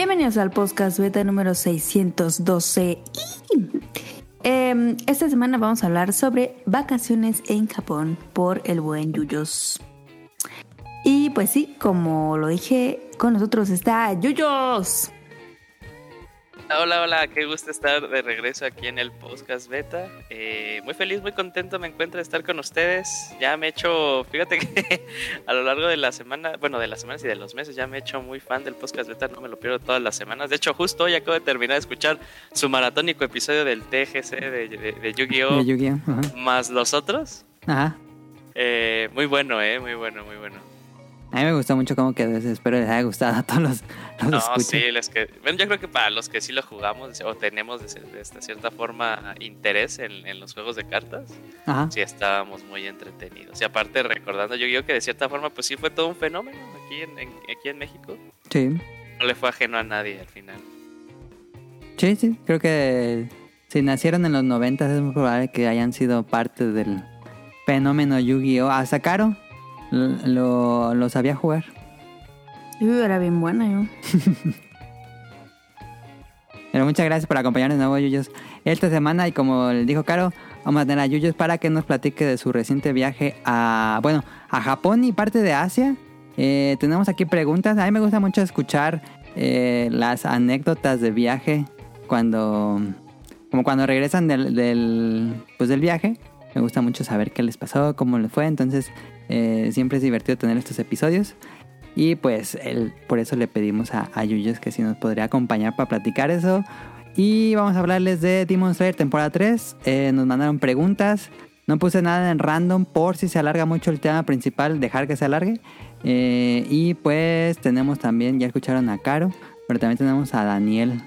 Bienvenidos al podcast beta número 612. Eh, esta semana vamos a hablar sobre vacaciones en Japón por el buen Yuyos. Y pues sí, como lo dije, con nosotros está Yuyos. Hola, hola, qué gusto estar de regreso aquí en el podcast beta. Eh, muy feliz, muy contento me encuentro de estar con ustedes. Ya me he hecho, fíjate que a lo largo de la semana, bueno, de las semanas y de los meses, ya me he hecho muy fan del podcast beta, no me lo pierdo todas las semanas. De hecho, justo hoy acabo de terminar de escuchar su maratónico episodio del TGC de, de, de Yu-Gi-Oh! Más los otros. Ajá. Eh, muy bueno, eh, muy bueno, muy bueno. A mí me gustó mucho cómo quedó ese. Espero les haya gustado a todos los, los No, escuchas. sí, los que, bueno, yo creo que para los que sí lo jugamos o tenemos de, de esta cierta forma interés en, en los juegos de cartas, Ajá. sí estábamos muy entretenidos. Y aparte recordando yo creo que de cierta forma pues sí fue todo un fenómeno aquí en, en- aquí en México. Sí. No le fue ajeno a nadie al final. Sí, sí. Creo que si nacieron en los 90 es muy probable que hayan sido parte del fenómeno Yu-Gi-Oh! Hasta Caro l- lo, lo sabía jugar. Uy, era bien buena yo. Pero muchas gracias por acompañarnos de nuevo, Yuyos. Esta semana, y como le dijo Caro, vamos a tener a Yuyos para que nos platique de su reciente viaje a, bueno, a Japón y parte de Asia. Eh, tenemos aquí preguntas. A mí me gusta mucho escuchar eh, las anécdotas de viaje cuando, como cuando regresan del, del, pues del viaje. Me gusta mucho saber qué les pasó, cómo les fue. Entonces, eh, siempre es divertido tener estos episodios. Y pues por eso le pedimos a, a Yuyos que si nos podría acompañar para platicar eso. Y vamos a hablarles de Demon Slayer temporada 3. Eh, nos mandaron preguntas. No puse nada en random por si se alarga mucho el tema principal, dejar que se alargue. Eh, y pues tenemos también, ya escucharon a Caro, pero también tenemos a Daniel.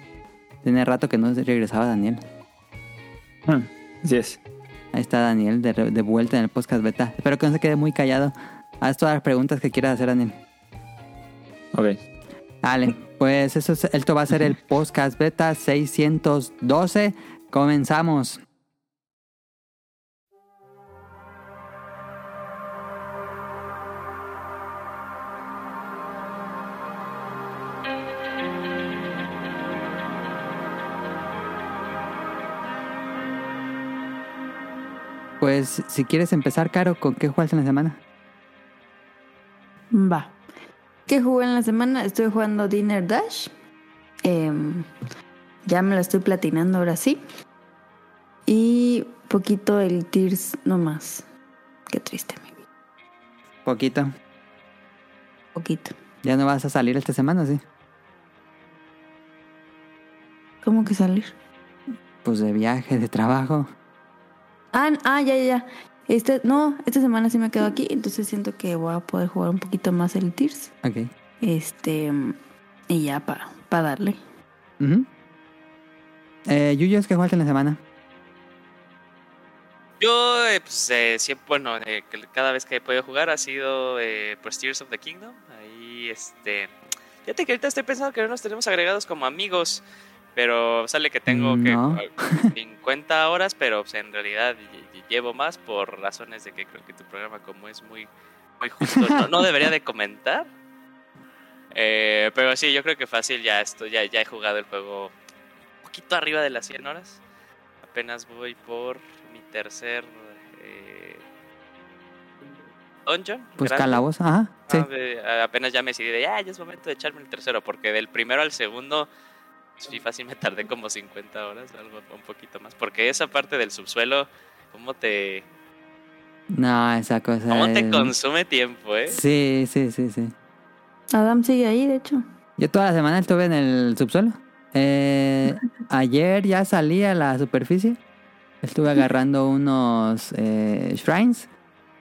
Tiene rato que no regresaba Daniel. Hmm, Así es. Ahí está Daniel de, vuelta en el podcast beta. Espero que no se quede muy callado. Haz todas las preguntas que quieras hacer, Daniel. Ok. Vale, pues eso es- esto va a ser el podcast beta 612. Comenzamos. Pues si quieres empezar, Caro, ¿con qué juegas en la semana? Va. ¿Qué jugué en la semana? Estoy jugando Dinner Dash. Em, ya me la estoy platinando ahora sí. Y poquito el Tears nomás. Qué triste mi vida. Poquito. Poquito. ¿Ya no vas a salir esta semana, sí? ¿Cómo que salir? Pues de viaje, de trabajo. Ah, ah, ya, ya, ya. Este, no, esta semana sí me quedo aquí, entonces siento que voy a poder jugar un poquito más el Tears. Ok. Este, y ya para pa darle. Ujú. eh, Yuyos, ¿qué jugaste en la semana? Yo, eh, pues, eh, siempre, bueno, eh, que cada vez que he podido jugar ha sido eh, pues, Tears of the Kingdom. Ahí, este. Fíjate que ahorita estoy pensando que no nos tenemos agregados como amigos. Pero sale que tengo No. que 50 horas, pero pues, en realidad lle- lle- llevo más por razones de que creo que tu programa como es muy, muy justo, no, no debería de comentar. Eh, pero sí, yo creo que fácil ya esto, ya, ya he jugado el juego un poquito arriba de las 100 horas. Apenas voy por mi tercer eh, dungeon. Pues grande. calabozo, ajá. Sí. Ah, de- apenas ya me decidí de ya, ya es momento de echarme el tercero, porque del primero al segundo, sí, fácil me tardé como 50 horas, algo un poquito más, porque esa parte del subsuelo, ¿cómo te, No, esa cosa. cómo te es- consume tiempo, eh? Sí, sí, sí, sí. Adam sigue ahí, de hecho. Yo toda la semana estuve en el subsuelo. Eh, ayer ya salí a la superficie. Estuve agarrando unos eh, shrines.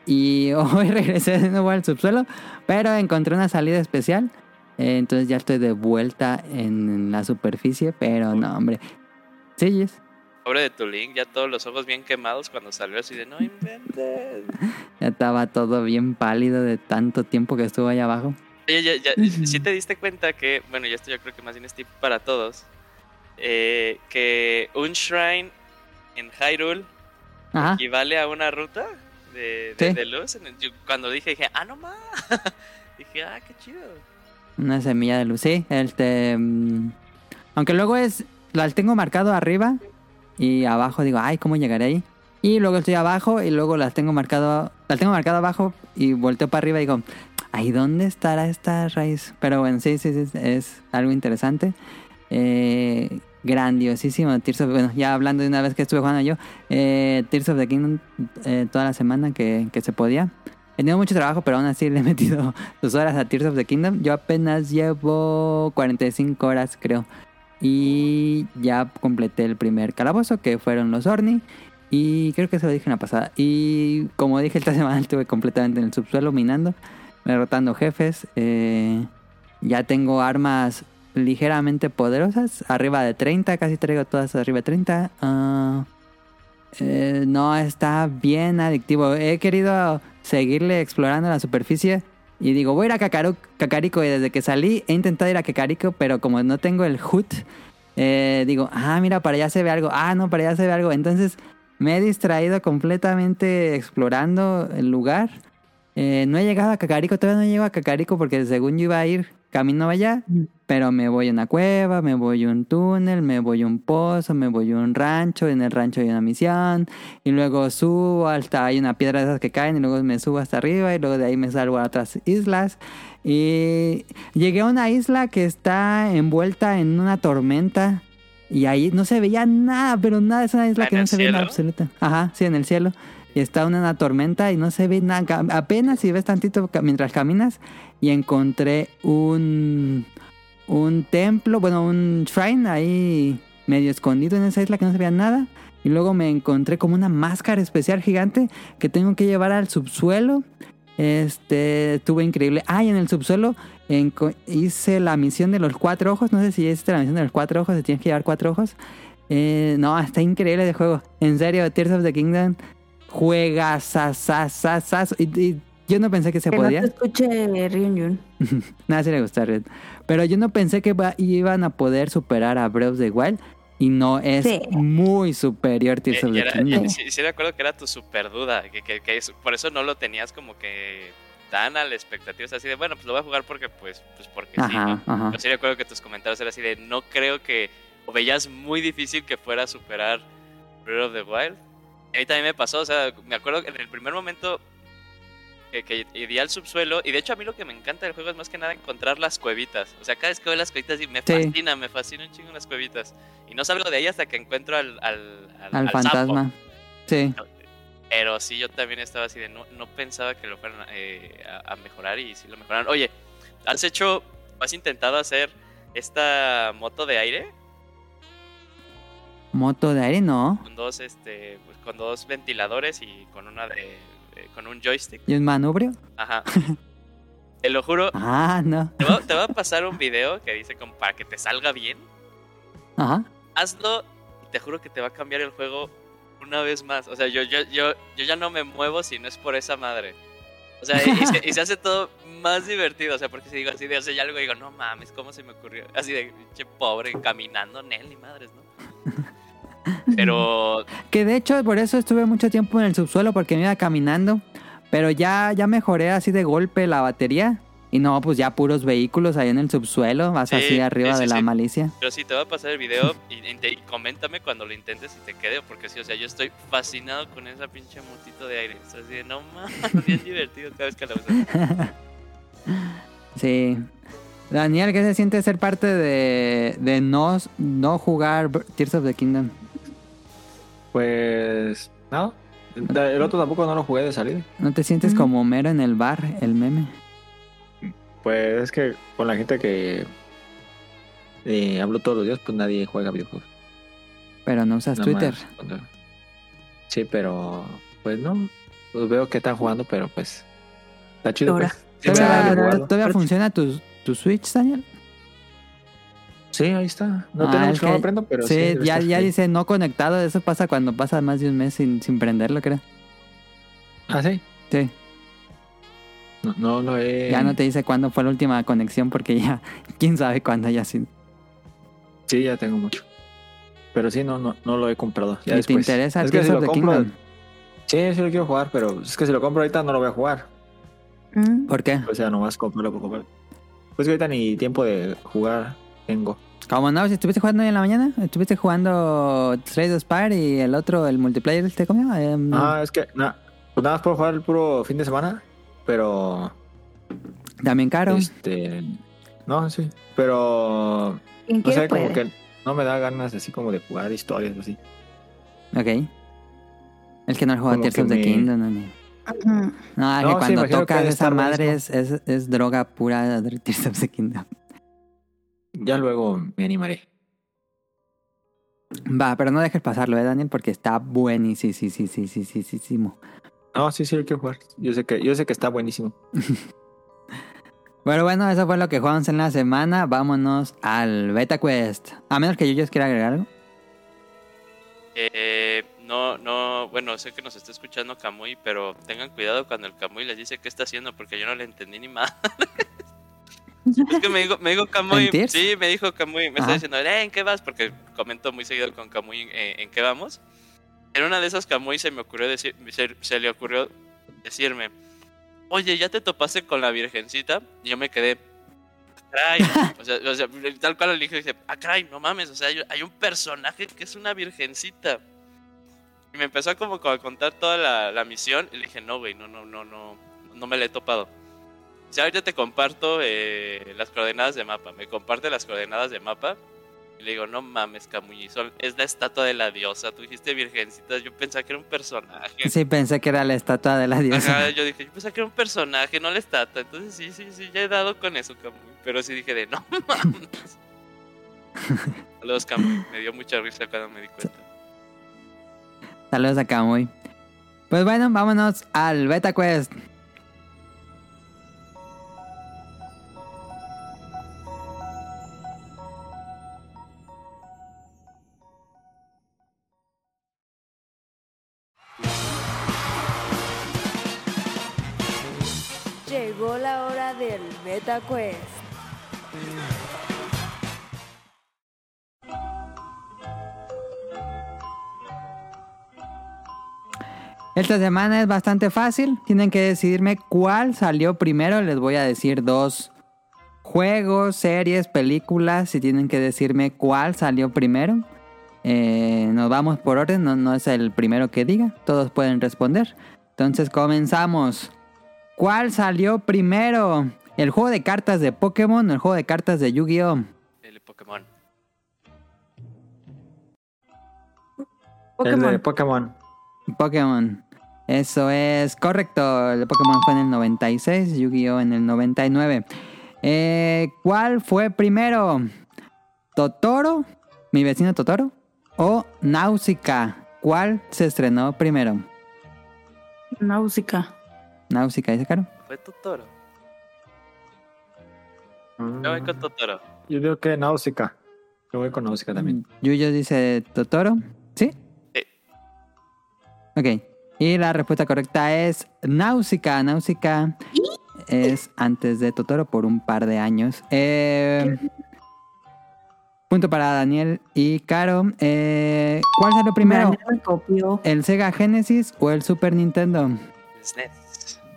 Y hoy regresé de nuevo al subsuelo. Pero encontré una salida especial. Eh, entonces ya estoy de vuelta en la superficie. Pero no, hombre. Sí, Jess. Pobre de tu link, ya todos los ojos bien quemados cuando salió así de no inventes. Ya estaba todo bien pálido de tanto tiempo que estuvo ahí abajo. Oye, ya, ya, sí te diste cuenta que, bueno, y esto yo creo que más bien es tip para todos, eh, que un shrine en Hyrule Ajá. equivale a una ruta de, de, Sí. de luz. Yo cuando dije, dije, ah, no más. dije, ah, qué chido. Una semilla de luz. Sí, este. mm, Aunque luego es. Las tengo marcado arriba y abajo digo, ay, ¿cómo llegaré ahí? Y luego estoy abajo y luego las tengo marcado. Las tengo marcado abajo y volteo para arriba y digo, ay, ¿dónde estará esta raíz? Pero bueno, sí, sí, sí, es algo interesante. Eh, grandiosísimo Tears of Bueno, ya hablando de una vez que estuve jugando yo, eh, Tears of the Kingdom eh, toda la semana que, que se podía. Tenido mucho trabajo, pero aún así le he metido dos horas a Tears of the Kingdom. Yo apenas llevo 45 horas, creo. Y ya completé el primer calabozo, que fueron los Orni. Y creo que se lo dije en la pasada. Y como dije, esta semana estuve completamente en el subsuelo minando, derrotando jefes. Eh, ya tengo armas ligeramente poderosas, arriba de 30, casi traigo todas arriba de 30. Ah, eh, no, está bien adictivo. He querido seguirle explorando la superficie. Y digo, voy a ir a Kakariko. Y desde que salí he intentado ir a Kakariko, pero como no tengo el HUD, eh, digo, ah, mira, para allá se ve algo. Ah, no, para allá se ve algo. Entonces me he distraído completamente explorando el lugar. Eh, no he llegado a Kakariko, todavía no llego a Kakariko porque según yo iba a ir camino allá, pero me voy a una cueva, me voy a un túnel, me voy a un pozo, me voy a un rancho, en el rancho hay una misión, y luego subo hasta, hay una piedra de esas que caen, y luego me subo hasta arriba, y luego de ahí me salgo a otras islas, y llegué a una isla que está envuelta en una tormenta, y ahí no se veía nada, pero nada, es una isla ¿En que no se ve nada cielo? absoluta. Ajá, sí, en el cielo. Y está una, una tormenta y no se ve nada. Apenas si ves tantito mientras caminas. Y encontré un, un templo, bueno, un shrine ahí medio escondido en esa isla que no se veía nada. Y luego me encontré como una máscara especial gigante que tengo que llevar al subsuelo. Este, estuvo increíble. Ah, y en el subsuelo enco- hice la misión de los cuatro ojos. No sé si hiciste la misión de los cuatro ojos, se tienes que llevar cuatro ojos. Eh, no, está increíble de juego. En serio, Tears of the Kingdom juega sas, y, y yo no pensé que se que podía. no te escuche Ryun Nada, sí le gusta Red. Pero yo no pensé que va- iban a poder superar a Breath of the Wild. Y no, es Sí. muy superior Tears Y- of the Kingdom. sí, sí me acuerdo que era tu super duda, que, que- que es- por eso no lo tenías como que tan a la expectativa, o sea, así de, bueno, pues lo voy a jugar porque, pues, pues porque sí, Ajá, ¿no? ajá. Pero sí recuerdo que tus comentarios eran así de, no creo que, o veías muy difícil que fuera a superar Breath of the Wild. A mí también me pasó, o sea, me acuerdo que en el primer momento que, que iría al subsuelo, y de hecho a mí lo que me encanta del juego es más que nada encontrar las cuevitas. O sea, cada vez que veo las cuevitas y me Sí. fascina, me fascina un chingo las cuevitas. Y no salgo de ahí hasta que encuentro al, al, al- Al al sapo. fantasma. Sí. Pero sí, yo también estaba así de no, no pensaba que lo fueran eh, a, a mejorar y sí lo mejoraron. Oye, ¿has hecho, has intentado hacer esta moto de aire Moto de aire, no. con dos, este, pues, con dos ventiladores y con una de, de- con un joystick? ¿Y un manubrio? Ajá. Te lo juro, Ah, no. te va, te va a pasar un video que dice como para que te salga bien. Ajá. hazlo y te juro que te va a cambiar el juego una vez más. O sea, yo, yo, yo, yo ya no me muevo si no es por esa madre. O sea, y, se, y se hace todo más divertido. O sea, porque si digo así de hacer algo, digo, no mames, ¿cómo se me ocurrió? Así de pinche pobre, caminando, Nel y madres, ¿no? Pero Que de hecho por eso estuve mucho tiempo en el subsuelo porque me iba caminando. Pero ya, ya mejoré así de golpe la batería. Y no, pues ya puros vehículos ahí en el subsuelo. Vas Sí, así arriba sí, de la sí. malicia. Pero sí, te va a pasar el video y, coméntame cuando lo intentes y te quede, porque sí, o sea, yo estoy fascinado con esa pinche motito de aire. Sea, así de, no mames, bien divertido cada vez que la usas. Sí. Daniel, ¿qué se siente ser parte de, de no, no jugar Tears of the Kingdom? Pues. No. El otro tampoco no lo jugué de salida. ¿No te sientes Mm. como Homero en el bar, el meme? Pues es que con la gente que eh, hablo todos los días, pues nadie juega videojuegos. Pero no usas Nada Twitter. más Sí, pero pues no. Pues veo que están jugando, pero pues. Está chido. Ahora. Pues. Sí, ¿Todavía, todavía funciona tu, tu Switch, Daniel? Sí, ahí está. No Ah, tenemos es que no prendo, pero sí, sí. ya, ya dice no conectado. Eso pasa cuando pasa más de un mes sin, sin prenderlo, creo. Ah, sí. Sí. No, no lo he. Ya no te dice cuándo fue la última conexión porque ya, quién sabe cuándo haya sido. Sí, ya tengo mucho. Pero sí, no, no, no lo he comprado. Ya ¿Y te interesa Es que si lo compro. Kingdom? Sí, sí lo quiero jugar, pero es que si lo compro ahorita no lo voy a jugar. ¿Por qué? O sea, nomás comprarlo por comprar. Pues que ahorita ni tiempo de jugar tengo. ¿Cómo no? Si estuviste jugando hoy en la mañana, estuviste jugando Trade Spire y el otro, el multiplayer, este, ¿cómo se llama? Em, Ah, es que na- pues nada más puedo jugar el puro fin de semana, pero También caro. este no, sí, pero ¿En no qué sé, como puede? que no me da ganas así como de jugar historias así. Ok. El que no juega Como Tears of the me- Kingdom, no. No, que sí, cuando que tocas esa madre es, es droga pura de Tears of the Kingdom. Ya luego me animaré. Va, pero no dejes pasarlo, ¿eh, Daniel? Porque está buenísimo. Sí, sí, sí, sí, sí, sí, sí. No, sí, sí, hay que jugar. Yo sé que, yo sé que está buenísimo. Pero bueno, eso fue lo que jugamos en la semana. Vámonos al Beta Quest. A menos que Yuyos quiera agregar algo. Eh, no, no, bueno, sé que nos está escuchando Kamui, pero tengan cuidado cuando el Kamui les dice qué está haciendo, porque yo no le entendí ni más. es que me dijo, me dijo Kamui, ¿En Tears? sí, me dijo Kamui, me está diciendo, eh, ¿en qué vas? Porque comento muy seguido con Kamui eh, en qué vamos. En una de esas Kamui se me ocurrió decir, se, se le ocurrió decirme, oye, ¿ya te topaste con la virgencita? Y yo me quedé, "Ah, caray, o sea, o sea, tal cual le dije, dije, ah, caray, no mames, o sea, hay, un personaje que es una virgencita. Y me empezó como a contar toda la, la misión y le dije, no, güey, no, no, no, no, no me la he topado. Si ahorita te comparto eh, las coordenadas de mapa, me comparte las coordenadas de mapa y le digo, no mames, Camuy, son- es la estatua de la diosa, tú dijiste virgencita, yo pensaba que era un personaje. Sí, pensé que era la estatua de la diosa. Ajá, yo dije, yo pensaba que era un personaje, no la estatua. Entonces sí, sí, sí, ya he dado con eso, Camuy. Pero sí dije de no mames. Saludos, Camuy. Me dio mucha risa cuando me di cuenta. Saludos a Kamui. Pues bueno, vámonos al Beta Quest. Llegó la hora del Beta Quest. Esta semana es bastante fácil. Tienen que decidirme cuál salió primero. Les voy a decir dos juegos, series, películas. Y tienen que decirme cuál salió primero. Eh, nos vamos por orden. No es el primero que diga. Todos pueden responder. Entonces comenzamos. ¿Cuál salió primero? ¿El juego de cartas de Pokémon o el juego de cartas de Yu-Gi-Oh? El Pokémon. El de Pokémon. Pokémon. Pokémon. Eso es correcto. El de Pokémon fue en el 96, Yu-Gi-Oh en el 99. Eh, ¿Cuál fue primero? ¿Totoro? ¿Mi vecino Totoro? ¿O Náusica? ¿Cuál se estrenó primero? Náusica. Náusica, dice Caro. Fue Totoro. Yo voy con Totoro. Yo digo que Náusica. Yo voy con Náusica también. Yuyo dice Totoro. ¿Sí? Sí. Ok. Y la respuesta correcta es Náusica. Náusica es antes de Totoro por un par de años. Eh, punto para Daniel y Caro. Eh, ¿Cuál salió primero? ¿El Sega Genesis o el Super Nintendo? SNES.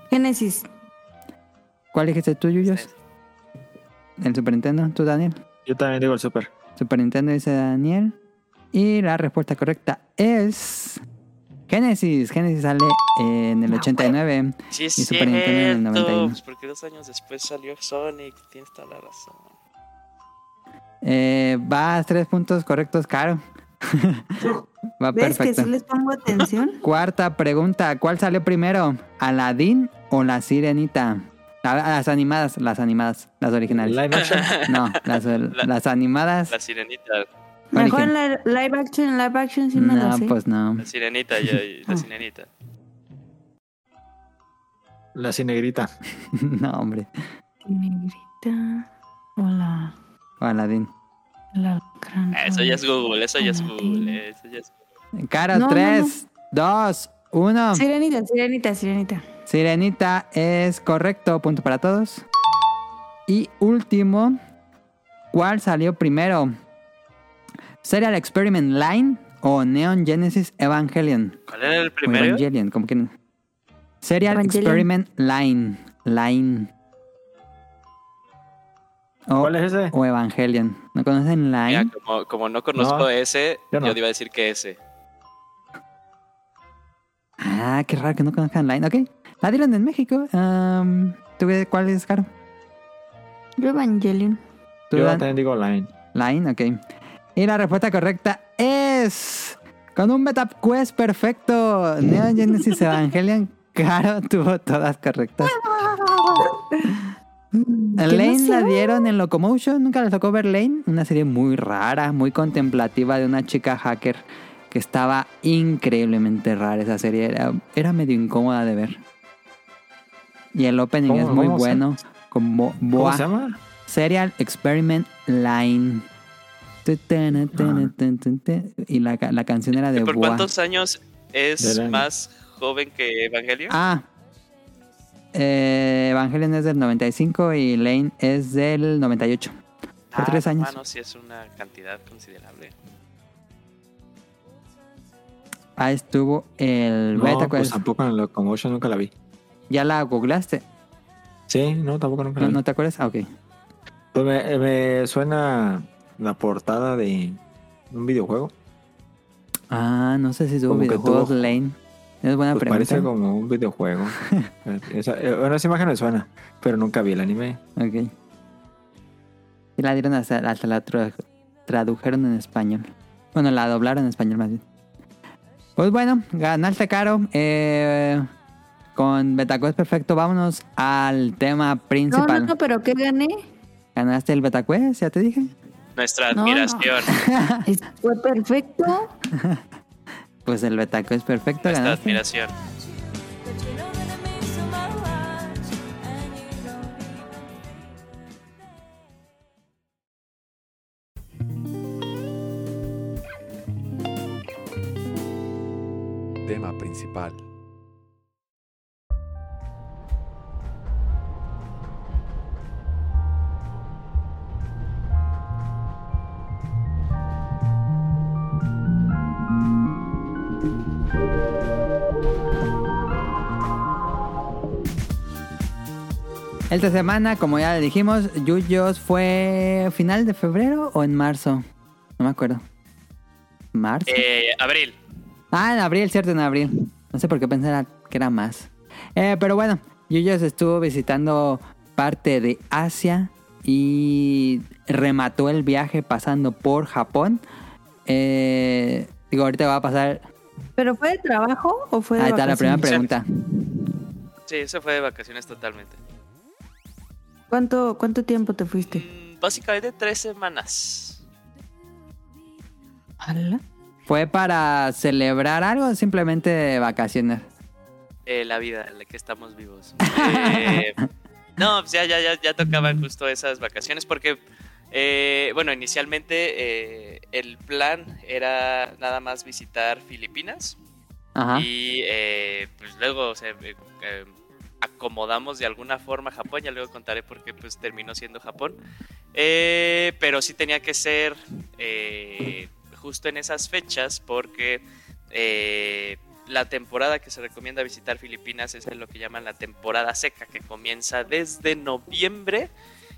Génesis. ¿Cuál dijiste tú, Yuyos? ¿El Super Nintendo? ¿Tú, Daniel? Yo también digo el Super. Super Nintendo dice Daniel. Y la respuesta correcta es Genesis. Genesis sale en el 89. Sí, es Y Super Nintendo en el cierto. 91. Pues porque dos años después salió Sonic. Tienes toda la razón. Eh, vas tres puntos correctos, Caro. Va ¿Ves que perfecto. sí les pongo atención? Cuarta pregunta. ¿Cuál salió primero? ¿Aladdin o la sirenita? La- Las animadas, las animadas, las originales. Live action. No, las, las animadas. La sirenita. Mejor en la live action, en live action sí me No, la sé. pues no. La sirenita, la Ah. sirenita. La cinegrita. No, hombre. Negrita. Hola. O Aladdin. La gran- Ah, Eso ya es Google, eso ya es. Google. Eso ya es Caro, No, no, tres, dos, uno. Sirenita, sirenita, sirenita. Sirenita es correcto, punto para todos. Y último, ¿cuál salió primero? ¿Serial Experiment Line o Neon Genesis Evangelion? ¿Cuál era el primero? Evangelion, como quieren. Serial Evangelion. Experiment Line. Line. O, ¿Cuál es ese? o Evangelion. ¿No conocen Mira, Line? como, como no conozco No, ese, yo yo, no. iba a decir que ese. Ah, qué raro que no conozcan Line. Ok. La dieron en México. Am, ¿Tú qué- cuál es, Caro? Yo Evangelion. ¿Tú, Yo Dan? también digo Line. Line, ok. Y la respuesta correcta es. Con un Beta Quest perfecto. Neon Genesis Evangelion. Caro tuvo todas correctas. Lane la dieron en Locomotion. Nunca les tocó ver Lane. Una serie muy rara, muy contemplativa de una chica hacker que estaba increíblemente rara. Esa serie era, era medio incómoda de ver. Y el opening ¿Cómo- es muy cómo bueno. Como ¿Cómo Boa. se llama? Serial Experiment Line. Tu, tana, tana, tun, tun, tun. Y la, la canción era de ¿Por Boa. cuántos años es más joven que Evangelio? Ah. Eh, Evangelion es del 95 y Lane es del 98. Por Ah, tres años. Bueno, sí es una cantidad considerable. Ahí estuvo el No, Beta pues tampoco en Locomotion nunca la vi. ¿Ya la googleaste? Sí, no, tampoco nunca la ¿No, no te acuerdas? Ah, ok. Pues me, me suena la portada de un videojuego. Ah, no sé si tuvo videojuegos tuvo- Lane. Es buena Pues pregunta. parece como un videojuego. esa, eh, bueno, esa imagen me suena, pero nunca vi el anime. Ok. Y la dieron hasta, hasta la tra- tradujeron en español. Bueno, la doblaron en español más bien. Pues bueno, ganaste caro. Eh, con Betacuest perfecto, vámonos al tema principal. no, no, pero ¿qué gané? ¿Ganaste el Betacuest? Ya te dije. Nuestra No, admiración. Fue perfecto. Pues el Betacuest perfecto Nuestra ganaste. admiración. But you Esta semana, como ya le dijimos, Yuyos fue final de febrero o en marzo. No me acuerdo. ¿Marzo? Eh, Abril. Ah, en abril, cierto, en abril. No sé por qué pensaba que era más. Eh, pero bueno, Yuyos estuvo visitando parte de Asia y remató el viaje pasando por Japón. Eh, digo, ahorita va a pasar. ¿Pero fue de trabajo o fue de Ahí está la primera pregunta. Sí, eso fue de vacaciones totalmente. ¿Cuánto, ¿Cuánto tiempo te fuiste? Mm, Básicamente tres semanas. ¿Ala? ¿Fue para celebrar algo o simplemente de vacaciones? Eh, la vida en la que estamos vivos. Eh, no, pues ya, ya, ya, ya tocaban justo esas vacaciones porque, eh, bueno, inicialmente eh, el plan era nada más visitar Filipinas Ajá. y eh, pues luego o sea, eh, eh, acomodamos de alguna forma Japón, ya luego contaré por qué pues terminó siendo Japón, Eh, pero sí tenía que ser eh, justo en esas fechas porque eh, la temporada que se recomienda visitar Filipinas es lo que llaman la temporada seca, que comienza desde noviembre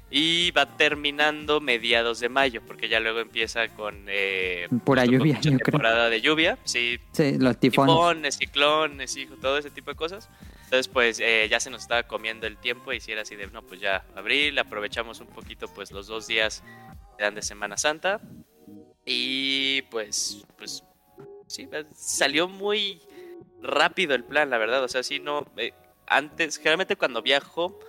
y va terminando mediados de mayo, porque ya luego empieza con eh, Pura con lluvia, creo. temporada de lluvia, sí, Sí, los tifones. tifones, ciclones y todo ese tipo de cosas. Entonces, pues eh, ya se nos estaba comiendo el tiempo y si era así de, no, pues ya abril, aprovechamos un poquito pues los dos días que de Semana Santa y pues, pues sí, salió muy rápido el plan, la verdad. O sea, sí, no, eh, antes, generalmente cuando viajo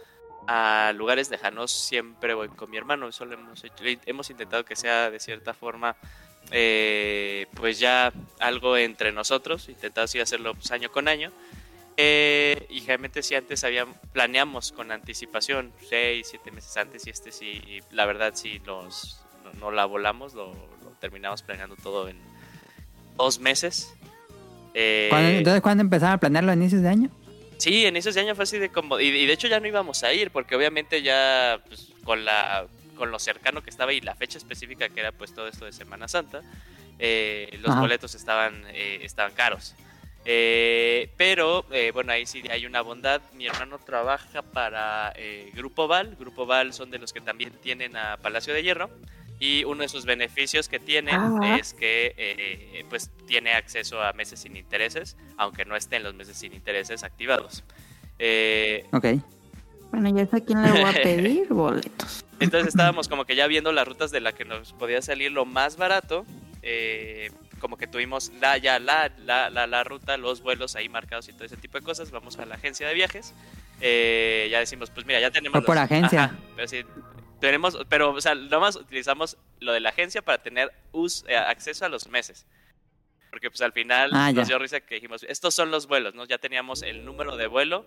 a lugares lejanos siempre voy con mi hermano, eso lo hemos hecho, hemos intentado que sea de cierta forma eh, pues ya algo entre nosotros, intentado así hacerlo pues, año con año. Eh, y generalmente si antes habíamos, planeamos con anticipación, 6, 7 meses antes, y este sí, la verdad sí nos, no, no la volamos, lo, lo terminamos planeando todo en dos meses. Eh, ¿Cuándo- entonces, ¿cuándo empezaron a planearlo a inicios de año? Sí, en esos años fue así de como... Y, y de hecho ya no íbamos a ir, porque obviamente ya pues, con, la, con lo cercano que estaba y la fecha específica que era pues todo esto de Semana Santa, eh, los Ajá. boletos estaban, eh, estaban caros. Eh, pero, eh, bueno, ahí sí hay una bondad. Mi hermano trabaja para eh, Grupo Val. Grupo Val son de los que también tienen a Palacio de Hierro. Y uno de sus beneficios que tiene Ah. es que eh, pues tiene acceso a meses sin intereses, aunque no estén los meses sin intereses activados. Eh, Ok. Bueno, ya sé a quién le voy a pedir boletos. entonces estábamos como que ya viendo las rutas de la que nos podía salir lo más barato. eh, como que tuvimos la, ya la, la, la, la ruta, los vuelos ahí marcados y todo ese tipo de cosas. Vamos a la agencia de viajes. eh, ya decimos, pues mira, ya tenemos. Fue por los- agencia. Ajá, pero sí, tenemos, pero, o sea, nomás utilizamos lo de la agencia para tener us- eh, acceso a los meses. Porque pues al final Ah, nos dio risa que dijimos, estos son los vuelos, ¿no? Ya teníamos el número de vuelo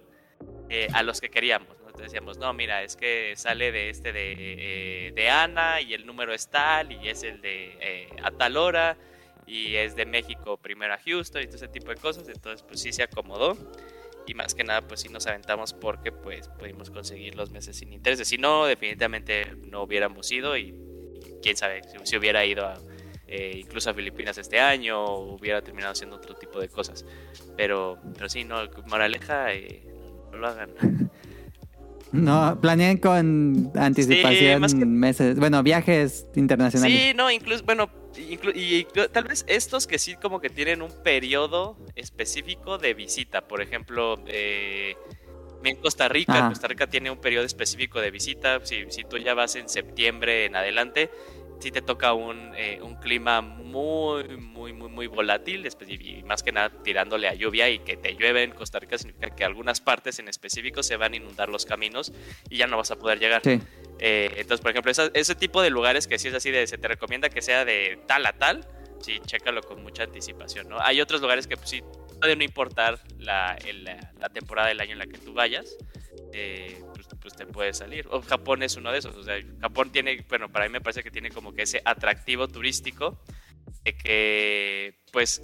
eh, a los que queríamos. ¿no? Entonces decíamos, no, mira, es que sale de este de, eh, de Ana y el número es tal y es el de eh, a tal hora y es de México primero a Houston y todo ese tipo de cosas. Entonces pues sí se acomodó y más que nada pues sí nos aventamos porque pues pudimos conseguir los meses sin intereses. Si no, definitivamente no hubiéramos ido y, y quién sabe si, si hubiera ido a, eh, incluso a Filipinas este año o hubiera terminado haciendo otro tipo de cosas. Pero, pero sí, no, moraleja, eh, no lo hagan. No, planeen con anticipación más que- meses. Bueno, viajes internacionales. Sí, no, incluso, bueno, y y tal vez estos que sí como que tienen un periodo específico de visita. Por ejemplo, eh, en Costa Rica, Ajá. Costa Rica tiene un periodo específico de visita. Si, si tú ya vas en septiembre en adelante, sí te toca un, eh, un clima muy, muy, muy, muy volátil. Y, más que nada tirándole a lluvia y que te llueve en Costa Rica significa que algunas partes en específico se van a inundar los caminos y ya no vas a poder llegar. Sí. Eh, entonces, por ejemplo, esa- ese tipo de lugares que sí es así de se te recomienda que sea de tal a tal, sí, chécalo con mucha anticipación, ¿no? Hay otros lugares que pues, sí puede no importar la, el- la, la temporada del año en la que tú vayas, eh, pues, te puede salir. O Japón es uno de esos, o sea, Japón tiene, bueno, para mí me parece que tiene como que ese atractivo turístico de que, pues,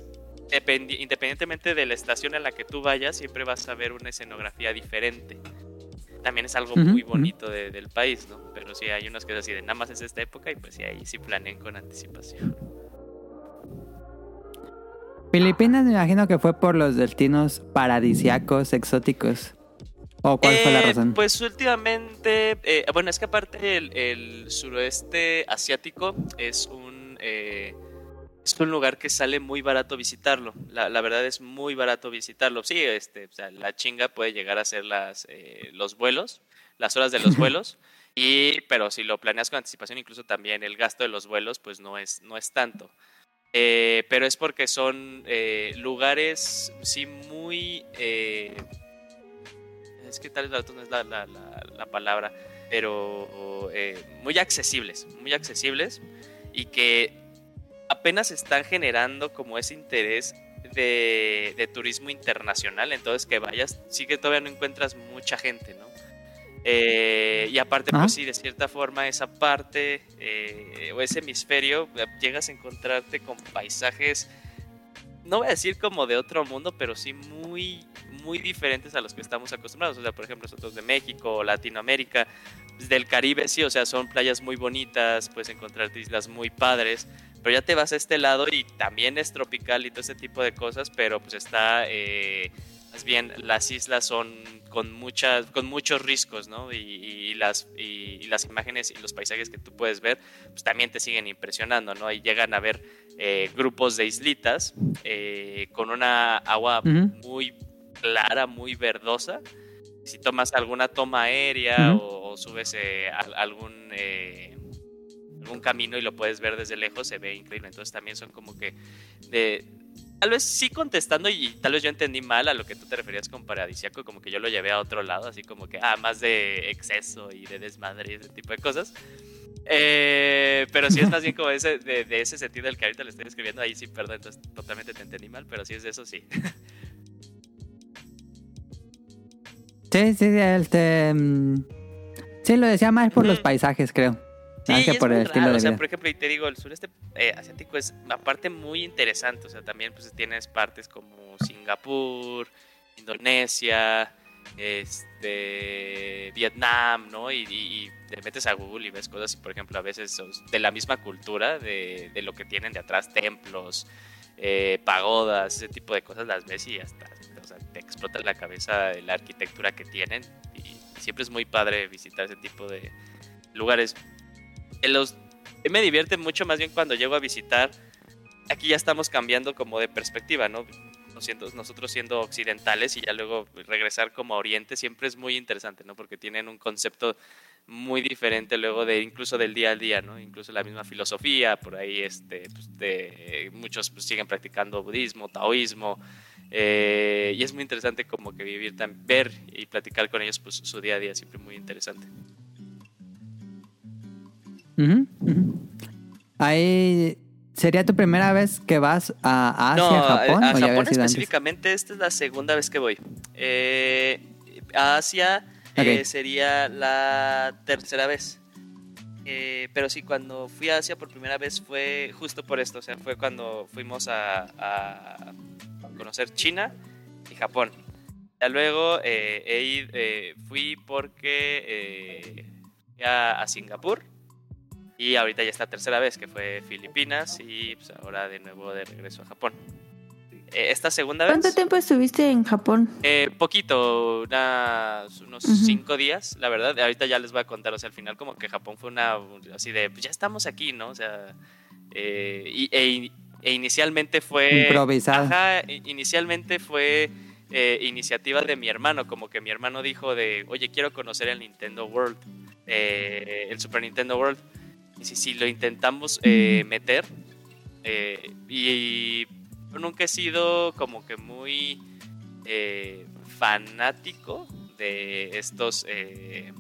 dependi- independientemente de la estación en la que tú vayas, siempre vas a ver una escenografía diferente también es algo muy bonito de- del país, ¿no? Pero sí hay unos que es así de nada más es esta época y pues sí, ahí sí planeen con anticipación. Filipinas me imagino que fue por los destinos paradisiacos, exóticos. ¿O cuál fue la Eh, razón? Pues últimamente, eh, bueno, es que aparte el, el suroeste asiático es un, eh, es un lugar que sale muy barato visitarlo. La, la verdad es muy barato visitarlo. Sí, este, o sea, la chinga puede llegar a ser las, los vuelos, las horas de los vuelos. Y, pero si lo planeas con anticipación, incluso también el gasto de los vuelos, pues no es, no es tanto. Eh, pero es porque son eh, lugares, sí, muy... eh, es que tal vez baratos no es la, la- la- la palabra, pero eh, muy accesibles, muy accesibles y que apenas están generando como ese interés de, de turismo internacional, entonces que vayas, sí que todavía no encuentras mucha gente, ¿no? Eh, y aparte, Ah. pues sí, de cierta forma esa parte eh, o ese hemisferio, llegas a encontrarte con paisajes no voy a decir como de otro mundo, pero sí muy, muy diferentes a los que estamos acostumbrados. O sea, por ejemplo, nosotros de México Latinoamérica, pues, del Caribe, sí, o sea, son playas muy bonitas, puedes encontrarte islas muy padres, pero ya te vas a este lado y también es tropical y todo ese tipo de cosas, pero pues está, eh, más bien, las islas son con muchas, con muchos riscos, ¿no? Y, y las, y, y las imágenes y los paisajes que tú puedes ver, pues también te siguen impresionando, ¿no? Y llegan a ver eh, grupos de islitas eh, con una agua Ujú. muy clara, muy verdosa. Si tomas alguna toma aérea o, o subes eh, al- algún, eh, algún camino y lo puedes ver desde lejos, se ve increíble. Entonces también son como que de... Tal vez sí contestando y tal vez yo entendí mal a lo que tú te referías con paradisiaco, como que yo lo llevé a otro lado, así como que, ah, más de exceso y de desmadre y ese tipo de cosas. Eh, pero sí es más bien como ese, de, de ese sentido del que ahorita le estoy escribiendo, ahí sí, perdón, entonces totalmente te entendí mal, pero sí es de eso, sí. Sí, sí, este... mm, Sí, lo decía más por los Ujú. paisajes, creo. Sí, más que es por el estilo raro, de o sea, por ejemplo, y te digo, el sureste eh, asiático es aparte muy interesante, o sea, también pues tienes partes como Singapur, Indonesia, este, Vietnam, ¿no? Y, y- y te metes a Google y ves cosas, y por ejemplo, a veces de la misma cultura, de, de lo que tienen de atrás, templos, eh, pagodas, ese tipo de cosas las ves y hasta sea, te explota la cabeza la arquitectura que tienen y siempre es muy padre visitar ese tipo de lugares. En los, me divierte mucho más bien cuando llego a visitar, aquí ya estamos cambiando como de perspectiva, ¿no? Nosotros siendo occidentales y ya luego regresar como a Oriente siempre es muy interesante, ¿no? Porque tienen un concepto muy diferente luego de incluso del día al día, ¿no? Incluso la misma filosofía, por ahí este, pues, de, muchos pues, siguen practicando budismo, taoísmo, eh, y es muy interesante como que vivir, tan, ver y platicar con ellos pues su día a día, siempre muy interesante. Ahí sería tu primera vez que vas a Asia, no, Japón, a, a o ya Japón antes? específicamente, esta es la segunda vez que voy. Eh, a Asia eh, Ok. sería la tercera vez. Eh, pero sí, cuando fui a Asia por primera vez fue justo por esto, o sea, fue cuando fuimos a, a conocer China y Japón. Ya luego eh, he ido- eh, fui porque eh, fui a, a Singapur y ahorita ya es la tercera vez que fue Filipinas y pues ahora de nuevo de regreso a Japón. Eh, esta segunda vez... ¿Cuánto tiempo estuviste en Japón? Eh, poquito, unas- unos Ujú. cinco días, la verdad. Ahorita ya les voy a contar, o sea, al final como que Japón fue una, así de, pues ya estamos aquí, ¿no? O sea, eh, y- e, e inicialmente fue... Improvisado. Ajá, i- inicialmente fue eh, iniciativa de mi hermano, como que mi hermano dijo de, oye, quiero conocer el Nintendo World, eh, el Super Nintendo World. Y si, si lo intentamos eh, meter, eh, y yo nunca he sido como que muy eh, fanático de estos eh,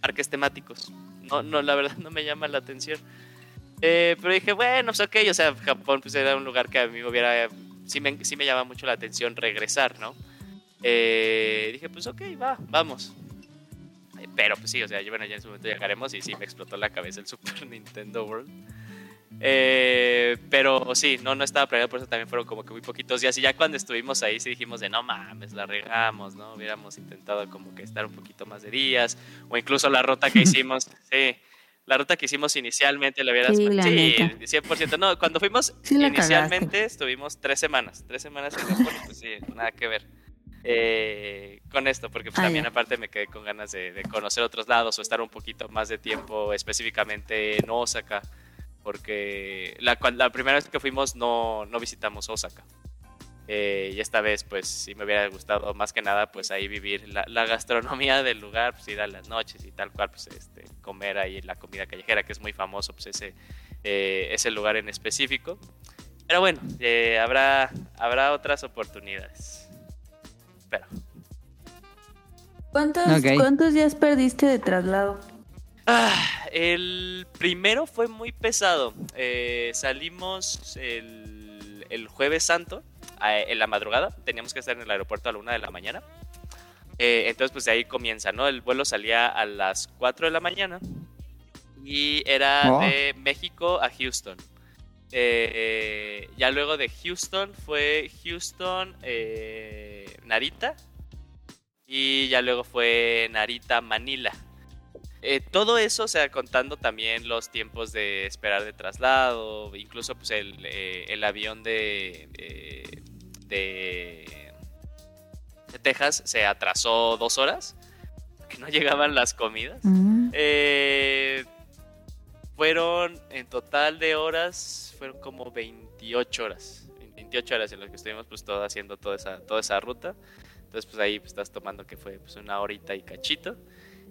parques temáticos. No, no, la verdad no me llama la atención. Eh, pero dije, bueno, pues ok, o sea, Japón pues era un lugar que a mí me hubiera, sí me, sí me llama mucho la atención regresar, ¿no? Eh, dije, pues ok, va, vamos. Eh, Pero pues sí, o sea, yo, bueno, ya en su momento llegaremos y sí me explotó la cabeza el Super Nintendo World. Eh, pero sí, no, no estaba planeado, por eso también fueron como que muy poquitos días. Y ya cuando estuvimos ahí, sí dijimos de no mames, la regamos, ¿no? Hubiéramos intentado como que estar un poquito más de días, o incluso la ruta que hicimos, sí, la ruta que hicimos inicialmente la hubieras. Sí, la sí, neta. 100%. No, cuando fuimos Sí inicialmente estuvimos tres semanas, tres semanas en Japón, pues sí, nada que ver. Eh, con esto, porque pues, Ah, también aparte me quedé con ganas de, de conocer otros lados o estar un poquito más de tiempo específicamente en Osaka porque la, la primera vez que fuimos no, no visitamos Osaka. Eh, y esta vez, pues sí me hubiera gustado más que nada, pues ahí vivir la, la gastronomía del lugar, pues ir a las noches y tal cual, pues este, comer ahí la comida callejera, que es muy famoso, pues ese, eh, ese lugar en específico. Pero bueno, eh, habrá, habrá otras oportunidades. Pero, ¿Cuántos. ¿Cuántos días perdiste de traslado? Ah, el primero fue muy pesado. Eh, salimos el, el jueves santo, en la madrugada. Teníamos que estar en el aeropuerto a la una de la mañana. Eh, entonces, pues de ahí comienza, ¿no? El vuelo salía a las 4 de la mañana y era Oh. de México a Houston. Eh, ya luego de Houston fue Houston, eh, Narita y ya luego fue Narita, Manila. Todo eso, o sea, contando también los tiempos de esperar de traslado, incluso pues el, el avión de, de, de Texas se atrasó dos horas, que no llegaban las comidas. Mm. Eh, fueron en total de horas, fueron como 28 horas. 28 horas en las que estuvimos pues todo haciendo toda esa, toda esa ruta. Entonces pues ahí pues, estás tomando que fue pues una horita y cachito.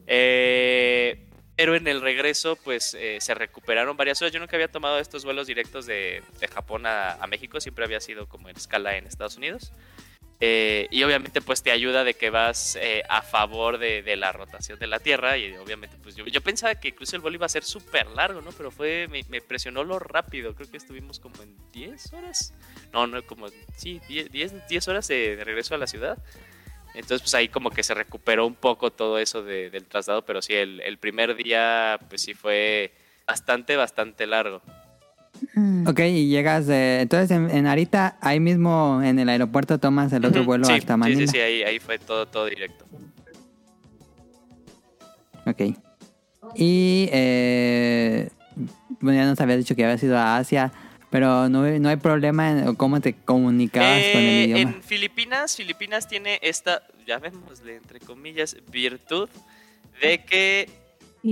Eh, pero en el regreso pues eh, se recuperaron varias horas. Yo nunca había tomado estos vuelos directos de, de Japón a, a México, siempre había sido como en escala en Estados Unidos. Eh, y obviamente pues te ayuda de que vas eh, a favor de, de la rotación de la Tierra y obviamente pues yo, yo pensaba que incluso el vuelo iba a ser súper largo, ¿no? Pero fue, me, me impresionó lo rápido, creo que estuvimos como en 10 horas, no, no, como, sí, 10, 10, 10 horas de, de regreso a la ciudad. Entonces pues ahí como que se recuperó un poco todo eso de- del traslado, pero sí, el, el primer día pues sí fue bastante, bastante largo. Ok, y llegas de... Entonces en, en Narita, ahí mismo en el aeropuerto tomas el otro vuelo sí, hasta sí, Manila. Sí, sí, ahí, ahí fue todo, todo directo. Ok. Y... Eh, bueno, ya nos habías dicho que habías ido a Asia. Pero no, no hay problema en cómo te comunicabas con el Eh, idioma. en Filipinas, Filipinas tiene esta, llamémosle entre comillas, virtud de que,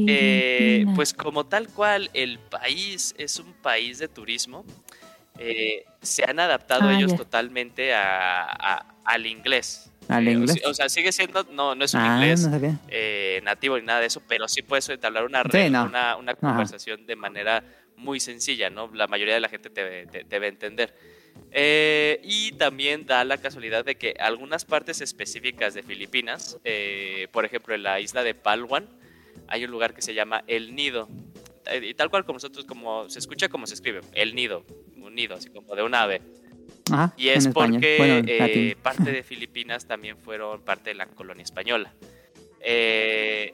eh, pues como tal cual el país es un país de turismo, eh, se han adaptado Ah, ellos totalmente a- a- al inglés. ¿Al Eh, o inglés? O, sea, sigue siendo, no, no es un Ah, inglés no eh, nativo ni nada de eso, pero sí puedes entablar una, Sí, re- no. una, una conversación de manera muy sencilla, ¿no? La mayoría de la gente te, te- debe entender. Eh, y también da la casualidad de que algunas partes específicas de Filipinas, eh, por ejemplo en la isla de Palawan, hay un lugar que se llama El Nido. Eh, Y tal cual como nosotros, como se escucha como se escribe, El Nido, un nido, así como de un ave. Ajá, Y es porque Bueno, en eh, parte de Filipinas también fueron parte de la colonia española. Eh,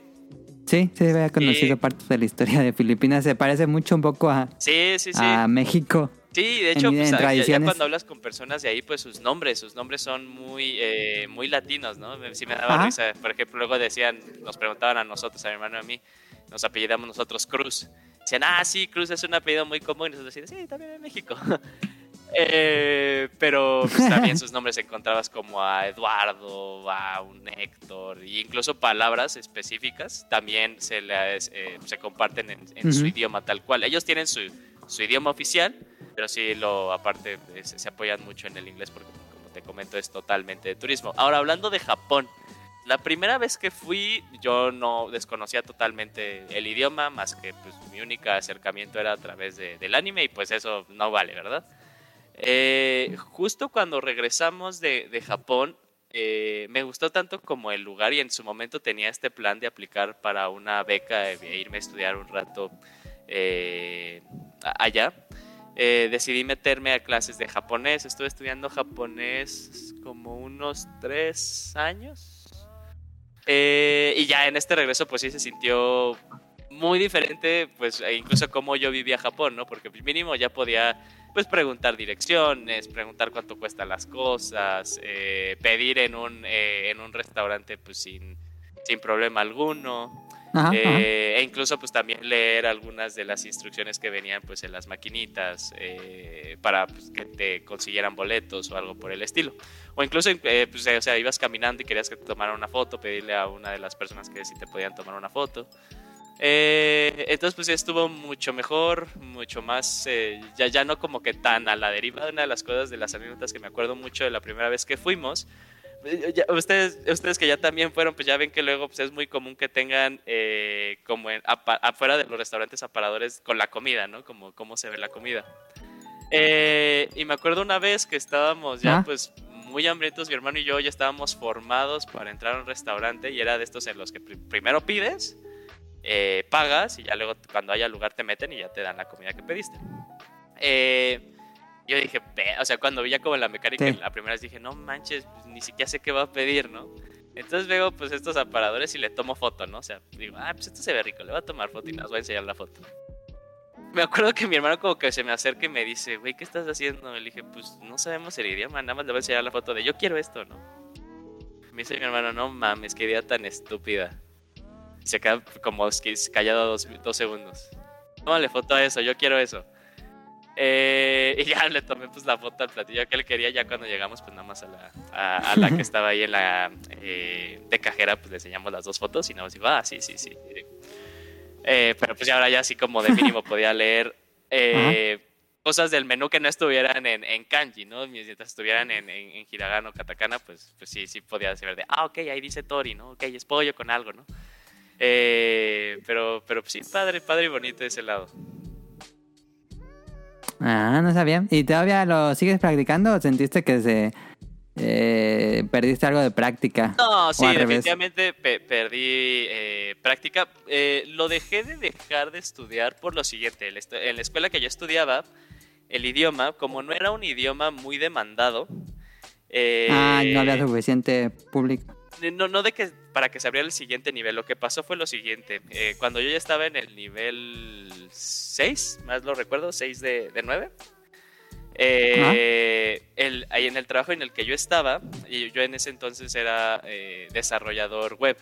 Sí, sí, había conocido y- partes de la historia de Filipinas. Se parece mucho un poco a, sí, sí, sí. a México. Sí, de hecho, en- pues, en ya- cuando hablas con personas de ahí, pues sus nombres, sus nombres son muy, eh, muy latinos, ¿no? Sí me daba Ajá. risa. Por ejemplo, luego decían, nos preguntaban a nosotros, a mi hermano y a mí, nos apellidamos nosotros Cruz. Decían, ah, sí, Cruz es un apellido muy común. Y nosotros decíamos, sí, también en México. Eh, pero pues, también sus nombres encontrabas como a Eduardo, a un Héctor, e incluso palabras específicas también se, les, eh, se comparten en, en su idioma tal cual. Ellos tienen su, su idioma oficial, pero sí lo aparte se, se apoyan mucho en el inglés porque como te comento es totalmente de turismo. Ahora hablando de Japón, la primera vez que fui yo no desconocía totalmente el idioma, más que pues mi único acercamiento era a través de- del anime y pues eso no vale, ¿verdad? Eh, justo cuando regresamos de, de Japón, eh, me gustó tanto como el lugar y en su momento tenía este plan de aplicar para una beca e irme a estudiar un rato eh, allá. Decidí meterme a clases de japonés. Estuve estudiando japonés como unos tres años. Y ya en este regreso pues sí se sintió muy diferente, pues e incluso como yo vivía Japón, ¿no? Porque mínimo ya podía pues preguntar direcciones, preguntar cuánto cuestan las cosas, eh, pedir en un, eh, en un restaurante pues sin, sin problema alguno. Ajá, ajá. Eh, e incluso pues también leer algunas de las instrucciones que venían pues en las maquinitas eh, para pues, que te consiguieran boletos o algo por el estilo. O incluso eh, pues, o sea, ibas caminando y querías que te tomaran una foto, pedirle a una de las personas que sí te podían tomar una foto. Eh, entonces pues estuvo mucho mejor, mucho más, eh, ya, ya no como que tan a la deriva. Una de las cosas de las anécdotas que me acuerdo mucho de la primera vez que fuimos, eh, ya- ustedes, ustedes que ya también fueron, pues ya ven que luego pues, es muy común que tengan eh, como en- afuera de los restaurantes aparadores con la comida, ¿no? Como cómo se ve la comida. Y me acuerdo una vez que estábamos ya Ah. pues muy hambrientos, mi hermano y yo ya estábamos formados para entrar a un restaurante y era de estos en los que pri- primero pides, eh, pagas y ya luego cuando haya lugar te meten y ya te dan la comida que pediste. Eh, yo dije, o sea, cuando vi ya como la mecánica, Sí. la primera vez dije, no manches, pues, ni siquiera sé qué va a pedir, ¿no? Entonces veo pues estos aparadores y le tomo foto, ¿no? O sea, digo, ah, pues esto se ve rico, le voy a tomar foto y nos voy a enseñar la foto. Me acuerdo que mi hermano como que se me acerca y me dice, güey, ¿qué estás haciendo? Le dije, pues no sabemos el idioma, nada más le voy a enseñar la foto de yo quiero esto, ¿no? Me dice mi hermano, no mames, qué idea tan estúpida. Y se queda como callado dos, dos segundos. Tómale foto a eso, yo quiero eso. Eh, y ya le tomé pues la foto al platillo que él quería. Ya cuando llegamos, pues nada más a la, a, a la que estaba ahí en la eh, de cajera, pues le enseñamos las dos fotos y nada más dijo, ah, sí, sí, sí. Eh, pero pues ya ahora ya así como de mínimo podía leer eh, cosas del menú que no estuvieran en, en kanji, ¿no? Mientras estuvieran en, en, en hiragana o katakana, pues, pues sí, sí podía saber de, ah, ok, ahí dice tori, ¿no? Ok, es pollo con algo, ¿no? Eh, pero, pero sí, padre, padre y bonito ese lado. Ah, no sabía. ¿Y todavía lo sigues practicando o sentiste que se eh, perdiste algo de práctica? No, sí, definitivamente pe- perdí eh, práctica. Eh, lo dejé de dejar de estudiar por lo siguiente. En la escuela que yo estudiaba, el idioma, como no era un idioma muy demandado, eh, Ah, no había suficiente público. No, no de que para que se abriera el siguiente nivel. Lo que pasó fue lo siguiente. Eh, cuando yo ya estaba en el nivel 6, más lo recuerdo, 6 de, de 9. eh, ahí en el trabajo en el que yo estaba, y yo en ese entonces era eh, desarrollador web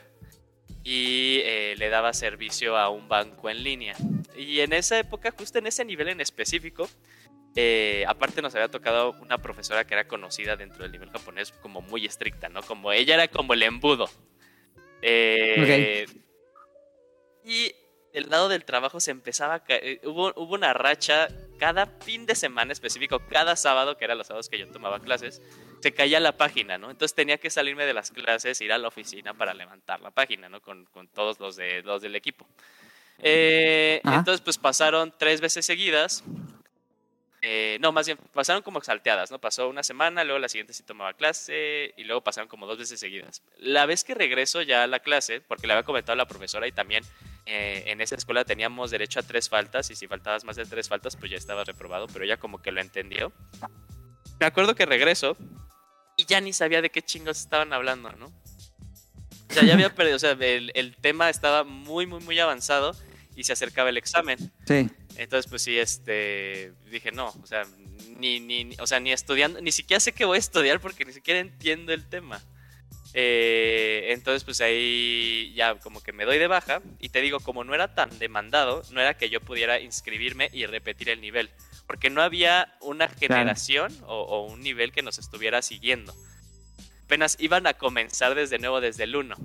y le daba servicio a un banco en línea. Y en esa época, justo en ese nivel en específico, Eh, aparte nos había tocado una profesora que era conocida dentro del nivel japonés como muy estricta, ¿no? Como ella era como el embudo. Eh, Y del lado del trabajo se empezaba a caer, hubo, hubo una racha cada fin de semana específico, cada sábado, que eran los sábados que yo tomaba clases, se caía la página, ¿no? Entonces tenía que salirme de las clases, ir a la oficina para levantar la página, ¿no? Con, con todos los, de, los del equipo. Eh, entonces, pues pasaron tres veces seguidas. Eh, no, más bien, pasaron como salteadas, ¿no? Pasó una semana, luego la siguiente sí tomaba clase y luego pasaron como dos veces seguidas. La vez que regreso ya a la clase, porque le había comentado a la profesora y también eh, en esa escuela teníamos derecho a tres faltas y si faltabas más de tres faltas, pues ya estabas reprobado, pero ella como que lo entendió. Me acuerdo que regreso y ya ni sabía de qué chingos estaban hablando, ¿no? O sea, ya había perdido, o sea, el, el tema estaba muy, muy, muy avanzado y se acercaba el examen. Sí. Entonces, pues sí, este, dije, no, o sea, ni, ni, o sea, ni estudiando, ni siquiera sé qué voy a estudiar porque ni siquiera entiendo el tema. Eh, entonces, pues ahí ya como que me doy de baja y te digo, como no era tan demandado, no era que yo pudiera inscribirme y repetir el nivel, porque no había una generación o, o un nivel que nos estuviera siguiendo. Apenas iban a comenzar desde nuevo, desde el 1.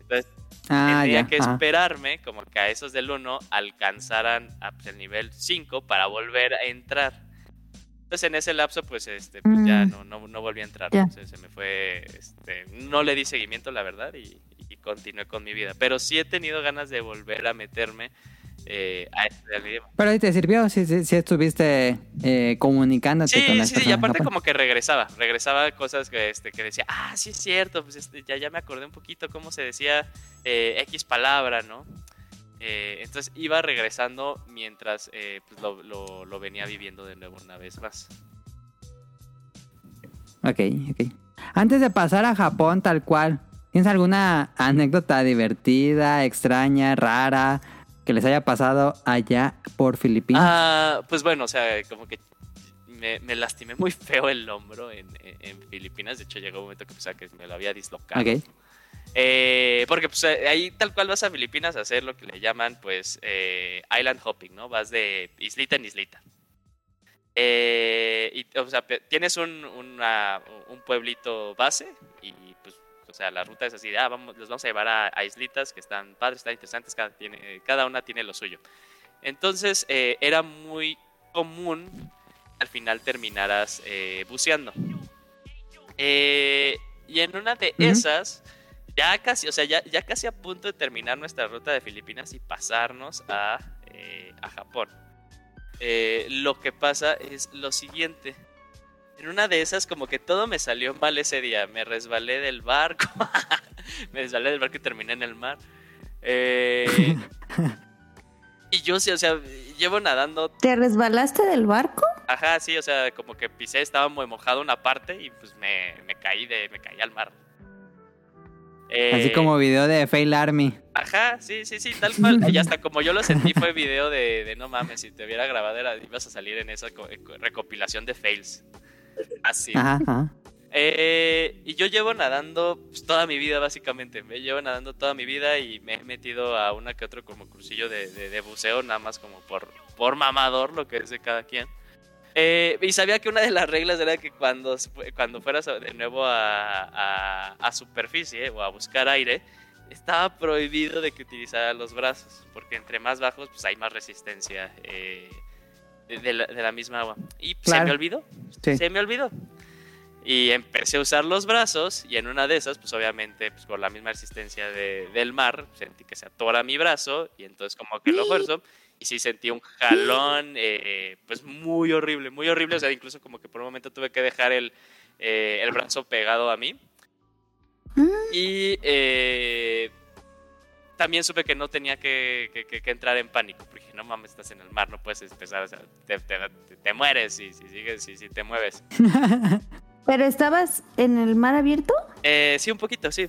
Entonces, Ah, tendría ya. que ajá. esperarme como que a esos del 1 alcanzaran a, pues, el nivel 5 para volver a entrar. Entonces en ese lapso pues este pues, ya Mm. no, no, no volví a entrar. Entonces, se me fue este no le di seguimiento la verdad y, y continué con mi vida, pero sí he tenido ganas de volver a meterme eh, a estudiar el idioma. Pero ahí te sirvió, si estuviste eh, comunicándote Sí, con las sí, sí, y aparte como que regresaba, regresaba cosas que, este, que decía, ah, sí es cierto, pues este, ya, ya me acordé un poquito cómo se decía eh, X palabra, ¿no? Eh, entonces iba regresando mientras pues, lo, lo- lo venía viviendo de nuevo una vez más. Ok, ok. Antes de pasar a Japón, tal cual, ¿tienes alguna anécdota divertida, extraña, rara, que les haya pasado allá por Filipinas? Ah, pues bueno, o sea, como que me, me lastimé muy feo el hombro en, en- en Filipinas. De hecho, llegó un momento que, pues, que me lo había dislocado. ok. Eh, porque pues eh, ahí tal cual vas a Filipinas a hacer lo que le llaman pues eh, island hopping, ¿no? Vas de islita en islita. Eh, y, o sea, tienes un, una- un pueblito base y pues, o sea, la ruta es así de, ah, vamos, los vamos a llevar a, a islitas que están padres, están interesantes, cada, tiene, cada una tiene lo suyo. Entonces, eh, era muy común al final terminaras eh, buceando. Eh, y en una de esas, ya casi, o sea, ya, ya casi a punto de terminar nuestra ruta de Filipinas y pasarnos a, eh, a Japón. Eh, lo que pasa es lo siguiente. En una de esas, como que todo me salió mal ese día. Me resbalé del barco. me resbalé del barco y terminé en el mar. Eh, y yo sí, o sea, llevo nadando ¿Te resbalaste del barco? Ajá, sí, o sea, como que pisé, estaba muy mojado una parte y pues me, me caí de, me caí al mar. Eh, Así como video de Fail Army. Ajá, sí, sí, sí, tal cual. Y hasta como yo lo sentí fue video de, de no mames, si te hubiera grabado era, ibas a salir en esa co- recopilación de fails. Así. Ajá, ajá. Eh, y yo llevo nadando pues, toda mi vida, básicamente. Me llevo nadando toda mi vida y me he metido a una que otro como cursillo de, de- de buceo, nada más como por, por mamador, lo que es de cada quien. Eh, y sabía que una de las reglas era que cuando, cuando fueras de nuevo a, a- a superficie o a buscar aire, estaba prohibido de que utilizara los brazos, porque entre más bajos pues hay más resistencia eh, de, la, de la misma agua. Y se Claro. me olvidó, Sí. se me olvidó. Y empecé a usar los brazos y en una de esas, pues obviamente, pues por la misma resistencia de- del mar, sentí que se atora mi brazo y entonces como que lo fuerzo y sí sentí un jalón, eh, pues muy horrible, muy horrible, o sea, incluso como que por un momento tuve que dejar el, eh, el brazo pegado a mí. Y eh, también supe que no tenía que, que- entrar en pánico, dije, no mames, estás en el mar, no puedes empezar, o sea, te, te- te- mueres si, si sigues, si, si te mueves. ¿Pero estabas en el mar abierto? Eh, sí, un poquito, sí.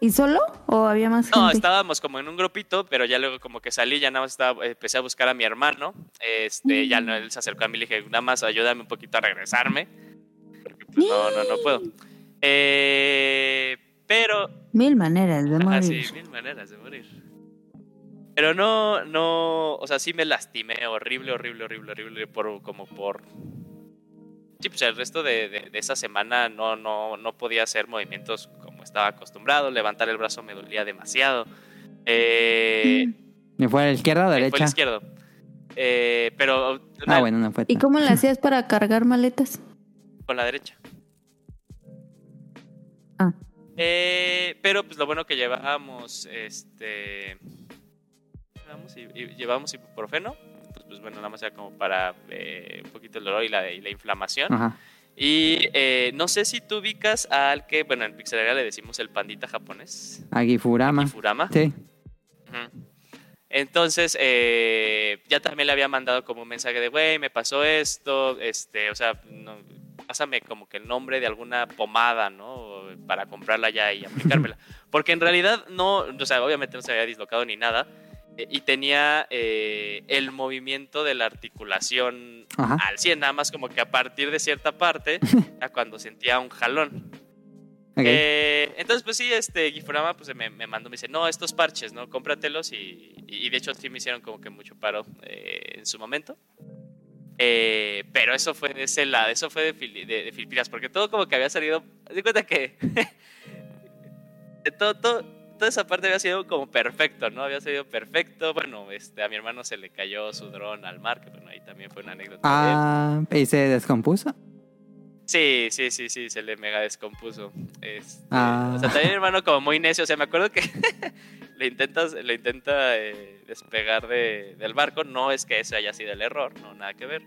¿Y solo? ¿O había más gente? No, estábamos como en un grupito, pero ya luego como que salí, ya nada más estaba, empecé a buscar a mi hermano. Este, ya no, él se acercó a mí y le dije, nada más ayúdame un poquito a regresarme. Porque pues no, no, no puedo. Eh, pero, Mil maneras de morir. sí, mil maneras de morir. Pero no, no, o sea, sí me lastimé horrible, horrible, horrible, horrible, por, como por... Sí, pues el resto de, de- de esa semana no, no, no podía hacer movimientos como estaba acostumbrado, levantar el brazo me dolía demasiado. Eh, ¿Me fue a la izquierda o Fue el derecha? izquierdo. Eh, pero Ah, bueno, no fue. ¿Y cómo le hacías para cargar maletas? con la derecha. Ah. Eh, pero pues lo bueno que llevábamos, este, llevamos, y, y- llevamos ibuprofeno, pues, pues bueno, nada más era como para eh, un poquito el dolor y la, y la inflamación. Ajá. Y eh, no sé si tú ubicas al que, bueno, en Pixelería le decimos el pandita japonés, Agifurama. Furama. Sí. Ujú. Entonces, eh, ya también le había mandado como un mensaje de, güey, me pasó esto, este, o sea, no, pásame como que el nombre de alguna pomada, ¿no? Para comprarla ya y aplicármela. Porque en realidad no, o sea, obviamente no se había dislocado ni nada. Eh, y tenía eh, el movimiento de la articulación Ajá. al 100, nada más como que a partir de cierta parte, cuando sentía un jalón. Eh, entonces, pues sí, este Gifurama pues, me, me mandó, me dice, no, estos parches, ¿no? Cómpratelos y, y, y de hecho sí me hicieron como que mucho paro eh, en su momento. Pero eso fue de ese lado, eso fue de, Fili- de- de Filipinas, porque todo como que había salido, de cuenta que de todo, todo, toda esa parte había sido como perfecto, ¿no? Había salido perfecto, bueno, este, a mi hermano se le cayó su dron al mar, que bueno, ahí también fue una anécdota. de él. Ah, ¿y se descompuso? Sí, sí, sí, sí, se le mega descompuso. Este, Ah. O sea, también mi hermano como muy necio, o sea, me acuerdo que le intentas, le intenta eh, despegar de- del barco, no es que ese haya sido el error, no, nada que ver.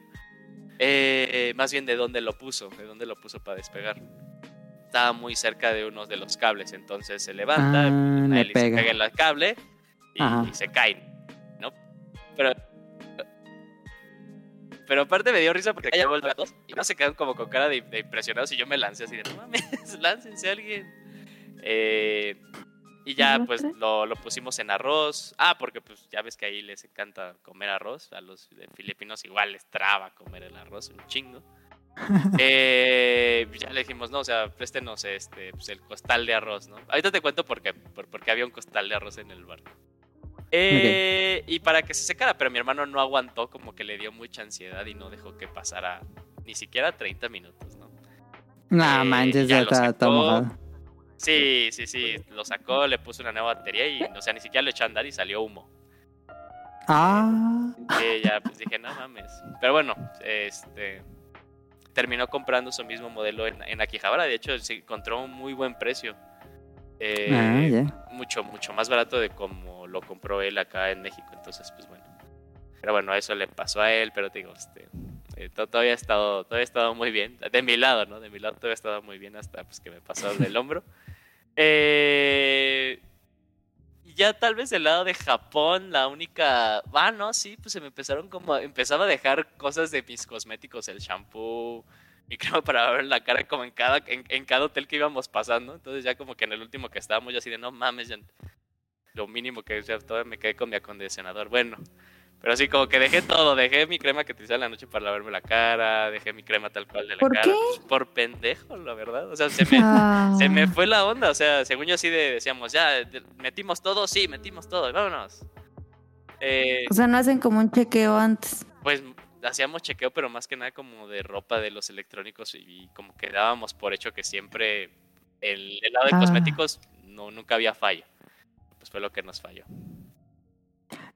Eh, más bien de dónde lo puso, de dónde lo puso para despegar. Estaba muy cerca de uno de los cables, entonces se levanta, Ah, le pega. pega en el cable y, y se caen, ¿no? Pero pero aparte me dio risa porque ya vuelto a dos y no se quedaron como con cara de, de impresionados y yo me lancé así de no mames, láncense alguien. Eh, y ya ¿Y pues lo, lo pusimos en arroz. Ah, porque pues ya ves que ahí les encanta comer arroz. A los filipinos igual les traba comer el arroz un chingo. Eh, ya le dijimos, no, o sea, préstenos este, pues, el costal de arroz, ¿no? Ahorita te cuento por qué, por, porque había un costal de arroz en el barco. Eh, Y para que se secara, pero mi hermano no aguantó, como que le dio mucha ansiedad y no dejó que pasara ni siquiera 30 minutos, ¿no? No Eh, manches, ya está todo sacó. mojado. Sí, sí, sí, lo sacó, le puso una nueva batería y, o sea, ni siquiera lo echó a andar y salió humo. Ah, Sí, ya pues dije, no mames. Pero bueno, este terminó comprando su mismo modelo en, en Akihabara. De hecho, se encontró un muy buen precio. Eh, ah, ya. Mucho, mucho más barato de como lo compró él acá en México. Entonces, pues bueno. Pero bueno, eso le pasó a él, pero te digo, este, eh, to- todavía ha estado, todavía ha estado muy bien. De mi lado, ¿no? De mi lado todavía ha estado muy bien hasta pues, que me pasó del hombro. Eh, ya tal vez del lado de Japón, la única. Ah, no, sí, pues se me empezaron como. Empezaba a dejar cosas de mis cosméticos, el shampoo, mi crema para ver la cara, como en cada, en, cada hotel que íbamos pasando. Entonces, ya como que en el último que estábamos, yo así de no mames, ya lo mínimo que sea, todavía me quedé con mi acondicionador. Bueno, pero así como que dejé todo, dejé mi crema que utilizaba en la noche para lavarme la cara, dejé mi crema tal cual de la ¿Por cara. qué? pues, por pendejo, la verdad. O sea, se me, Ah. se me fue la onda, o sea, según yo así de, decíamos, ya, metimos todo, sí, metimos todo, vámonos. Eh, O sea, no hacen como un chequeo antes. pues hacíamos chequeo, pero más que nada como de ropa de los electrónicos y, y como que dábamos por hecho que siempre el, el lado de Ah. cosméticos no, nunca había fallo. Pues fue lo que nos falló.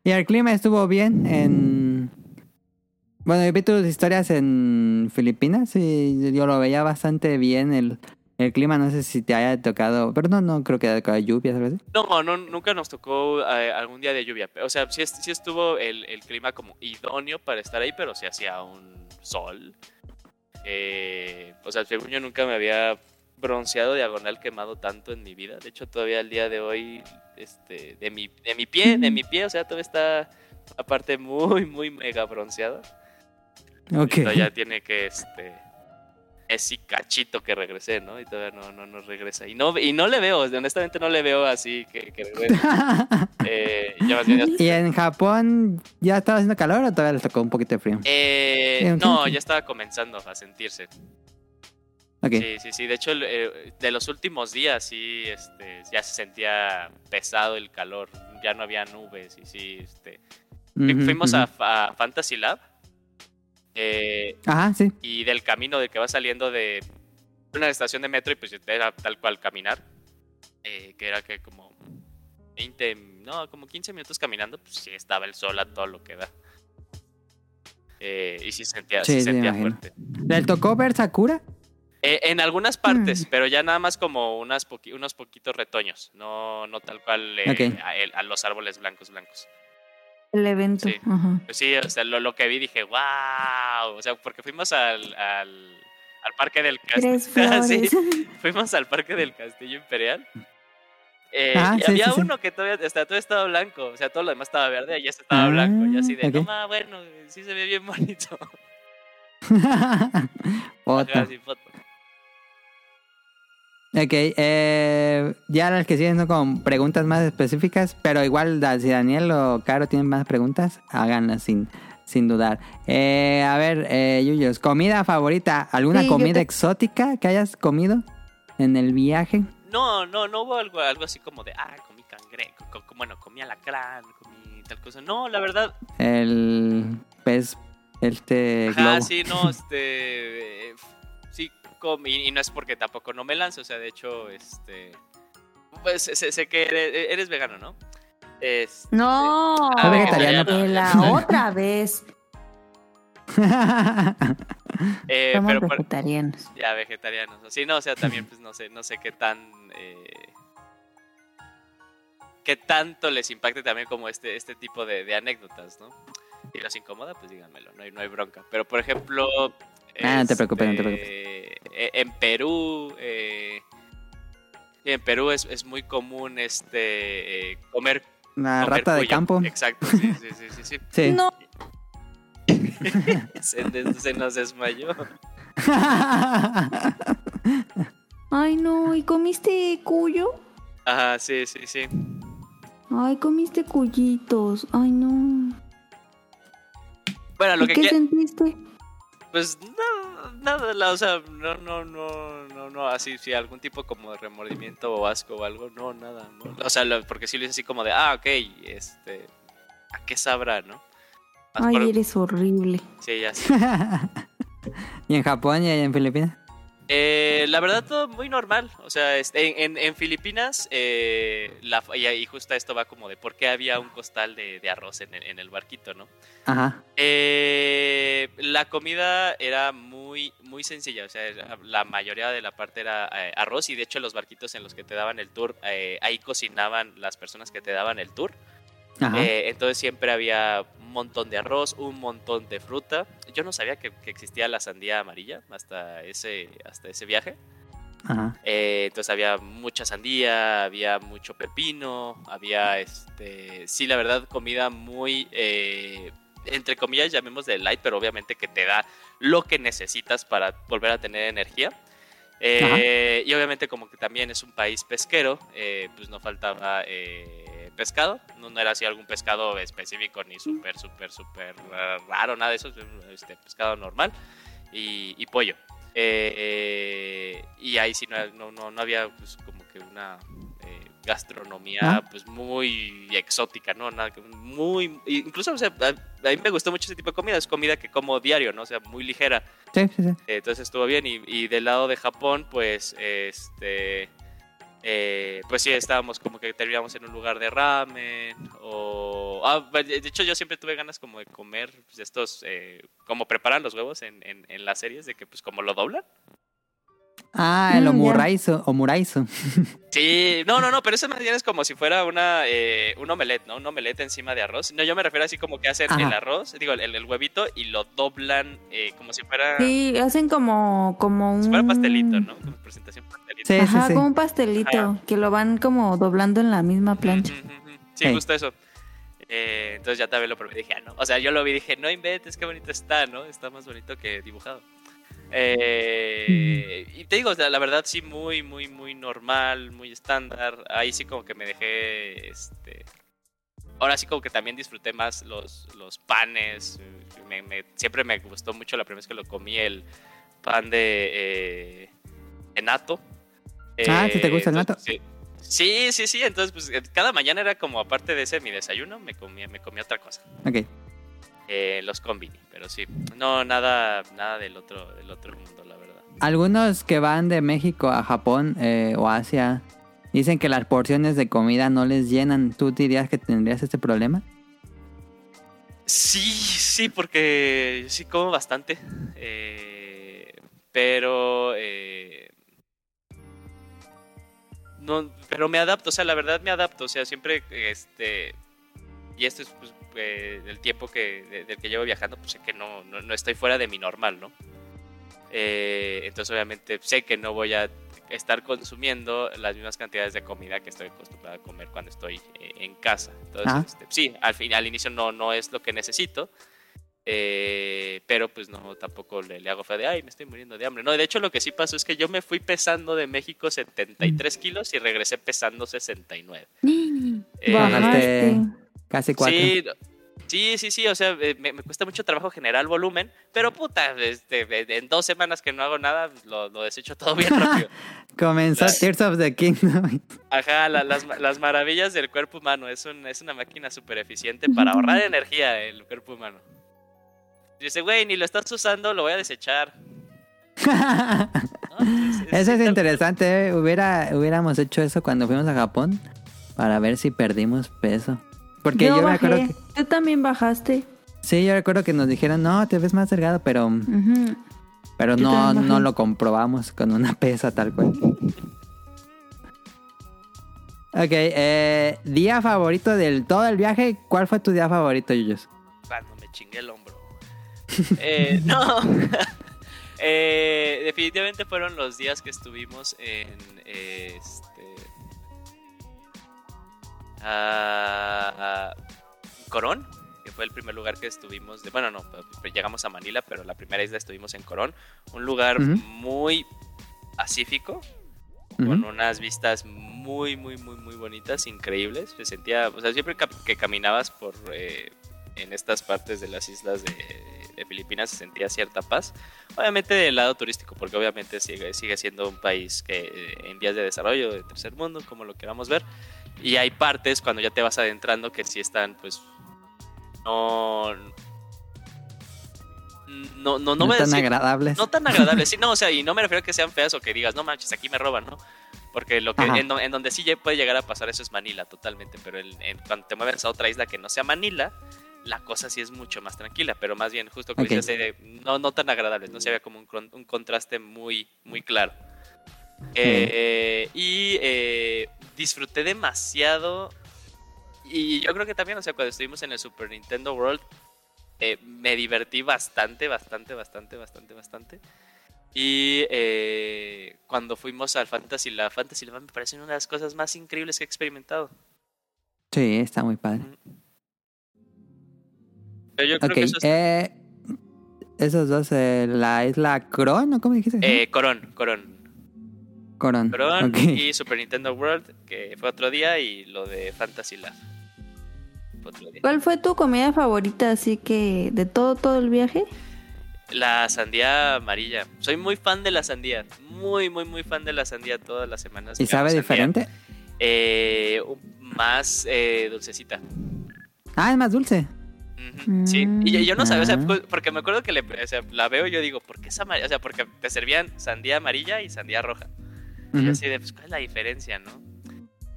Y el clima estuvo bien en... Bueno, yo vi tus historias en Filipinas y yo lo veía bastante bien el, el clima. No sé si te haya tocado... Pero no, no creo que haya tocado algo así. No, no, nunca nos tocó eh, algún día de lluvia. O sea, sí, sí estuvo el, el clima como idóneo para estar ahí, pero sí hacía un sol. Eh, o sea, según yo nunca me había bronceado diagonal quemado tanto en mi vida. De hecho, todavía al día de hoy, este, de mi, de mi pie, de mi pie, o sea, todavía está aparte muy, muy mega bronceado. Ok. Ahorita ya tiene que, este, ese cachito que regresé, ¿no? Y todavía no, no, no regresa. Y no, y no le veo, honestamente no le veo así que, que regrese. Eh, ya más bien ya- ¿Y en Japón ya estaba haciendo calor o todavía les tocó un poquito de frío? Eh, no, ya estaba comenzando a sentirse. Sí, sí, sí. De hecho, eh, de los últimos días sí, este, ya se sentía pesado el calor. Ya no había nubes y sí, este. Fuimos a, a Fantasy Lab. eh, Ajá, sí. y del camino de que va saliendo de una estación de metro y pues era tal cual caminar. eh, que era que como 20, no, como 15 minutos caminando, pues sí estaba el sol a todo lo que da. Eh, y sí sentía, Sí, sí sentía fuerte. ¿Le tocó ver Sakura? Eh, en algunas partes, Mm. pero ya nada más como unas poqui- unos poquitos retoños, no, no tal cual eh, a, el- a los árboles blancos blancos. El evento. Sí. Ajá. Pues sí, o sea, lo, lo que vi dije, wow, o sea, porque fuimos al, al, al parque del castillo. sí, fuimos al parque del castillo imperial. Eh, Ah, y sí, había sí, uno que todavía, hasta todo estaba blanco, o sea, todo lo demás estaba verde y este estaba Ah, blanco. Y así de, ok. no, bueno, sí se ve bien bonito. Foto. Ajá, sí, foto. Ok, eh, ya las que siguen son con preguntas más específicas, pero igual si Daniel o Caro tienen más preguntas, háganlas sin, sin dudar. Eh, a ver, eh, Yuyos, comida favorita, ¿alguna Sí, comida te- exótica que hayas comido en el viaje? No, no, no hubo algo, algo así como de, ah, comí cangrejo, co- co- bueno, comí alacrán, comí tal cosa. No, la verdad, El pez, este Ajá, globo. sí, no, este. Y, y no es porque tampoco no me lanzo, o sea, de hecho, este. Pues sé, sé que eres, eres vegano, ¿no? Este, No, Ah, vegetariano. de la otra vez. eh, Somos pero por- vegetarianos. ya vegetarianos. Sí, no, o sea, también, pues no sé, no sé qué tan. eh, qué tanto les impacte también como este, este tipo de, de anécdotas, ¿no? Si los incomoda, pues díganmelo, no hay, no hay bronca. Pero por ejemplo. Ah, no te preocupes, no te este, eh, En Perú. eh, en Perú es, es muy común este eh, comer, La comer rata de campo. Exacto, sí, sí, sí, sí, sí. Sí. No, Se, nos desmayó. ay no, ¿y comiste cuyo? Ajá, sí, sí, sí. Ay, comiste cuyitos. Ay no. Bueno, lo ¿Y que qué sentiste? Pues no, nada, la- o sea, no, no, no, no, no, así, sí, algún tipo como de remordimiento o asco o algo, no, nada, no. O sea, lo- porque sí lo hice así como de, ah, ok, este, ¿a qué sabrá, no? Más Ay, por- eres horrible. Sí, ya sí. ¿Y en Japón y en Filipinas? Eh, la verdad, todo muy normal. O sea, este, en, en- en Filipinas, eh, la, y, y justo esto va como de por qué había un costal de, de arroz en el, en el barquito, ¿no? Ajá. Eh, la comida era muy, muy sencilla, o sea, la mayoría de la parte era eh, arroz y de hecho los barquitos en los que te daban el tour, eh, ahí cocinaban las personas que te daban el tour. Eh, entonces siempre había un montón de arroz, un montón de fruta. Yo no sabía que, que existía la sandía amarilla hasta ese, hasta ese viaje. Ajá. Eh, entonces había mucha sandía, había mucho pepino, había, este, sí, la verdad, comida muy, eh, entre comillas, llamemos de light, pero obviamente que te da lo que necesitas para volver a tener energía. Eh, y obviamente como que también es un país pesquero, pues no faltaba pescado, no, no era así algún pescado específico ni súper, súper, súper raro, nada de eso, este, pescado normal y, y pollo. Eh, eh, y ahí sí no, no, no, no había pues, como que una eh, gastronomía Ah. pues muy exótica, ¿no? Nada muy, incluso, o sea, a, a mí me gustó mucho ese tipo de comida, es comida que como diario, ¿no? O sea, muy ligera. Sí, sí, sí. Entonces estuvo bien. Y, y del lado de Japón, pues, este. Eh, pues sí, estábamos como que terminamos en un lugar de ramen. O. Ah, de hecho, yo siempre tuve ganas como de comer pues, estos. eh, como preparan los huevos en, en las series, de que pues como lo doblan. Ah, el Mm, omuraizo, omuraizo. Sí, no, no, no, pero eso más bien es como si fuera una, eh, un omelette, ¿no? Un omelette encima de arroz. No, yo me refiero así como que hacen Ajá. el arroz, digo, el, el huevito, y lo doblan eh, como si fuera, Sí, hacen como, como un... si fuera pastelito, ¿no? Como presentación pastelito. Sí, Ajá, sí, sí. como un pastelito, Ajá. que lo van como doblando en la misma plancha. Sí, justo eso. Eh, entonces ya también lo probé. Dije, ah, no. O sea, yo lo vi y dije, no inventes, qué bonito está, ¿no? Está más bonito que dibujado. Eh, y te digo, la verdad sí, muy, muy, muy normal, muy estándar. Ahí sí como que me dejé, este... Ahora sí como que también disfruté más los, los panes. Me- me- siempre me gustó mucho la primera vez que lo comí, el pan de... eh, de natto. Ah, ¿sí te gusta el entonces, Sí. Sí, sí, sí. Entonces, pues cada mañana era como, aparte de ese mi desayuno, me comía, me comía otra cosa. Ok. Eh, los combini, pero sí. No, nada, nada del otro, del otro mundo, la verdad. Algunos que van de México a Japón eh, o Asia dicen que las porciones de comida no les llenan. ¿Tú dirías que tendrías este problema? Sí, sí, porque yo sí como bastante. eh, pero. eh, no, pero me adapto, o sea, la verdad me adapto. O sea, siempre. este Y esto es pues, eh, el tiempo que, de- del que llevo viajando, pues sé que no, no, no estoy fuera de mi normal, ¿no? Eh, entonces, obviamente, sé que no voy a estar consumiendo las mismas cantidades de comida que estoy acostumbrado a comer cuando estoy eh, en casa. Entonces, Ah. este, sí, al, fin, al inicio no, no es lo que necesito, eh, pero pues no, tampoco le, le hago fe de, ay, me estoy muriendo de hambre. No, de hecho lo que sí pasó es que yo me fui pesando de México 73 kilos y regresé pesando 69. Eh, casi cuatro. Sí, sí, sí, sí, o sea, eh, me, me cuesta mucho trabajo generar volumen, pero puta, este, en dos semanas que no hago nada, lo, lo desecho todo bien rápido. Comenzó Las- Tears of the Kingdom. Ajá, la- las, las maravillas del cuerpo humano, es, un, es una máquina súper eficiente para ahorrar energía el cuerpo humano. Dice, güey, ni lo estás usando, lo voy a desechar. ¿No? Entonces, Eso es interesante. ¿eh? Hubiera, hubiéramos hecho eso cuando fuimos a Japón para ver si perdimos peso. Porque yo, yo me bajé. acuerdo que... Tú también bajaste. Sí, yo recuerdo que nos dijeron, no, te ves más delgado, pero, pero Yo no, no lo comprobamos con una pesa tal cual. Ok, eh, día favorito del todo el viaje. ¿Cuál fue tu día favorito, Yuyos? Cuando me chingué el hombro. Eh, no. Eh, definitivamente fueron los días que estuvimos en eh, este. Ah, Corón, que fue el primer lugar que estuvimos. De, bueno, no, pues, llegamos a Manila, pero la primera isla estuvimos en Corón. Un lugar muy pacífico, con unas vistas muy, muy, muy, muy bonitas, increíbles. Se sentía, o sea, siempre que caminabas por eh, en estas partes de las islas de, de Filipinas se sentía cierta paz. Obviamente del lado turístico, porque obviamente sigue, sigue siendo un país que eh, en vías de desarrollo, de tercer mundo, como lo queramos ver. Y hay partes cuando ya te vas adentrando que sí están, pues, no... No, no, no, No, a tan decir- agradables. no tan agradables, sí, no, o sea, y no me refiero a que sean feas o que digas, no manches, aquí me roban, ¿no? Porque lo que en, do- en donde sí puede llegar a pasar eso es Manila, totalmente, pero en, en- cuando te mueves a otra isla que no sea Manila, la cosa sí es mucho más tranquila, pero más bien justo como Ok. dices, eh, no, no tan agradables, no se había como un, un contraste muy, muy claro. Eh, y eh, disfruté demasiado. Y yo creo que también, o sea, cuando estuvimos en el Super Nintendo World, eh, me divertí bastante, bastante, bastante, bastante, bastante. Y eh, cuando fuimos al Fantasy Lab, Fantasy me parece una de las cosas más increíbles que he experimentado. Sí, está muy padre. Pero yo creo Ok, que eso es... eh, esos dos, eh, la isla Cron, ¿no? ¿Cómo dijiste? Eh, Corón, Corón. Coron. Corón y Super Nintendo World, que fue otro día, y lo de Fantasy Lab. Fue otro día. ¿Cuál fue tu comida favorita así que de todo todo el viaje? La sandía amarilla. Soy muy fan de la sandía. Muy, muy, muy fan de la sandía todas las semanas. ¿Y sabe sandía. diferente? Eh, más eh, dulcecita. Ah, es más dulce. Sí, y yo, yo no sabía, o sea, Ah. pues, porque me acuerdo que le, o sea, la veo y yo digo, ¿por qué es amarilla? O sea, porque te servían sandía amarilla y sandía roja. Y así de, pues, ¿cuál es la diferencia, no?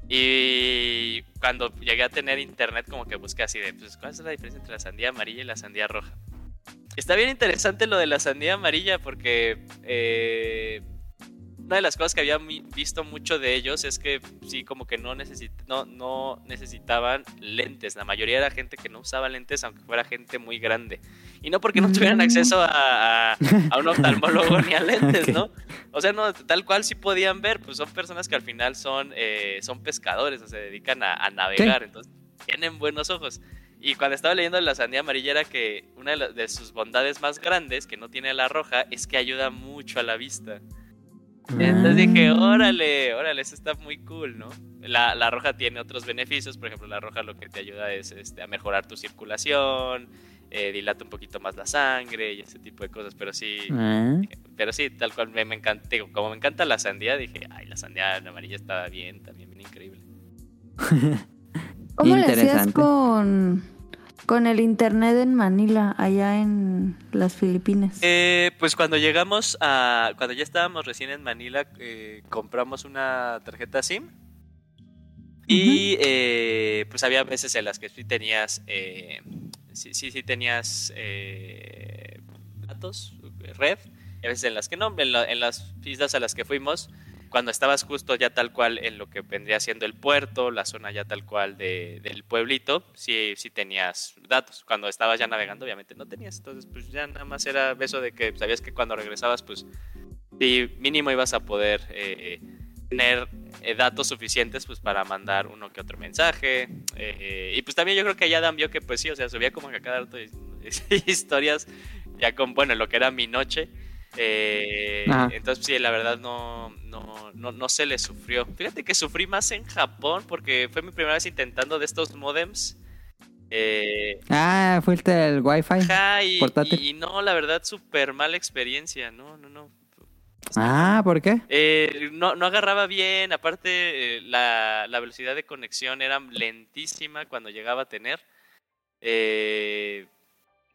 Y cuando llegué a tener internet, como que busqué así de, pues, ¿cuál es la diferencia entre la sandía amarilla y la sandía roja? Está bien interesante lo de la sandía amarilla porque eh, una de las cosas que había visto mucho de ellos es que sí, como que no, necesit no, no necesitaban lentes. La mayoría era gente que no usaba lentes, aunque fuera gente muy grande. Y no porque no tuvieran Mm. acceso a, a- a un oftalmólogo ni a lentes. ¿no? O sea, no, tal cual sí podían ver, pues son personas que al final son, eh, son pescadores o se dedican a, a navegar, entonces tienen buenos ojos. Y cuando estaba leyendo la sandía amarilla era que una de, de sus bondades más grandes, que no tiene la roja, es que ayuda mucho a la vista. Entonces dije, Ah. órale, órale, eso está muy cool, ¿no? La, la roja tiene otros beneficios, por ejemplo, la roja lo que te ayuda es este, a mejorar tu circulación, eh, dilata un poquito más la sangre y ese tipo de cosas, pero sí, Ah. pero sí, tal cual me, me encanta, digo, como me encanta la sandía, dije, ay, la sandía en amarilla estaba bien, también bien increíble. ¿Cómo le hacías con, con el internet en Manila, allá en las Filipinas? Eh, pues cuando llegamos a, cuando ya estábamos recién en Manila, eh, compramos una tarjeta SIM. Y eh, pues había veces en las que sí tenías, eh, sí, sí, sí tenías eh, datos, red, y a veces en las que no, en, la- en las islas a las que fuimos, cuando estabas justo ya tal cual en lo que vendría siendo el puerto, la zona ya tal cual de- del pueblito, sí, sí tenías datos. Cuando estabas ya navegando, obviamente no tenías. Entonces, pues ya nada más era eso de que sabías que cuando regresabas, pues sí, mínimo ibas a poder eh, tener eh, datos suficientes pues para mandar uno que otro mensaje. eh, y pues también yo creo que ya Dan vio que pues sí, o sea, subía como que a cada rato historias ya con, bueno, lo que era mi noche. Eh, entonces sí, la verdad no, no, no, no se le sufrió. Fíjate que sufrí más en Japón porque fue mi primera vez intentando de estos modems. Eh, Ah, fuiste el wifi. ajá, y, portátil. y no, la verdad, súper mala experiencia. No, no, no. Ah, ¿por qué? Eh, no, no agarraba bien, aparte eh, la, la velocidad de conexión era lentísima cuando llegaba a tener. Eh,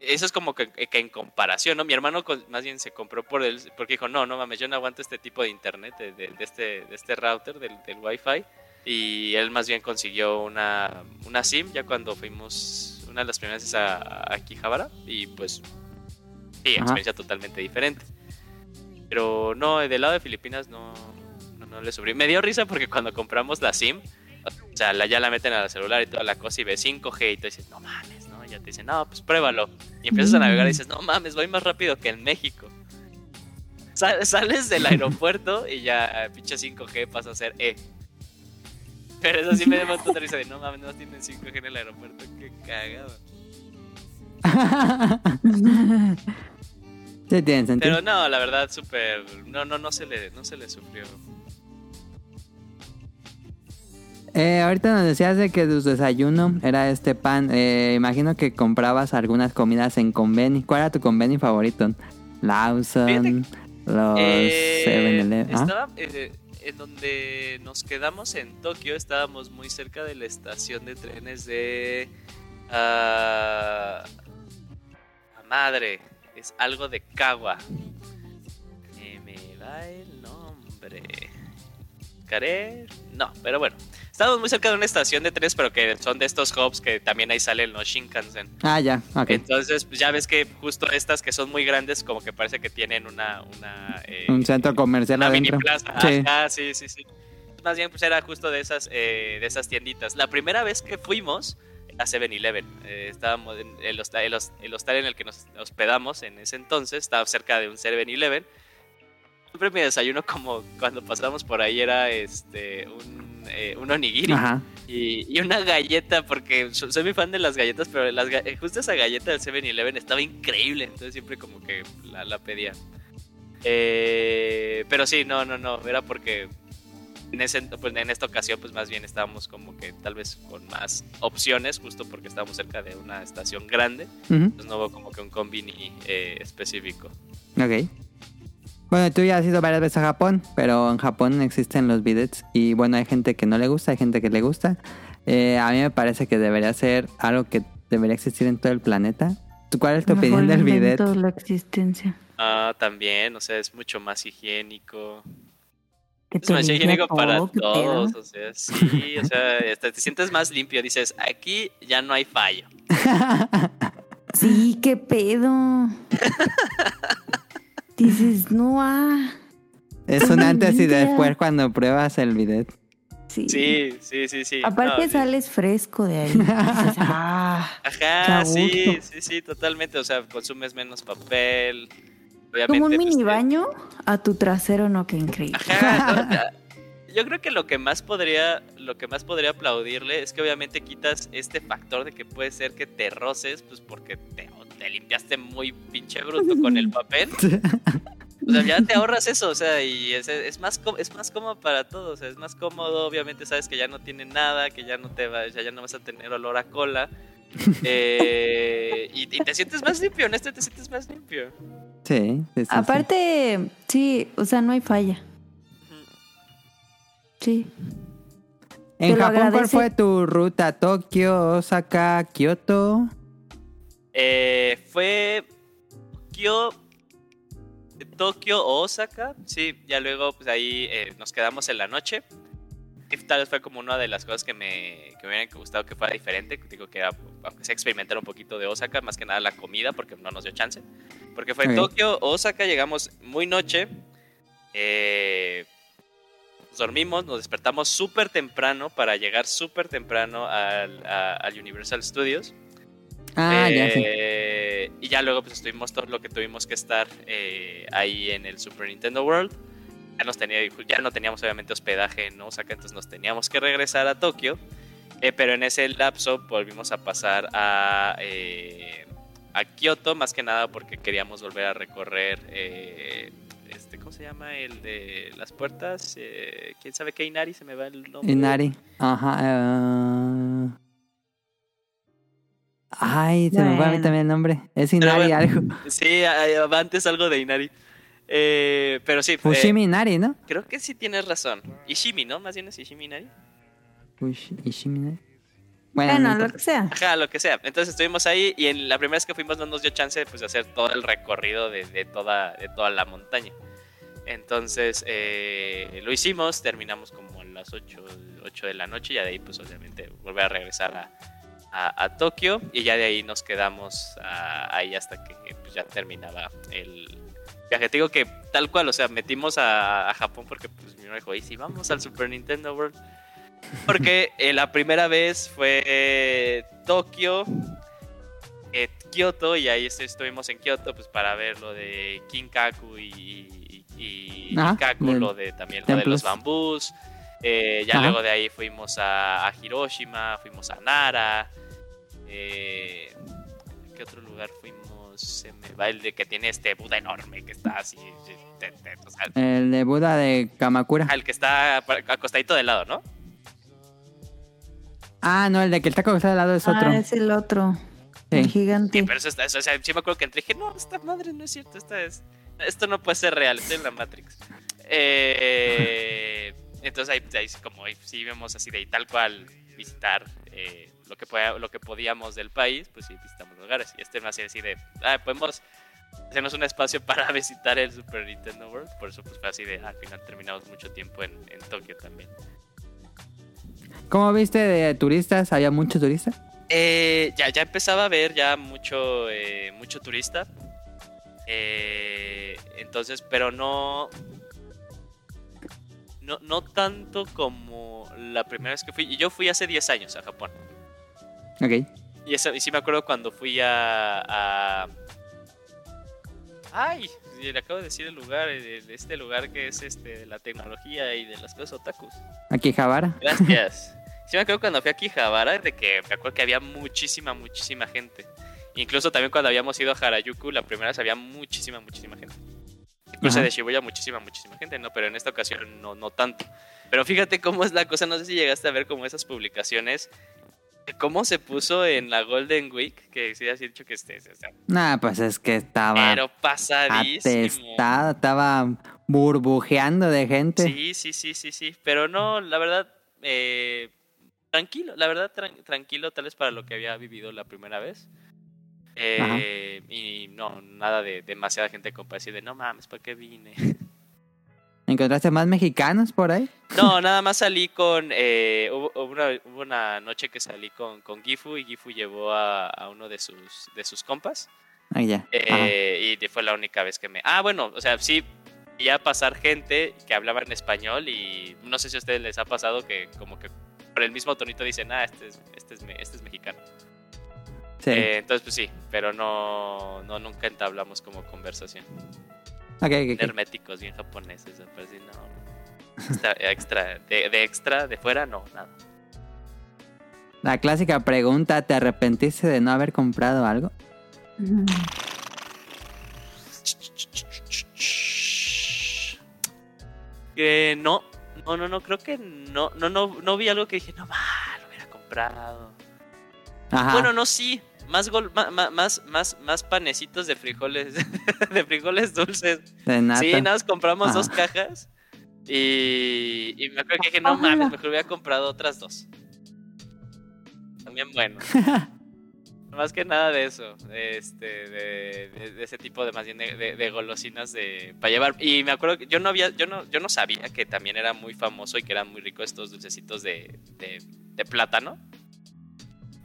eso es como que, que en comparación, ¿no? Mi hermano más bien se compró por el, porque dijo, no, no mames, yo no aguanto este tipo de internet, de, de- de este, de este router, del, del Wi-Fi. Y él más bien consiguió una, una SIM ya cuando fuimos una de las primeras veces a, a Quijabara. Y pues, sí, Ajá. experiencia totalmente diferente. Pero no, del lado de Filipinas no, no, no le sufrí. Me dio risa porque cuando compramos la SIM, o sea, la, ya la meten al celular y toda la cosa y ves 5G y tú dices, no mames, ya te dicen, no, pues pruébalo. Y empiezas a navegar y dices, no mames, voy más rápido que en México. Sal- sales del aeropuerto y ya pinche 5G pasa a ser E. Pero eso sí me dio un risa de, no mames, no tienen 5G en el aeropuerto, qué cagado. sí, tiene sentido. Pero no, la verdad, súper, no, no, no se le, no se le sufrió. Eh, ahorita nos decías de que tu desayuno era este pan. Eh, imagino que comprabas algunas comidas en conveni. ¿Cuál era tu conveni favorito? Lawson, los Eh, 7-Eleven. ¿ah? estaba, eh, en donde nos quedamos en Tokio, estábamos muy cerca de la estación de trenes de... la madre, es algo de Kawa. Me va el nombre. ¿Caré? No, pero bueno. Estábamos muy cerca de una estación de trenes, pero que son de estos hubs que también ahí salen los Shinkansen. Ah, ya, ok. Entonces, pues ya ves que justo estas que son muy grandes, como que parece que tienen una. una eh, Un centro comercial una mini plaza. Sí. Ajá, sí, sí, sí. Más bien, pues era justo de esas, eh, de esas tienditas. La primera vez que fuimos a 7-Eleven, eh, estábamos en el hostal, el, el hostal en el que nos hospedamos en ese entonces, estaba cerca de un 7-Eleven. Siempre mi desayuno, como cuando pasamos por ahí, era este un, eh, un onigiri. Ajá. Y, y una galleta, porque so- soy muy fan de las galletas, pero las, eh, justo esa galleta del 7-Eleven estaba increíble, entonces siempre como que la, la pedía. Eh, pero sí, no, no, no, era porque en, ese, pues en esta ocasión pues más bien estábamos como que tal vez con más opciones, justo porque estábamos cerca de una estación grande, Ujú, pues no hubo como que un combini eh, específico. Ok. Bueno, tú ya has ido varias veces a Japón, pero en Japón existen los bidets y bueno, hay gente que no le gusta, hay gente que le gusta. Eh, a mí me parece que debería ser algo que debería existir en todo el planeta. ¿Tú ¿Cuál es tu Mejor opinión del bidet? la existencia. Ah, también, o sea, es mucho más higiénico. Es te más higiénico para todos, o sea, sí, o sea, hasta te sientes más limpio, dices, aquí ya no hay fallo. Sí, qué pedo. Dices, no, ah. Es un antes y después cuando pruebas el bidet. Sí. Sí, sí, sí, sí. Aparte No, sí. sales fresco de ahí. Dices, ah. Ajá, sí, sí, sí, totalmente, o sea, consumes menos papel. Como Obviamente, un pues, mini baño a tu trasero, no, qué increíble. Ajá, no, ya. yo creo que lo que más podría, lo que más podría aplaudirle es que obviamente quitas este factor de que puede ser que te roces, pues porque te, te limpiaste muy pinche bruto con el papel. O sea, ya te ahorras eso, o sea, y es, es más es más cómodo para todos, o sea, es más cómodo, obviamente sabes que ya no tiene nada, que ya no te va, ya, ya no vas a tener olor a cola. Eh, y, y te sientes más limpio, en este te sientes más limpio. Sí, sí, sí, sí. Aparte, sí, o sea, no hay falla. Sí. En Japón, ¿cuál fue tu ruta? Tokio, Osaka, Kioto. Eh, fue Tokio, Tokio o Osaka. Sí, ya luego pues ahí eh, nos quedamos en la noche. Y tal vez fue como una de las cosas que me, que me hubieran gustado que fuera diferente. Digo que era, aunque sea experimentar un poquito de Osaka, más que nada la comida, porque no nos dio chance. Porque fue Ok. Tokio, Osaka, llegamos muy noche. Eh, nos dormimos, nos despertamos súper temprano para llegar súper temprano al, a- al Universal Studios. Ah, ya sí. Eh, Y ya luego pues estuvimos todo lo que tuvimos que estar eh, ahí en el Super Nintendo World. Ya, nos tenía, ya no teníamos obviamente hospedaje en Osaka, entonces nos teníamos que regresar a Tokio. Eh, pero en ese lapso volvimos a pasar a, eh, a Kioto, más que nada porque queríamos volver a recorrer, este, ¿cómo se llama? El de las puertas. Eh, ¿Quién sabe qué Inari? Se me va el nombre. Inari. Ajá. eh. Ay, se me fue a mí Bueno. también el nombre. Es Inari bueno. algo. Sí, antes algo de Inari. Eh, pero sí, eh, Fushimi Inari, ¿no? creo que sí tienes razón. Ishimi, ¿no? Más bien es Ishimi Inari. Ishimi Inari. Bueno, Bueno, no lo que sea. Ajá, lo que sea. Entonces estuvimos ahí y en la primera vez que fuimos no nos dio chance pues, de hacer todo el recorrido de, de toda, de toda la montaña. Entonces eh, lo hicimos, terminamos como a las 8, 8 de la noche y ya de ahí pues obviamente volver a regresar a, a- a Tokio y ya de ahí nos quedamos ah, ahí hasta que pues, ya terminaba el viaje. Te digo que tal cual, o sea, metimos a, a Japón porque pues mi hermano dijo, y si vamos al Super Nintendo World. Porque eh, la primera vez fue eh, Tokio, eh, Kioto, y ahí est- estuvimos en Kioto pues para ver lo de Kinkaku y, y, y Ajá, Kaku, lo de también lo de los bambús. Eh, ya Ajá. luego de ahí fuimos a, a Hiroshima, fuimos a Nara. Eh, ¿Qué otro lugar fuimos? Se me va el de que tiene este Buda enorme que está así. te- te- o sea, El de Buda de Kamakura. al que está acostadito de lado, ¿no? Ah, no, el de que está acostado al lado es otro. Ah, es el otro. Sí. El gigante. Sí, pero eso está, eso, o sea, sí me acuerdo que entré y dije, no, esta madre no es cierto, esta es, esto no puede ser real, estoy en la Matrix. Eh, entonces ahí, ahí sí como ahí sí vemos así de ahí tal cual visitar eh, lo, que lo que podíamos del país, pues sí visitamos lugares. Y este más así de, ah, podemos hacernos un espacio para visitar el Super Nintendo World, por eso pues fue así de, al final terminamos mucho tiempo en, en Tokio también. ¿Cómo viste de turistas? ¿Había muchos turistas? Eh, ya, ya empezaba a ver ya mucho, eh, mucho turista. Eh, entonces, pero no, no. No tanto como la primera vez que fui. Y yo fui hace 10 años a Japón. Ok. Y, eso, y sí me acuerdo cuando fui a. a- Ay, le acabo de decir el lugar, este lugar que es este de la tecnología y de las cosas otakus. Aquí Javara. Gracias. Sí me acuerdo cuando fui a Akihabara de que me acuerdo que había muchísima, muchísima gente. Incluso también cuando habíamos ido a Harajuku, la primera vez había muchísima, muchísima gente. Incluso Ajá. de Shibuya muchísima, muchísima gente, ¿no? Pero en esta ocasión no, no tanto. Pero fíjate cómo es la cosa, no sé si llegaste a ver como esas publicaciones, cómo se puso en la Golden Week, que sí has dicho que esté, o sea, Nah, pues es que estaba pero pasadísimo. estaba burbujeando de gente. Sí, sí, sí, sí, sí. Pero no, la verdad, eh, tranquilo, la verdad, tran- tranquilo, tal vez para lo que había vivido la primera vez. Eh, y no, nada de demasiada gente decir de no mames, ¿para qué vine? ¿Encontraste más mexicanos por ahí? No, nada más salí con. eh, hubo, una, hubo una noche que salí con, con Gifu y Gifu llevó a, a uno de sus, de sus compas. Ah, ya. Eh, y fue la única vez que me... Ah, bueno, o sea, sí, ya pasar gente que hablaba en español y no sé si a ustedes les ha pasado que como que por el mismo tonito dicen, ah, este es, este es, este es mexicano. Sí. Eh, entonces, pues sí, pero no, no nunca entablamos como conversación. Ok, ok, ok. Herméticos, bien japoneses, sí, no. Extra, extra, de, de extra, de fuera, no, nada. La clásica pregunta, ¿te arrepentiste de no haber comprado algo? Ujú. Eh, no, no, no, no, creo que no, no, no, no vi algo que dije, no, va, lo hubiera comprado. Ajá. Bueno, no, sí. Más, gol, ma- ma- más, más, más panecitos de frijoles, de frijoles dulces. de nata. Sí, nada más compramos Ah. dos cajas. Y, y me acuerdo que dije, no mames, mejor hubiera comprado otras dos. También bueno. más que nada de eso, de, este, de, de- de ese tipo de más bien de, de- de golosinas de para llevar. Y me acuerdo que yo no había, yo no, yo no sabía que también era muy famoso y que eran muy ricos estos dulcecitos de, de, de plátano.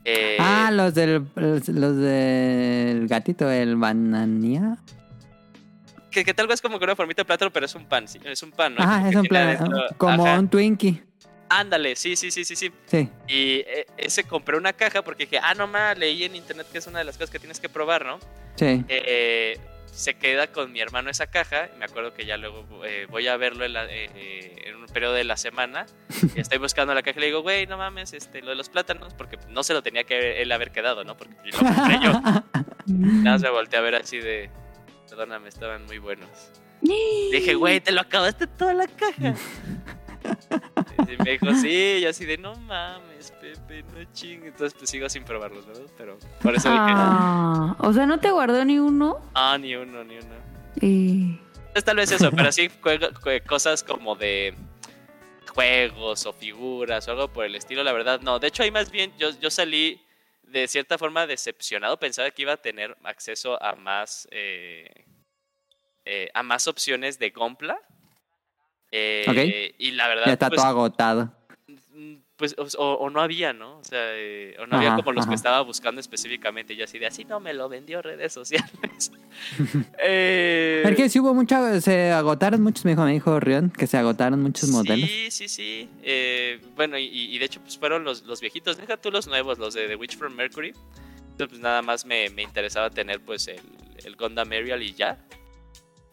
Eh, Ah, los del, los, del gatito, el bananía. que, que tal vez como con una formita de plátano, pero es un pan, sí, es un pan, ¿no? Como es que un adentro- como Ajá. un Twinkie. Ándale, sí, sí, sí, sí, sí. Sí. Y eh, ese compré una caja porque dije, ah, no más, leí en internet que es una de las cosas que tienes que probar, ¿no? Sí. Eh, se queda con mi hermano esa caja. Me acuerdo que ya luego eh, voy a verlo en, la- eh, eh, en un periodo de la semana. Y estoy buscando la caja y le digo, güey, no mames, este, lo de los plátanos, porque no se lo tenía que él haber quedado, ¿no? Porque lo compré yo. Nada más me volteé a ver así de, perdóname, estaban muy buenos. Dije, güey, te lo acabaste toda la caja. Y me dijo, sí, y así de, no mames, Pepe, no ching. Entonces, pues sigo sin probarlos, ¿verdad? Pero por eso dije, Ah, o sea, no te guardó ni uno. ah, ni uno, ni uno. Y... Es tal vez eso, pero sí cosas como de juegos o figuras o algo por el estilo, la verdad, no. De hecho, ahí más bien yo, yo salí de cierta forma decepcionado. Pensaba que iba a tener acceso a más, eh, eh, a más opciones de compra. Eh, Y la verdad, Ya está pues, todo agotado. Pues o, no había, ¿no? O sea, eh, o no había como los ajá. que estaba buscando específicamente. Y yo así de así no me lo vendió redes sociales. eh, Es que sí hubo mucho, se agotaron muchos, me dijo, me dijo Rion, que se agotaron muchos modelos. Sí, sí, sí. Eh, bueno, y, y de hecho, pues fueron los, los viejitos. Deja tú los nuevos, los de The Witch from Mercury. Entonces, pues nada más me, me interesaba tener pues el, el Gundam Ariel y ya.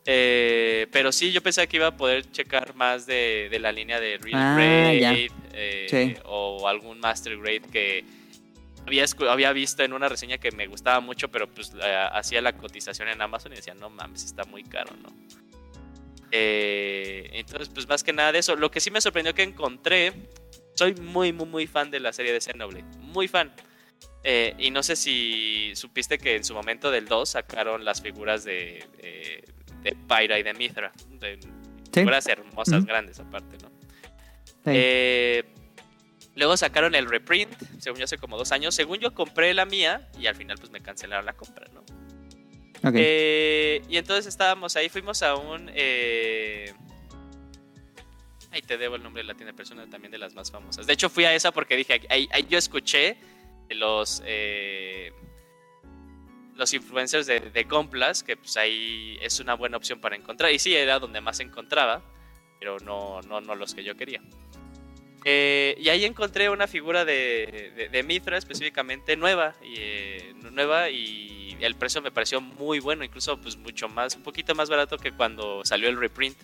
Eh, pero sí, yo pensé que iba a poder checar más de, de la línea de Real Ah, Grade eh, Sí. o algún Master Grade que había, había visto en una reseña que me gustaba mucho, pero pues hacía la cotización en Amazon y decía, no mames, está muy caro, ¿no? Eh, entonces, pues más que nada de eso. Lo que sí me sorprendió que encontré, soy muy, muy, muy fan de la serie de Xenoblade, muy fan. Eh, y no sé si supiste que en su momento del 2 sacaron las figuras de, de, de Pyra y de Mithra. De Sí. hermosas, grandes aparte, ¿no? Sí. Eh, luego sacaron el reprint, según yo hace como dos años. Según yo compré la mía y al final pues me cancelaron la compra, ¿no? Eh, y entonces estábamos ahí, fuimos a un... Eh... Ahí te debo el nombre de la tienda de persona también de las más famosas. De hecho fui a esa porque dije, ahí, ahí yo escuché los... eh, los influencers de, de Complas, que pues ahí es una buena opción para encontrar. Y sí, era donde más encontraba, pero no, no, no los que yo quería. Eh, y ahí encontré una figura de, de, de Mithra específicamente nueva y, eh, nueva y el precio me pareció muy bueno, incluso pues mucho más, un poquito más barato que cuando salió el reprint.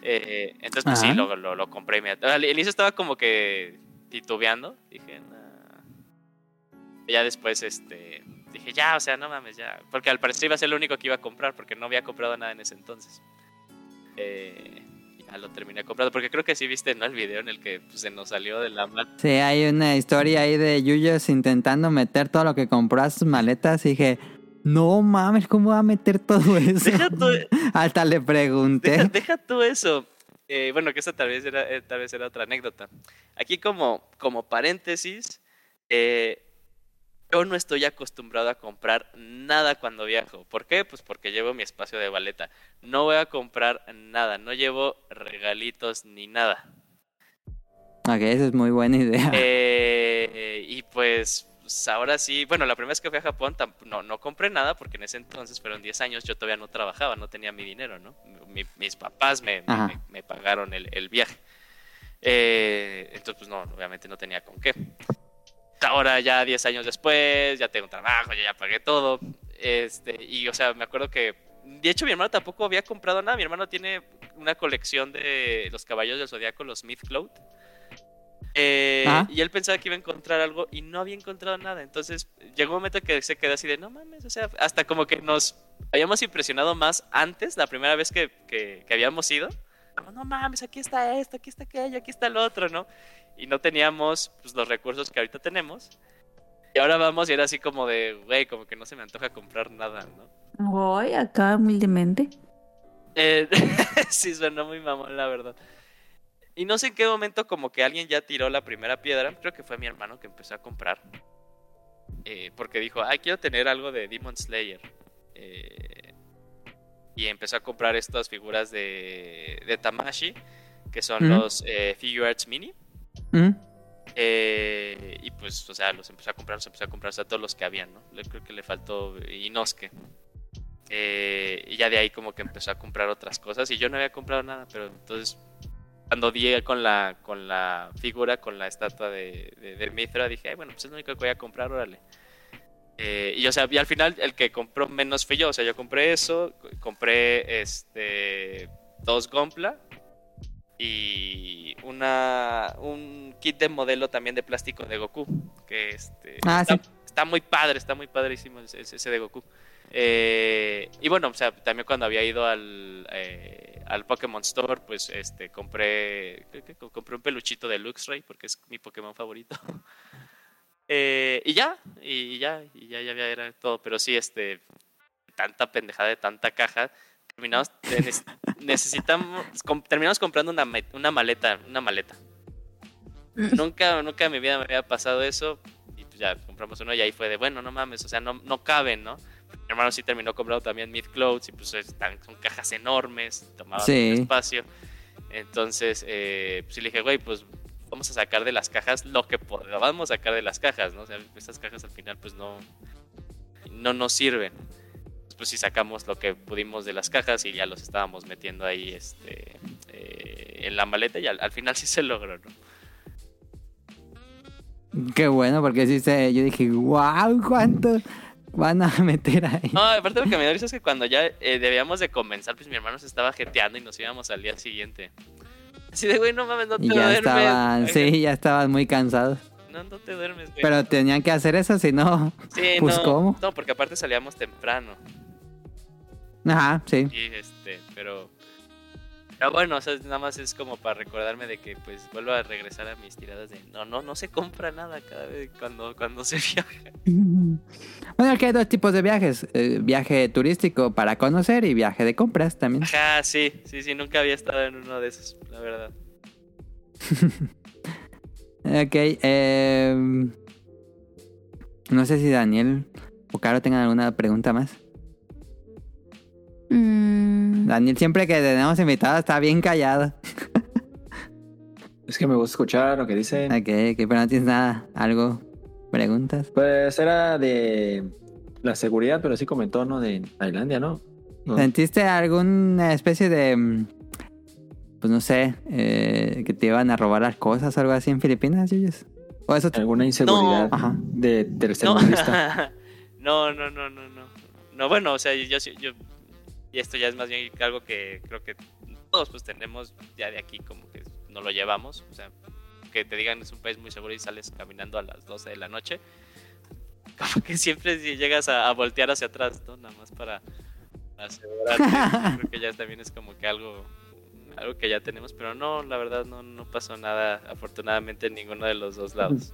Eh, entonces pues sí, lo, lo, lo compré. Al inicio estaba como que titubeando, dije, "Nah". ya después este dije, ya, o sea, no mames, ya, porque al parecer iba a ser lo único que iba a comprar porque no había comprado nada en ese entonces. Eh, ya lo terminé comprando porque creo que sí viste no el video en el que pues, se nos salió de la mano. Sí, hay una historia ahí de Yuyos intentando meter todo lo que compró a sus maletas y dije, no mames, ¿cómo va a meter todo eso? Deja tú, Hasta le pregunté. deja, deja tú eso. Eh, bueno, que esa tal vez era, eh, tal vez era otra anécdota. Aquí como, como paréntesis, eh, yo no estoy acostumbrado a comprar nada cuando viajo. ¿Por qué? Pues porque llevo mi espacio de baleta. No voy a comprar nada, no llevo regalitos ni nada. Ok, esa es muy buena idea. Eh, y pues, pues, ahora sí, bueno, la primera vez que fui a Japón no, no compré nada porque en ese entonces fueron 10 años, yo todavía no trabajaba, no tenía mi dinero, ¿no? Mi- mis papás me- me pagaron el, el viaje. Eh, entonces, pues no, obviamente no tenía con qué. Ahora ya 10 años después, ya tengo un trabajo, ya, ya pagué todo. Este, y o sea, me acuerdo que, de hecho mi hermano tampoco había comprado nada, mi hermano tiene una colección de los caballos del zodiaco, los Myth Cloud. Eh, Ah. Y él pensaba que iba a encontrar algo y no había encontrado nada. Entonces llegó un momento que se quedó así de, no mames, o sea, hasta como que nos habíamos impresionado más antes, la primera vez que, que- que habíamos ido. Como, no mames, aquí está esto, aquí está aquello, aquí está el otro, ¿no? Y no teníamos pues, los recursos que ahorita tenemos. Y ahora vamos y era así como de, güey, como que no se me antoja comprar nada, ¿no? Voy acá humildemente. Eh, sí, suena muy mamón, la verdad. Y no sé en qué momento como que alguien ya tiró la primera piedra. Creo que fue mi hermano que empezó a comprar. Eh, porque dijo, ay, quiero tener algo de Demon Slayer. Eh, y empezó a comprar estas figuras de, de Tamashi, que son los eh, Figure Arts Mini. ¿Mm? Eh, y pues, o sea, los empezó a comprar, los empezó a comprar, o sea, todos los que habían, ¿no? Creo que le faltó Inosuke. Eh, y ya de ahí como que empezó a comprar otras cosas y yo no había comprado nada, pero entonces cuando di con la, con la figura, con la estatua de, de, de Mithra, dije, "Ay, bueno, pues es lo único que voy a comprar, órale. Eh, y o sea, y al final el que compró menos fui yo, o sea, yo compré eso, compré este dos Gompla y una un kit de modelo también de plástico de Goku, que este Ah, está, sí. está muy padre, está muy padrísimo ese, ese de Goku. Eh, y bueno, o sea, también cuando había ido al, eh, al Pokémon Store, pues este compré compré un peluchito de Luxray porque es mi Pokémon favorito. Eh, y ya, y ya, y ya, ya era todo. Pero sí, este, tanta pendejada de tanta caja. Terminamos, necesitamos, terminamos comprando una, una maleta, una maleta. Nunca, nunca en mi vida me había pasado eso. Y pues ya compramos uno y ahí fue de, bueno, no mames, o sea, no, no caben, ¿no? Mi hermano sí terminó comprando también Mid Clothes y pues están, son cajas enormes, tomaban Sí. espacio. Entonces, eh, pues sí le dije, güey, pues vamos a sacar de las cajas lo que podamos sacar de las cajas, ¿no? O sea, estas cajas al final pues no, no nos sirven. Pues sí sacamos lo que pudimos de las cajas y ya los estábamos metiendo ahí este, eh, en la maleta y al, al final sí se logró, ¿no? Qué bueno, porque sí se, yo dije, wow, ¿cuánto van a meter ahí? No, aparte lo que me da risa es que cuando ya eh, debíamos de comenzar, pues mi hermano se estaba jeteando y nos íbamos al día siguiente. Así de, güey, no mames, no te Y ya duermes. estaban, sí, ya estaban muy cansados. No, no te duermes, güey. Pero tenían que hacer eso, si no, sí, pues, no, ¿cómo? no, porque aparte salíamos temprano. Ajá, sí. Y este, pero. Pero bueno, o sea, nada más es como para recordarme de que pues vuelvo a regresar a mis tiradas de no, no, no se compra nada cada vez cuando, cuando se viaja. Bueno, aquí hay dos tipos de viajes. eh, viaje turístico para conocer y viaje de compras también. Ajá, sí, sí, sí, nunca había estado en uno de esos, la verdad. Ok, eh, no sé si Daniel o Caro tengan alguna pregunta más. Mm, Daniel siempre que tenemos invitado está bien callado. Es que me gusta escuchar lo que dicen. Ok, ok, pero no tienes nada, algo, preguntas. Pues era de la seguridad, pero sí comentó, ¿no? De Tailandia, ¿no? No. ¿Sentiste alguna especie de, mm, pues no sé, eh, que te iban a robar las cosas o algo así en Filipinas, Yuyos? ¿O eso te- ¿Alguna inseguridad No. Ajá. de No, tercermundista? no, no, no, no, no. No, bueno, o sea, yo, sí- yo, y esto ya es más bien algo que creo que todos pues tenemos ya de aquí como que no lo llevamos, o sea, que te digan es un país muy seguro y sales caminando a las 12 de la noche, como que siempre si llegas a, a voltear hacia atrás, ¿no? Nada más para asegurarte, creo que ya también es como que algo algo que ya tenemos, pero no, la verdad no, no pasó nada afortunadamente en ninguno de los dos lados.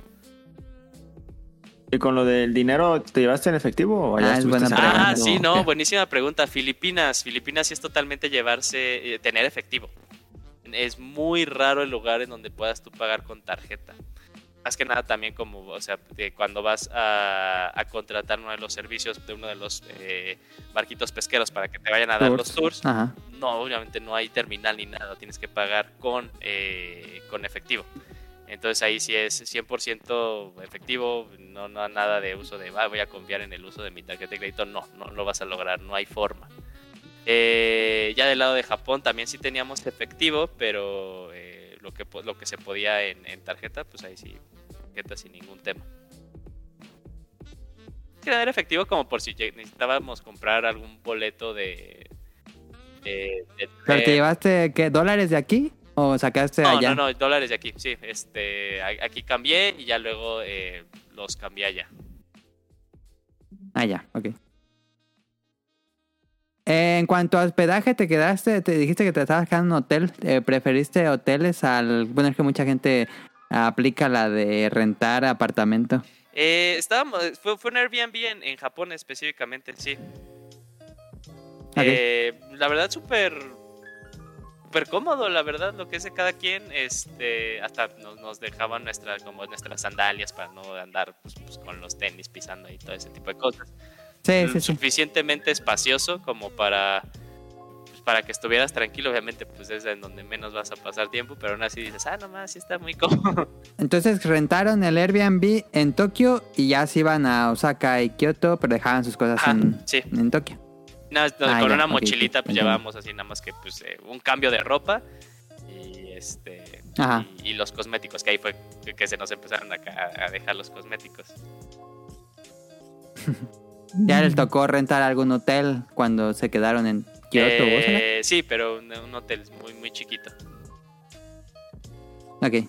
¿Y con lo del dinero, te llevaste en efectivo o allá Ah, es buena sacando? Ah, sí, no, buenísima pregunta. Filipinas. Filipinas sí es totalmente llevarse, eh, tener efectivo. Es muy raro el lugar en donde puedas tú pagar con tarjeta. Más que nada también como, o sea, de cuando vas a, a contratar uno de los servicios de uno de los eh, barquitos pesqueros para que te vayan a dar los tours, Ajá. no, obviamente no hay terminal ni nada, tienes que pagar con, eh, con efectivo. Entonces ahí sí es 100% efectivo, no, no nada de uso de, "Ah, voy a confiar en el uso de mi tarjeta de crédito, no, no lo vas a lograr, no hay forma. Eh, ya del lado de Japón también sí teníamos efectivo, pero eh, lo, que, lo que se podía en, en tarjeta, pues ahí sí, tarjeta sin ningún tema. Era efectivo como por si necesitábamos comprar algún boleto de... de- de ¿Pero te llevaste qué, dólares de aquí o sacaste No, allá? no, no, dólares de aquí, sí. Este, aquí cambié y ya luego eh, los cambié allá. Ah, ya, ok. Eh, En cuanto a hospedaje, te quedaste, te dijiste que te estabas quedando en un hotel. eh, ¿Preferiste hoteles al...? Bueno, es que mucha gente aplica la de rentar apartamento. Eh, estábamos, fue, fue un Airbnb en, en Japón específicamente, sí. Eh, la verdad, súper súper cómodo, la verdad, lo que es de cada quien. Este, hasta nos, nos dejaban nuestra, como nuestras sandalias para no andar pues, pues, con los tenis pisando y todo ese tipo de cosas. Sí, Mm, sí. Suficientemente espacioso como para pues, para que estuvieras tranquilo, obviamente, pues es en donde menos vas a pasar tiempo, pero aún así dices, ah, nomás, sí está muy cómodo. Entonces rentaron el Airbnb en Tokio y ya se iban a Osaka y Kyoto, pero dejaban sus cosas en Tokio. No, Ah, con ya, una mochilita pues entiendo. llevábamos así nada más que pues eh, un cambio de ropa y este y, y los cosméticos, que ahí fue que, se nos empezaron acá a, dejar los cosméticos. Ya les tocó rentar algún hotel cuando se quedaron en Kyoto o Osaka. Eh, sí, pero un, un hotel muy muy chiquito. Ok.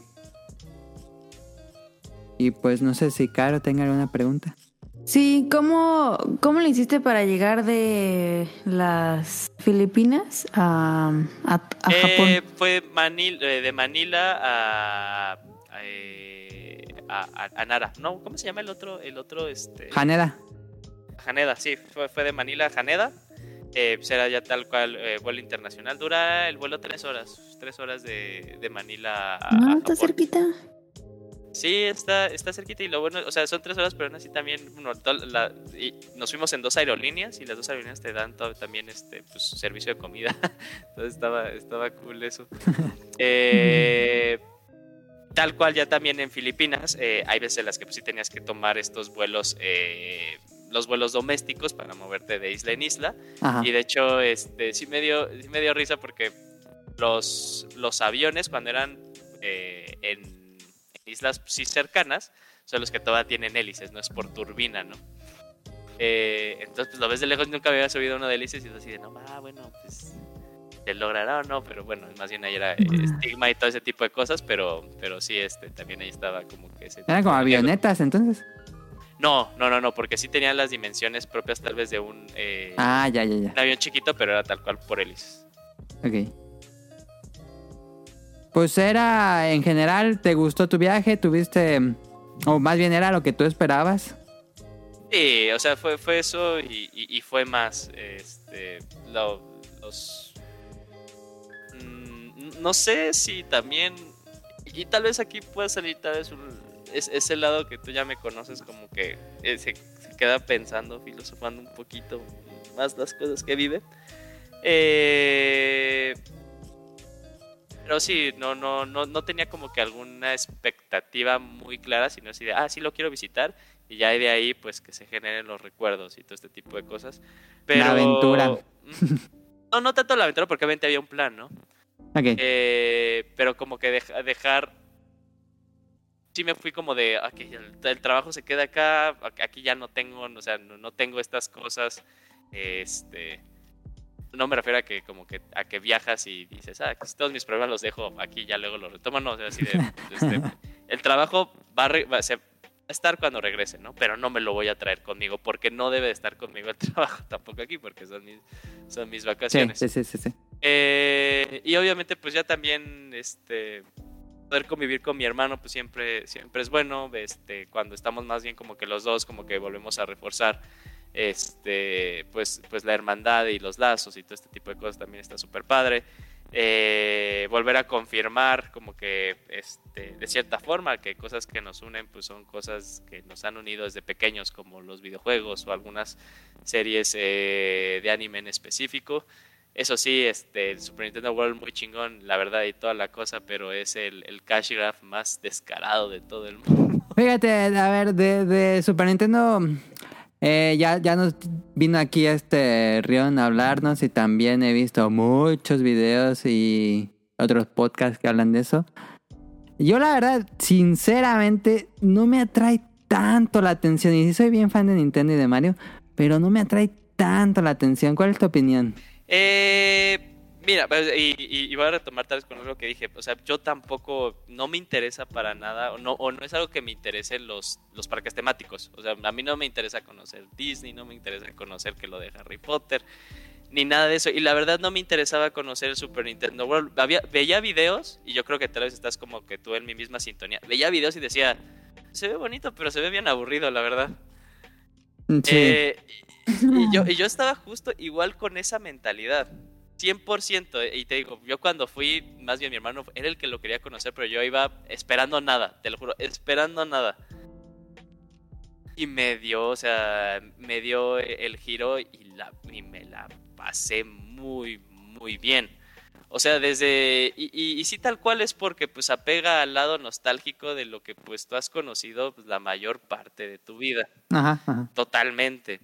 Y pues no sé si Caro tenga alguna pregunta. Sí, ¿cómo, ¿cómo le hiciste para llegar de las Filipinas a, a, a Eh, Japón? fue Manil- eh, de Manila a, a, eh, a- a- a Nara. No, ¿cómo se llama el otro? El otro, este. Haneda. Haneda, sí, fue, fue de Manila a Haneda. Eh, pues era ya tal cual eh, vuelo internacional. Dura el vuelo tres horas. Tres horas de, de Manila a, a No, está Japón. cerquita. Sí, está, está cerquita y lo bueno, o sea, son tres horas, pero aún así también bueno, to- la- y nos fuimos en dos aerolíneas y las dos aerolíneas te dan todo- también este pues, servicio de comida. Entonces estaba, estaba cool eso. Eh, tal cual ya también en Filipinas, eh, hay veces en las que pues, sí tenías que tomar estos vuelos, eh, los vuelos domésticos para moverte de isla en isla. Ajá. Y de hecho, este, sí me dio, sí me dio risa porque los, los aviones cuando eran eh, en islas pues, sí cercanas son los que todavía tienen hélices, no es por turbina, ¿no? Eh, entonces pues, lo ves de lejos, nunca había subido uno de hélices y es así de, no, ah, bueno, pues se logrará o no, pero bueno, más bien ahí era estigma y todo ese tipo de cosas, pero, pero sí, este, también ahí estaba como que ese... Eran como de- avionetas entonces. No, no, no, no, porque sí tenían las dimensiones propias tal vez de un, eh, Ah, ya, ya, ya. un avión chiquito, pero era tal cual por hélices. Ok. Pues era, en general, ¿te gustó tu viaje? ¿Tuviste, o más bien era lo que tú esperabas? Sí, o sea, fue, fue eso y, y- fue más. Este, lo- los. mm, no sé si también. Y tal vez aquí pueda salir tal vez un, es, ese lado que tú ya me conoces, como que eh, se queda pensando, filosofando un poquito más las cosas que vive. Eh, pero sí, no, no, no, no tenía como que alguna expectativa muy clara, sino así de, ah, sí lo quiero visitar y ya de ahí pues que se generen los recuerdos y todo este tipo de cosas. Pero, aventura. Mm, No, no tanto la aventura porque obviamente había un plan, ¿no? Ok. Eh, pero como que deja- dejar... Sí me fui como de, ok, el, el trabajo se queda acá, ac- aquí ya no tengo, o sea, no, no tengo estas cosas, este... No me refiero a que como que a que viajas y dices, ah, pues todos mis problemas los dejo aquí, ya luego los retomo, no, o sea, así de, este, el trabajo va a, re- va a ser- va a estar cuando regrese, ¿no? Pero no me lo voy a traer conmigo, porque no debe de estar conmigo el trabajo tampoco aquí, porque son mis, son mis vacaciones. sí, sí, sí, sí. Eh, y obviamente, pues ya también, este, poder convivir con mi hermano, pues siempre, siempre es bueno. Este, cuando estamos más bien como que los dos, como que volvemos a reforzar, este, pues, pues la hermandad y los lazos y todo este tipo de cosas también está súper padre. Eh, volver a confirmar como que, este, de cierta forma, que cosas que nos unen, pues son cosas que nos han unido desde pequeños, como los videojuegos o algunas series eh, de anime en específico. Eso sí, este, el Super Nintendo World muy chingón, la verdad, y toda la cosa, pero es el, el cash grab más descarado de todo el mundo. Fíjate, a ver, de, de Super Nintendo, eh, ya, ya nos vino aquí este Rion a hablarnos y también he visto muchos videos y otros podcasts que hablan de eso. Yo la verdad, sinceramente, no me atrae tanto la atención. Y sí soy bien fan de Nintendo y de Mario, pero no me atrae tanto la atención. ¿Cuál es tu opinión? Eh, mira, pues, y, y- y voy a retomar tal vez con lo que dije. O sea, yo tampoco, no me interesa para nada, o no, o no es algo que me interese los, los parques temáticos. O sea, a mí no me interesa conocer Disney, no me interesa conocer que lo de Harry Potter, ni nada de eso. Y la verdad no me interesaba conocer el Super Nintendo World. Había- veía videos, y yo creo que tal vez estás como que tú en mi misma sintonía. Veía videos y decía, Se ve bonito, pero se ve bien aburrido, la verdad. Sí. Eh, y yo, y yo estaba justo igual con esa mentalidad. 100%. eh, Y te digo, yo cuando fui, más bien mi hermano era el que lo quería conocer, pero yo iba esperando nada, te lo juro, esperando nada. Y me dio, o sea, me dio el giro y, la, y me la pasé muy, muy bien. O sea, desde... Y, y, y sí tal cual es porque pues apega al lado nostálgico de lo que pues tú has conocido pues, la mayor parte de tu vida. Ajá, ajá. Totalmente.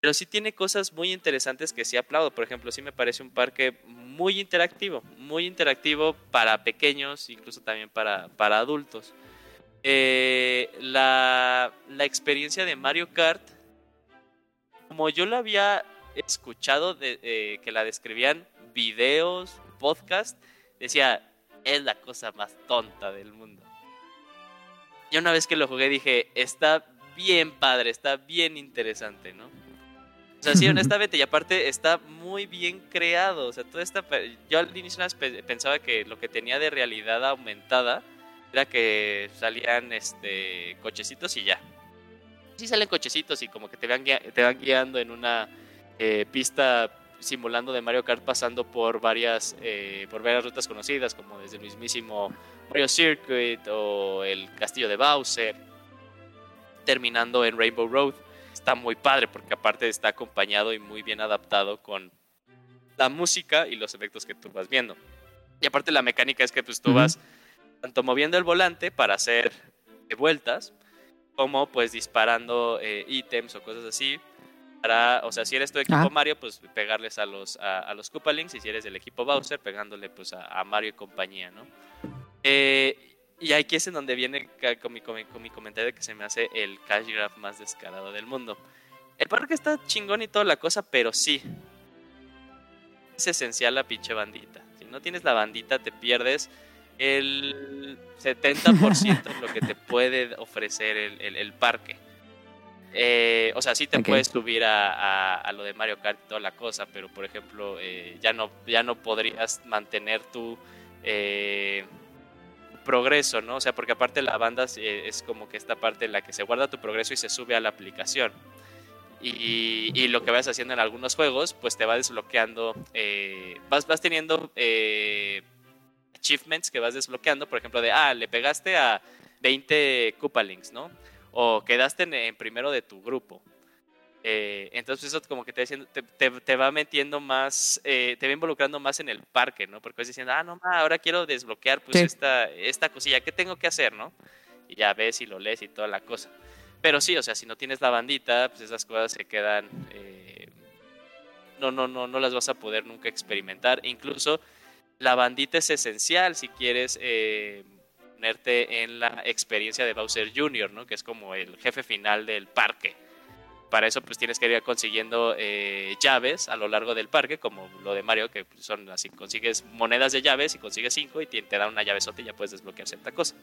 Pero sí tiene cosas muy interesantes que sí aplaudo. Por ejemplo, sí me parece un parque muy interactivo, muy interactivo para pequeños, incluso también para, para adultos. Eh, la, la experiencia de Mario Kart, como yo la había escuchado de, eh, que la describían videos, podcast, decía, es la cosa más tonta del mundo. Y una vez que lo jugué dije, está bien padre, está bien interesante, ¿no? O sea, sí, honestamente, y aparte está muy bien creado. O sea, toda esta. Yo al inicio pensaba que lo que tenía de realidad aumentada era que salían este cochecitos y ya. Sí salen cochecitos y como que te van, guia- te van guiando en una eh, pista simulando de Mario Kart pasando por varias, eh, por varias rutas conocidas, como desde el mismísimo Mario Circuit o el castillo de Bowser, terminando en Rainbow Road está muy padre porque aparte está acompañado y muy bien adaptado con la música y los efectos que tú vas viendo. Y aparte la mecánica es que pues tú vas tanto moviendo el volante para hacer eh, vueltas como pues disparando eh, ítems o cosas así. Para, o sea, si eres tu equipo Ajá. Mario, pues pegarles a los, a, a los Koopalings. Y si eres del equipo Bowser, pegándole pues a, a Mario y compañía, ¿no? Eh, y aquí es en donde viene con mi, con mi- con mi comentario de que se me hace el cash grab más descarado del mundo. El parque está chingón y toda la cosa, pero sí. Es esencial la pinche bandita. Si no tienes la bandita, te pierdes el 70% de lo que te puede ofrecer el, el- el parque. Eh, o sea, sí te puedes subir a, a- a lo de Mario Kart y toda la cosa, pero por ejemplo, eh, ya, no, ya no podrías mantener tu eh, progreso, ¿no? O sea, porque aparte la banda eh, es como que esta parte en la que se guarda tu progreso y se sube a la aplicación. Y, lo que vas haciendo en algunos juegos, pues te va desbloqueando, eh, vas, vas teniendo eh, achievements que vas desbloqueando, por ejemplo, de, ah, le pegaste a 20 Koopalings, ¿no? O quedaste en, en primero de tu grupo. Eh, entonces eso como que te, diciendo- te, te- te va metiendo más, eh, te va involucrando más en el parque, ¿no? Porque vas diciendo, ah, no, ma, ahora quiero desbloquear pues Sí. esta, esta cosilla, ¿qué tengo que hacer, no? Y ya ves y lo lees y toda la cosa. Pero sí, o sea, si no tienes la bandita, pues esas cosas se quedan... eh, no, no, no, no las vas a poder nunca experimentar. Incluso la bandita es esencial si quieres eh, ponerte en la experiencia de Bowser Jr., ¿no? Que es como el jefe final del parque. Para eso pues tienes que ir consiguiendo eh, llaves a lo largo del parque, como lo de Mario, que son así, consigues monedas de llaves y consigues cinco y te, te dan una llavesota y ya puedes desbloquear cierta cosa.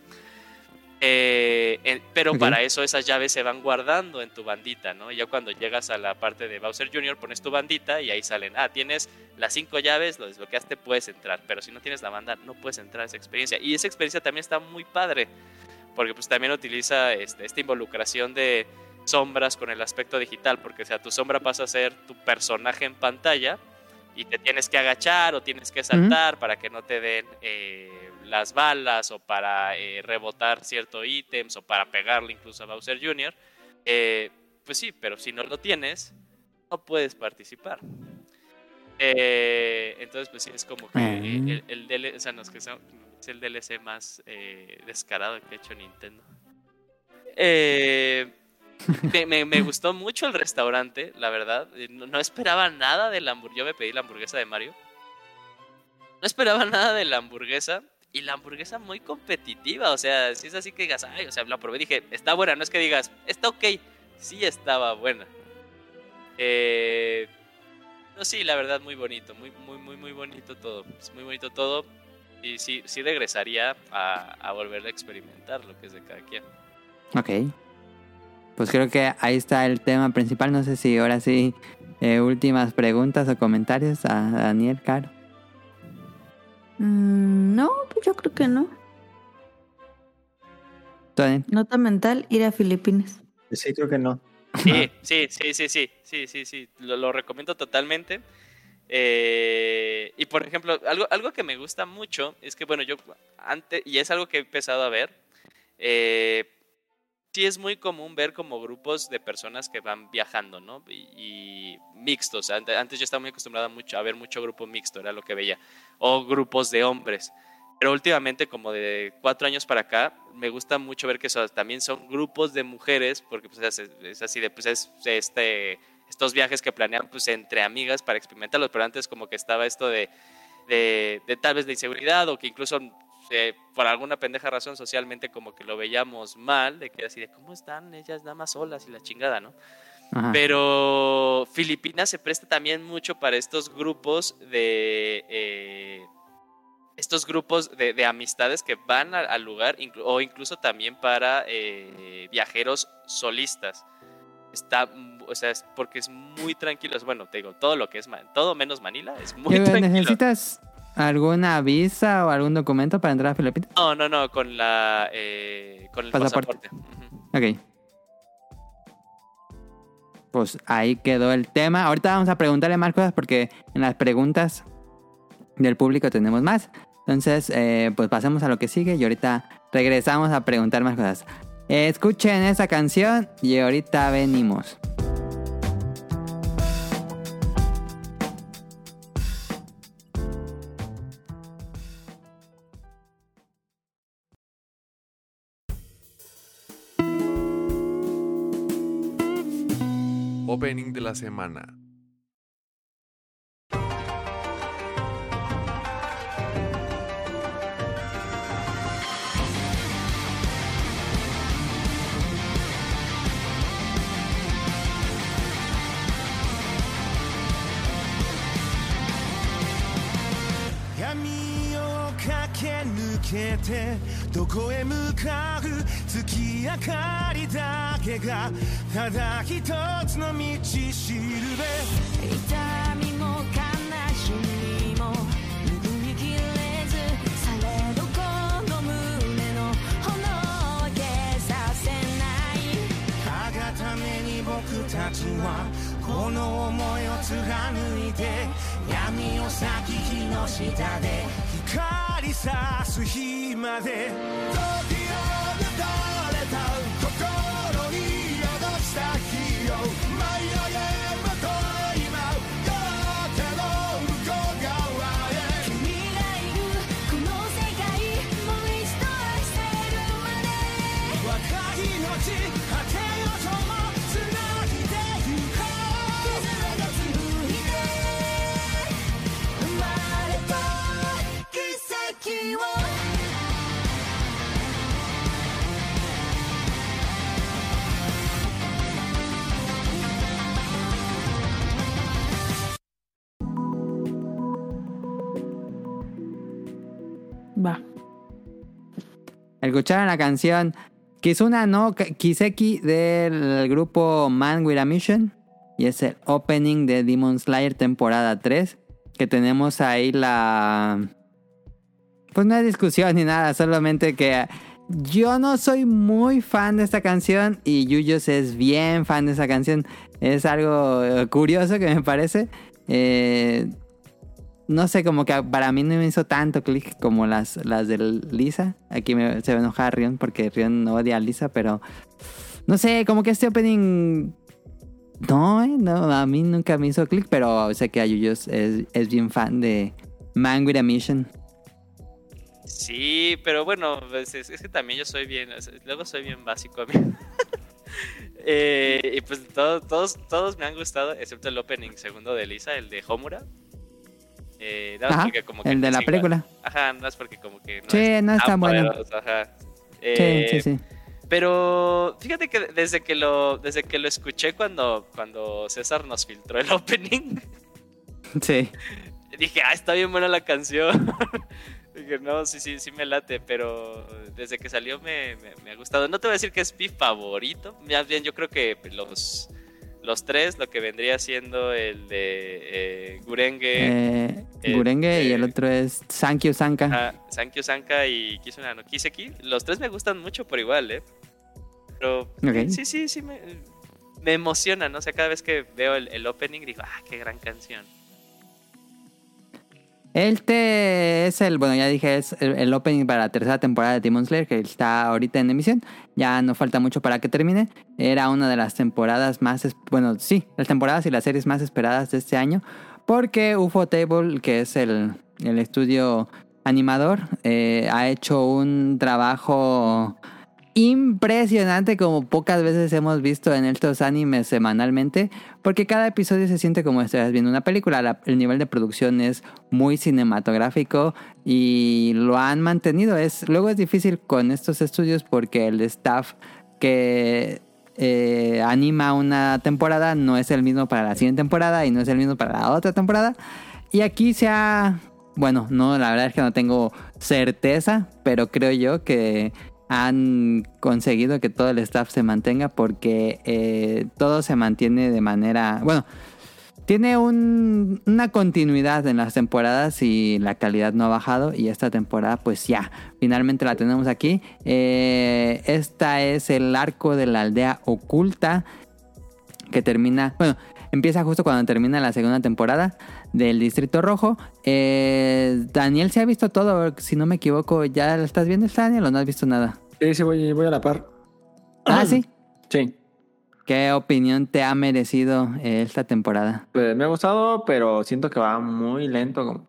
Eh, eh, pero para eso esas llaves se van guardando en tu bandita, ¿no? Y ya cuando llegas a la parte de Bowser Jr. pones tu bandita y ahí salen, ah, tienes las cinco llaves, lo desbloqueaste, puedes entrar. Pero si no tienes la banda, no puedes entrar a esa experiencia. Y esa experiencia también está muy padre, porque pues también utiliza este, esta involucración de sombras con el aspecto digital, porque o sea, tu sombra pasa a ser tu personaje en pantalla y te tienes que agachar o tienes que saltar para que no te den eh, las balas o para eh, rebotar ciertos ítems o para pegarle incluso a Bowser Jr. Eh, pues sí, pero si no lo tienes, no puedes participar. Eh, entonces, pues sí, es como que Ah. el, el DL o sea, no, es, que es el DLC más descarado que ha hecho Nintendo. Eh, me, gustó mucho el restaurante, la verdad. Eh, No, esperaba nada de la hamburguesa. Yo me pedí la hamburguesa de Mario. No esperaba nada de la hamburguesa. Y la hamburguesa muy competitiva. O sea, si es así que digas, ay, o sea, la probé dije, está buena. No es que digas, está ok. Sí estaba buena. Eh, no, sí, la verdad, muy bonito. Muy, muy, muy, muy bonito todo. Es muy bonito todo. Y sí, sí regresaría a, a volver a experimentar lo que es de cada quien. Ok. Pues creo que ahí está el tema principal. No sé si ahora sí, eh, últimas preguntas o comentarios a Daniel, Caro. Mm, no, pues yo creo que no. bien. Nota mental, ir a Filipinas. Sí, creo que no. Sí, sí, sí, sí, sí, sí, sí, sí, lo, lo recomiendo totalmente. Eh, y por ejemplo, algo, algo que me gusta mucho es que, bueno, yo antes, y es algo que he empezado a ver, eh, sí es muy común ver como grupos de personas que van viajando, ¿no? Y, y mixtos. Ante- Antes yo estaba muy acostumbrado mucho, a ver mucho grupo mixto, era lo que veía. O grupos de hombres. Pero últimamente, como de cuatro años para acá, me gusta mucho ver que también son grupos de mujeres, porque pues, es, es así de, pues es este, estos viajes que planean pues entre amigas para experimentarlos, pero antes como que estaba esto de, de, de tal vez de inseguridad o que incluso eh, por alguna pendeja razón socialmente como que lo veíamos mal, de que así de cómo están ellas nada más solas y la chingada, ¿no? Ajá. Pero Filipinas se presta también mucho para estos grupos de. eh, estos grupos de, de amistades que van al, al lugar, inclu- o incluso también para eh, viajeros solistas. Está, mm, o sea, es porque es muy tranquilo. Bueno, te digo, todo lo que es, todo menos Manila es muy ¿Qué, tranquilo. ¿Necesitas alguna visa o algún documento para entrar a Filipinas? No, no, no, con la, eh, con el Pasaporte. pasaporte. Ok. Pues ahí quedó el tema. Ahorita vamos a preguntarle más cosas porque en las preguntas del público tenemos más. Entonces, eh, pues pasemos a lo que sigue y ahorita regresamos a preguntar más cosas. Escuchen esa canción y ahorita venimos.「de la semana. どこへ向かう月明かりだけがただ一つの道しるべ。痛みも悲しみも拭いきれずされどこの胸の炎は消させない。あがために僕たちはこの思いを貫いて闇を咲き火の下で光さす日まで。Escucharon la canción Kizuna no Kiseki del grupo Man with a Mission. Y es el opening de Demon Slayer temporada 3. Que tenemos ahí la... Pues no hay discusión ni nada, solamente que yo no soy muy fan de esta canción y Yuyos es bien fan de esa canción. Es algo curioso que me parece. Eh, no sé, como que para mí no me hizo tanto clic como las, las de Lisa. Aquí me, se va a enojar Rion porque Rion no odia a Lisa, pero no sé, como que este opening. No, eh, no, a mí nunca me hizo clic, pero sé que a Yuyos es, es bien fan de Man with a Mission. Sí, pero bueno, pues, es, es que también yo soy bien, luego soy bien básico a mí. Eh, y pues todo- todos, todos me han gustado, excepto el opening segundo de Lisa, el de Homura. Eh, nada más Ajá, porque como que el de es la igual. película. Ajá, no es porque como que no Sí, no es tan bueno. ajá. Eh, sí, sí, sí. Pero fíjate que desde que lo, desde que lo escuché cuando, cuando César nos filtró el opening, Sí. dije, ah, está bien buena la canción. dije, no, sí, sí, sí me late, pero desde que salió me, me- me ha gustado. No te voy a decir que es mi favorito, más bien yo creo que los, los tres, lo que vendría siendo el de eh, Gurenge, Eh, Gurenge y el otro es Sankyu Sanka. ah, Sankyo Sanka y Kisuna no Kiseki. Los tres me gustan mucho por igual, ¿eh? Pero sí, sí, sí, me, me emocionan, ¿no? O sea, cada vez que veo el, el opening digo, ah, qué gran canción. Este es el, bueno, ya dije, es el, el opening para la tercera temporada de Demon Slayer, que está ahorita en emisión. Ya no falta mucho para que termine. Era una de las temporadas más, bueno, sí, las temporadas y las series más esperadas de este año. Porque UFO Table, que es el, el estudio animador, eh, ha hecho un trabajo impresionante como pocas veces hemos visto en estos animes semanalmente, porque cada episodio se siente como estuvieras viendo una película. La- el nivel de producción es muy cinematográfico y lo han mantenido. Es, luego es difícil con estos estudios porque el staff que eh, anima una temporada no es el mismo para la siguiente temporada y no es el mismo para la otra temporada. Y aquí se ha... Bueno, no, la verdad es que no tengo certeza, pero creo yo que han conseguido que todo el staff se mantenga porque eh, todo se mantiene de manera... Bueno, tiene un- una continuidad en las temporadas y la calidad no ha bajado y esta temporada pues ya, finalmente la tenemos aquí. Eh, esta es el arco de la aldea oculta que termina, bueno, empieza justo cuando termina la segunda temporada del Distrito Rojo. Eh, Daniel se ha visto todo, si no me equivoco, ¿ya lo estás viendo, Daniel, o no has visto nada? Sí, sí, voy, voy a la par. Ah, sí. Sí. ¿Qué opinión te ha merecido eh, esta temporada? Pues me ha gustado, pero siento que va muy lento.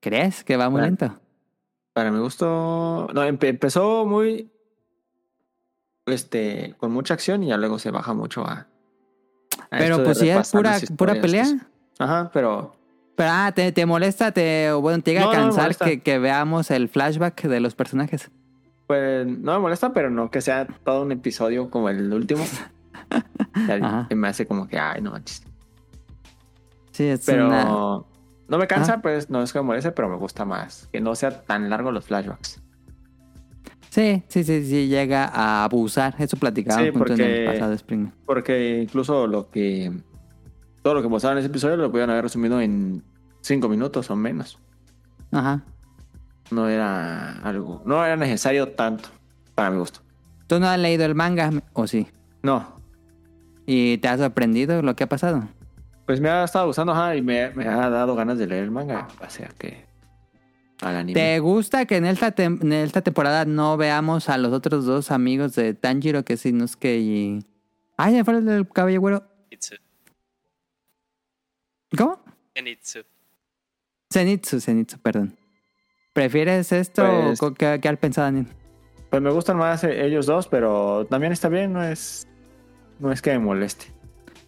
¿Crees que va muy Bueno. lento? para mi gusto. No, empe- empezó muy. Este, con mucha acción y ya luego se baja mucho a. a Pero pues si es pura, pura pelea. Ajá, pero. Pero ah, te, te molesta, te, bueno, te llega No, a cansar que, que veamos el flashback de los personajes. Pues no me molesta, pero no que sea todo un episodio como el último. Ajá. me hace como que, ay, no manches. Sí, es Pero una... no me cansa, Ajá. pues no es que me moleste, pero me gusta más. Que no sea tan largo los flashbacks. Sí, sí, sí, sí, llega a abusar. Eso platicábamos Sí, juntos en el porque- pasado Spring. Porque incluso lo que. Todo lo que mostraron en ese episodio lo pudieron haber resumido en cinco minutos o menos. Ajá. No era algo. No era necesario tanto. Para mi gusto. ¿Tú no has leído el manga o sí? No. ¿Y te ha sorprendido lo que ha pasado? Pues me ha estado gustando, ajá, y me, me ha dado ganas de leer el manga. O sea que. Al anime. ¿Te gusta que en esta, en esta temporada no veamos a los otros dos amigos de Tanjiro, que es Inosuke y... Ay, me fue el del cabello güero. Itsu. ¿Cómo? Zenitsu. Zenitsu, Zenitsu, perdón. ¿Prefieres esto Pues- o qué, qué has pensado, Daniel? Pues me gustan más eh, ellos dos, pero también está bien, no es. No es que me moleste.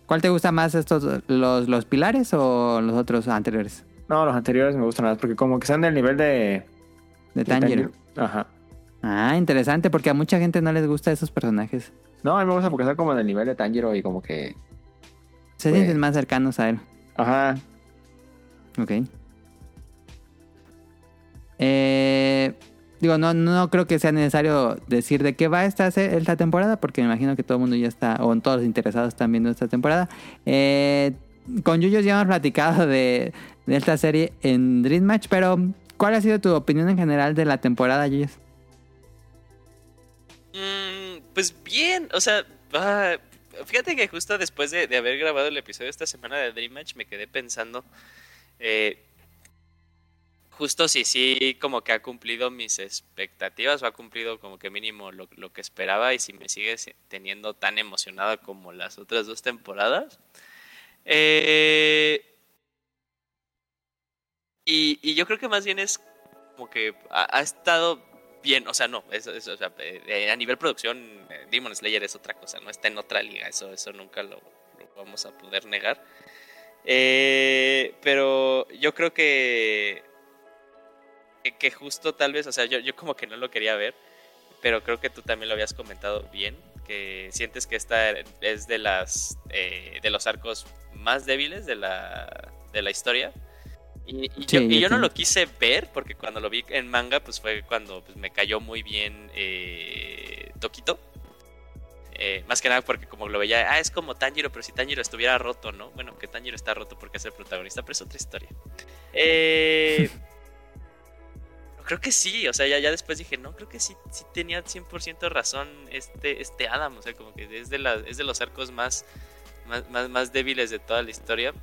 ¿Cuál te gusta más estos, los, los pilares o los otros anteriores? No, los anteriores me gustan más porque como que están del nivel de. De de Tanjiro. Ajá. Ah, interesante, porque a mucha gente no les gusta esos personajes. No, a mí me gusta porque están como del nivel de Tanjiro y como que. Se Pues- sienten más cercanos a él. Ajá. Ok. Eh, digo, no, no creo que sea necesario decir de qué va esta, esta temporada, porque me imagino que todo el mundo ya está, o todos los interesados están viendo esta temporada. Eh, con Yuyos ya hemos platicado de, de esta serie en Dream Match, pero ¿cuál ha sido tu opinión en general de la temporada, Yuyos? Mm, pues bien, o sea, ah, fíjate que justo después de, haber grabado el episodio esta semana de Dream Match me quedé pensando, eh, justo si sí como que ha cumplido mis expectativas o ha cumplido como que mínimo lo, que esperaba y si me sigue teniendo tan emocionada como las otras dos temporadas. Eh, y, yo creo que más bien es como que ha estado bien, o sea, no, eso, eso, o sea, a nivel producción, eh, Demon Slayer es otra cosa, no está en otra liga, eso, eso nunca lo, lo vamos a poder negar. Eh, pero yo creo que, que, que justo tal vez, o sea, yo, yo como que no lo quería ver, pero creo que tú también lo habías comentado bien, que sientes que esta es de las eh, de los arcos más débiles de la, de la historia. Y, y Sí, yo, y yo yo no lo quise ver porque cuando lo vi en manga, pues fue cuando pues, me cayó muy bien eh, Tokito. Eh, más que nada porque como lo veía, ah, es como Tanjiro, pero si Tanjiro estuviera roto, ¿no? Bueno, que Tanjiro está roto porque es el protagonista, pero es otra historia. Eh, creo que sí, o sea, ya, ya después dije, no, creo que sí, sí tenía 100% razón este, este Adam, o sea, como que es de, la, es de los arcos más, más, más, más débiles de toda la historia.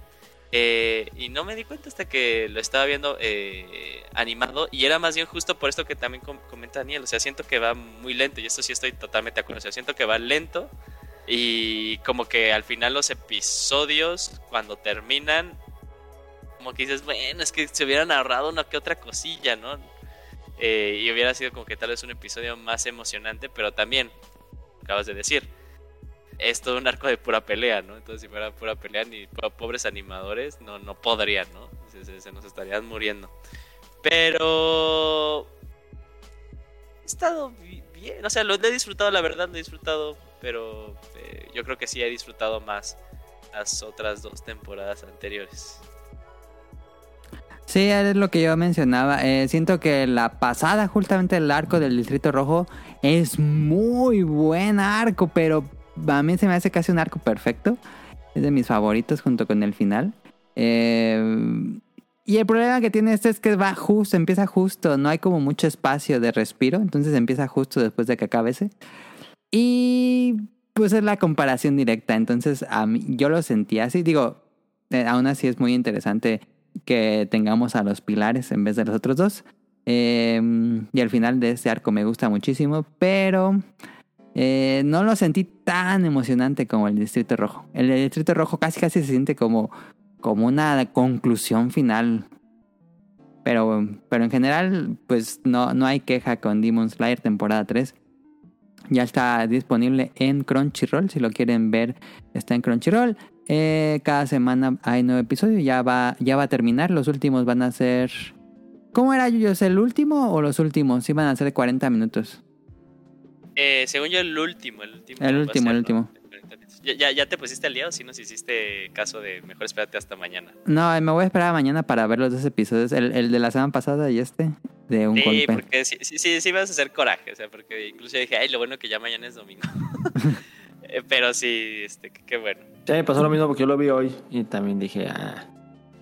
Eh, y no me di cuenta hasta que lo estaba viendo eh, animado. Y era más bien justo por esto que también com- comenta Daniel. O sea, siento que va muy lento. Y esto sí estoy totalmente de acuerdo. O sea, siento que va lento. Y como que al final los episodios, cuando terminan, como que dices, bueno, es que se hubieran ahorrado una que otra cosilla, ¿no? Eh, y hubiera sido como que tal vez un episodio más emocionante. Pero también, acabas de decir, es todo un arco de pura pelea, ¿no? Entonces, si fuera pura pelea, ni po- pobres animadores no, no podrían, ¿no? Se, nos estarían muriendo. Pero. He estado bi- bien, o sea, lo he disfrutado, la verdad, lo he disfrutado, pero eh, yo creo que sí he disfrutado más las otras dos temporadas anteriores. Sí, es lo que yo mencionaba. Eh, siento que la pasada, justamente el arco del Distrito Rojo, es muy buen arco, pero a mí se me hace casi un arco perfecto. Es de mis favoritos junto con el final. Eh, y el problema que tiene este es que va justo, empieza justo, no hay como mucho espacio de respiro, entonces empieza justo después de que acabe ese. Y pues es la comparación directa, entonces a mí, yo lo sentía así, digo, eh, aún así es muy interesante que tengamos a los pilares en vez de los otros dos. Eh, y al final de este arco me gusta muchísimo, pero eh, no lo sentí tan emocionante como el Distrito Rojo. El Distrito Rojo casi casi se siente como, como una conclusión final. Pero, pero en general, pues no, no hay queja con Demon Slayer temporada 3. Ya está disponible en Crunchyroll. Si lo quieren ver, está en Crunchyroll. Eh, cada semana hay nuevo episodio. Ya va, ya va a terminar. Los últimos van a ser. ¿Cómo era Yuyos? ¿El último o los últimos? Sí, van a ser 40 minutos. Eh, según yo, el último. El último, El último, ser, el último. ¿Ya, ya, ya te pusiste al día o si nos hiciste caso de mejor espérate hasta mañana? No, me voy a esperar a mañana para ver los dos episodios. El, el de la semana pasada y este. De un Sí, golpe. porque sí, sí, sí, sí vas a hacer coraje, o sea, porque incluso dije, ay, lo bueno que ya mañana es domingo. Eh, Pero sí, este, qué, bueno. Sí, me pasó lo mismo porque yo lo vi hoy y también dije, ah,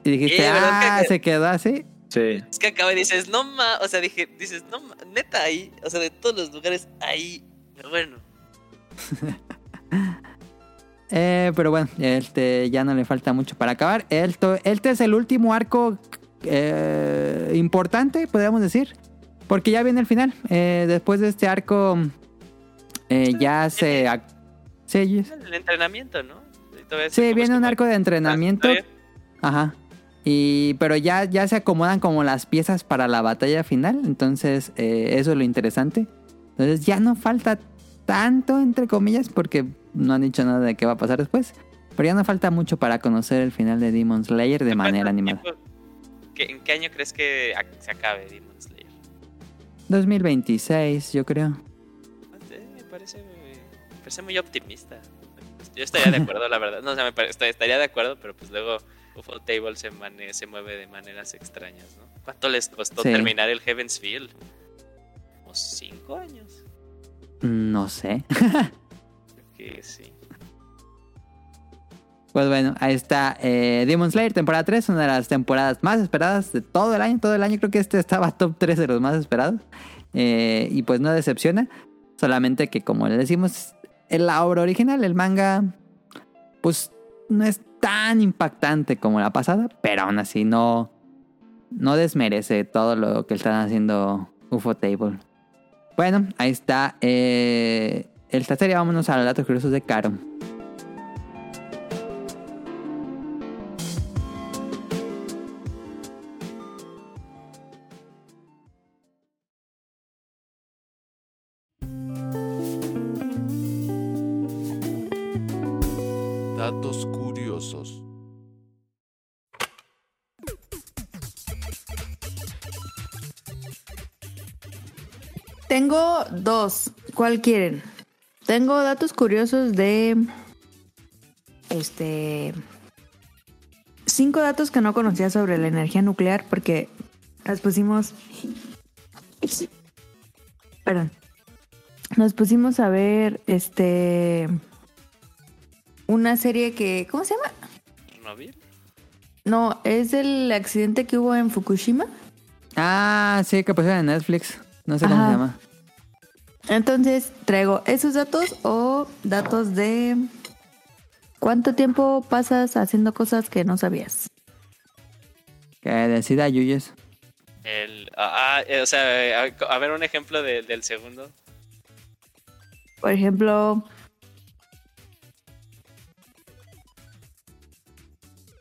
Y dijiste, Eh, ¿verdad ah, que- se quedó así. Sí. Es que acaba y dices, no ma, o sea, dije, dices, no ma, neta ahí, o sea, de todos los lugares ahí, pero bueno. Eh, pero bueno, este ya no le falta mucho para acabar. Esto, este es el último arco eh, importante, podríamos decir. Porque ya viene el final. Eh, después de este arco, ya se. Sí, El entrenamiento, ¿no? Sí, viene un arco de entrenamiento. Ajá. Y, pero ya, ya se acomodan como las piezas para la batalla final. Entonces, eh, eso es lo interesante. Entonces, ya no falta tanto, entre comillas, porque no han dicho nada de qué va a pasar después. Pero ya no falta mucho para conocer el final de Demon Slayer de ¿En manera animada. ¿En qué año crees que se acabe Demon Slayer? 2026, yo creo. Sé, me parece, me parece muy optimista. Yo estaría de acuerdo, la verdad. No, o sea, me pare- esta- estaría de acuerdo, pero pues luego UFO Table se, mane- se mueve de maneras extrañas, ¿no? ¿Cuánto les costó Sí. terminar el Heaven's Field? Como cinco años. No sé. Que sí. Pues bueno, ahí está eh, Demon Slayer, temporada 3, una de las temporadas más esperadas de todo el año. Todo el año creo que este estaba top 3 de los más esperados. Eh, y pues no decepciona. Solamente que como le decimos, en la obra original, el manga, pues no es tan impactante como la pasada, pero aún así no, no desmerece todo lo que están haciendo UFO Table. Bueno, ahí está. Eh, esta serie, vámonos a los datos curiosos de Caro. ¿Cuál quieren? Tengo datos curiosos de. Este. Cinco datos que no conocía sobre la energía nuclear porque las pusimos. Perdón. nos pusimos a ver este una serie que ¿cómo se llama? ¿Chernobyl? No, es el accidente que hubo en Fukushima. Ah, sí, que pusieron en Netflix. No sé cómo Ajá. se llama. Entonces traigo esos datos o datos de cuánto tiempo pasas haciendo cosas que no sabías. Que decida Yuyos. El, ah, ah, eh, o sea, a, a ver un ejemplo de- del segundo. Por ejemplo,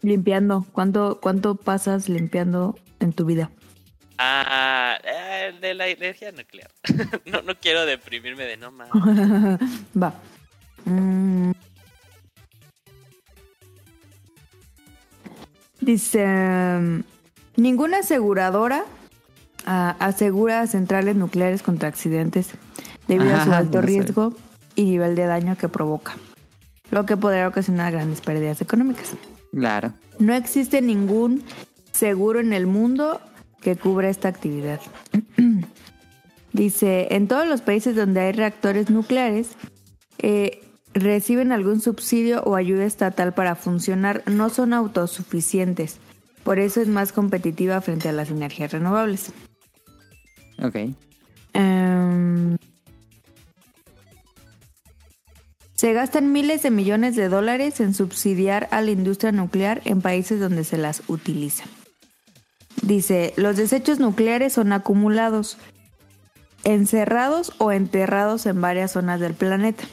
limpiando. ¿Cuánto, cuánto pasas limpiando en tu vida? Ah, eh, el de la energía nuclear. no, no quiero deprimirme de no más. Va. Mm. Dice, mm, ninguna aseguradora ah, asegura centrales nucleares contra accidentes debido a su alto no sé. riesgo y nivel de daño que provoca, lo que podría ocasionar grandes pérdidas económicas. Claro. No existe ningún seguro en el mundo que cubra esta actividad. Dice, en todos los países donde hay reactores nucleares, eh, reciben algún subsidio o ayuda estatal para funcionar, no son autosuficientes. Por eso es más competitiva frente a las energías renovables. Ok. Em, se gastan miles de millones de dólares en subsidiar a la industria nuclear en países donde se las utiliza. Dice, los desechos nucleares son acumulados, encerrados o enterrados en varias zonas del planeta.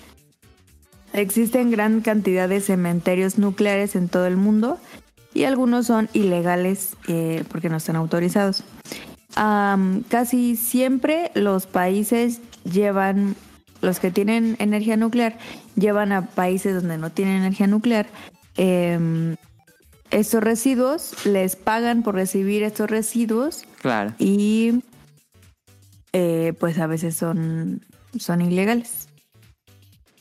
Existen gran cantidad de cementerios nucleares en todo el mundo y algunos son ilegales eh, porque no están autorizados. Am, casi siempre los países llevan, los que tienen energía nuclear, llevan a países donde no tienen energía nuclear. em, estos residuos les pagan por recibir estos residuos Claro. y eh, pues a veces son, son ilegales.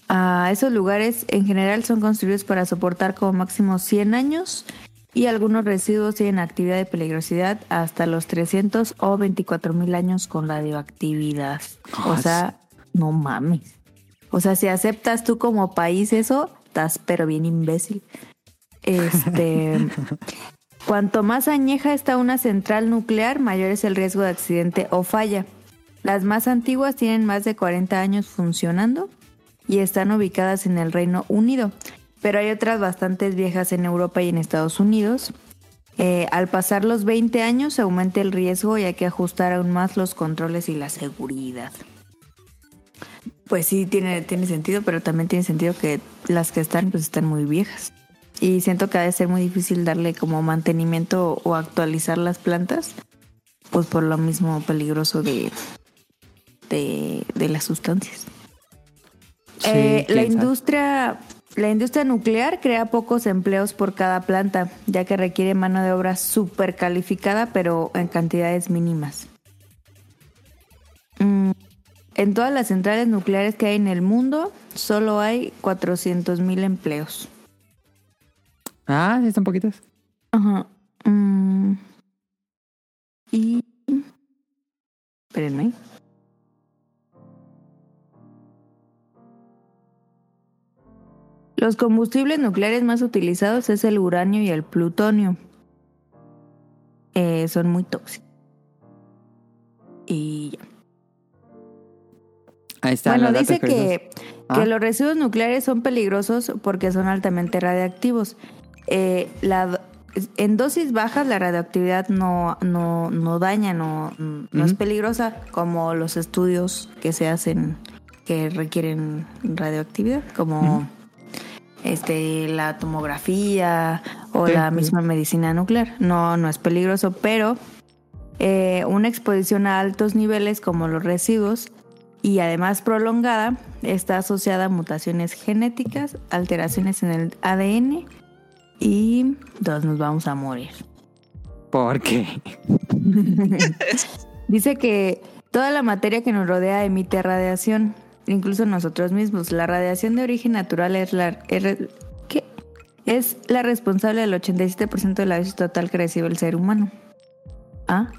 Ah, esos lugares en general son construidos para soportar como máximo 100 años y algunos residuos tienen actividad de peligrosidad hasta los 300 o 24 mil años con radioactividad. O sea, no mames. O sea, si aceptas tú como país eso, estás pero bien imbécil. Este, cuanto más añeja está una central nuclear, mayor es el riesgo de accidente o falla. Las más antiguas tienen más de 40 años funcionando y están ubicadas en el Reino Unido, pero hay otras bastante viejas en Europa y en Estados Unidos. Eh, al pasar los 20 años se aumenta el riesgo y hay que ajustar aún más los controles y la seguridad. Pues sí, tiene, tiene sentido, pero también tiene sentido que las que están, pues están muy viejas. Y siento que ha de ser muy difícil darle como mantenimiento o actualizar las plantas, pues por lo mismo peligroso de, de, de las sustancias. Sí, Eh, la industria la industria nuclear crea pocos empleos por cada planta, ya que requiere mano de obra súper calificada, pero en cantidades mínimas. Mm, En todas las centrales nucleares que hay en el mundo, solo hay 400.000 empleos. Ah, sí, están poquitos. Ajá. Mm. Y. Espérenme. Los combustibles nucleares más utilizados es el uranio y el plutonio. Eh, son muy tóxicos. Y ya. Ahí está. Bueno, dice curiosos. que, Ah. que los residuos nucleares son peligrosos porque son altamente radiactivos. Eh, la, en dosis bajas la radioactividad no, no, no daña, no, no es peligrosa como los estudios que se hacen que requieren radioactividad, como este la tomografía o Sí, la sí. misma medicina nuclear. No, no es peligroso, pero eh, una exposición a altos niveles como los residuos y además prolongada está asociada a mutaciones genéticas, alteraciones en el ADN y todos nos vamos a morir. ¿Por qué? Dice que toda la materia que nos rodea emite radiación, incluso nosotros mismos. La radiación de origen natural es la, es ¿qué? es la responsable del 87% de la dosis total que recibe el ser humano. ¿Ah?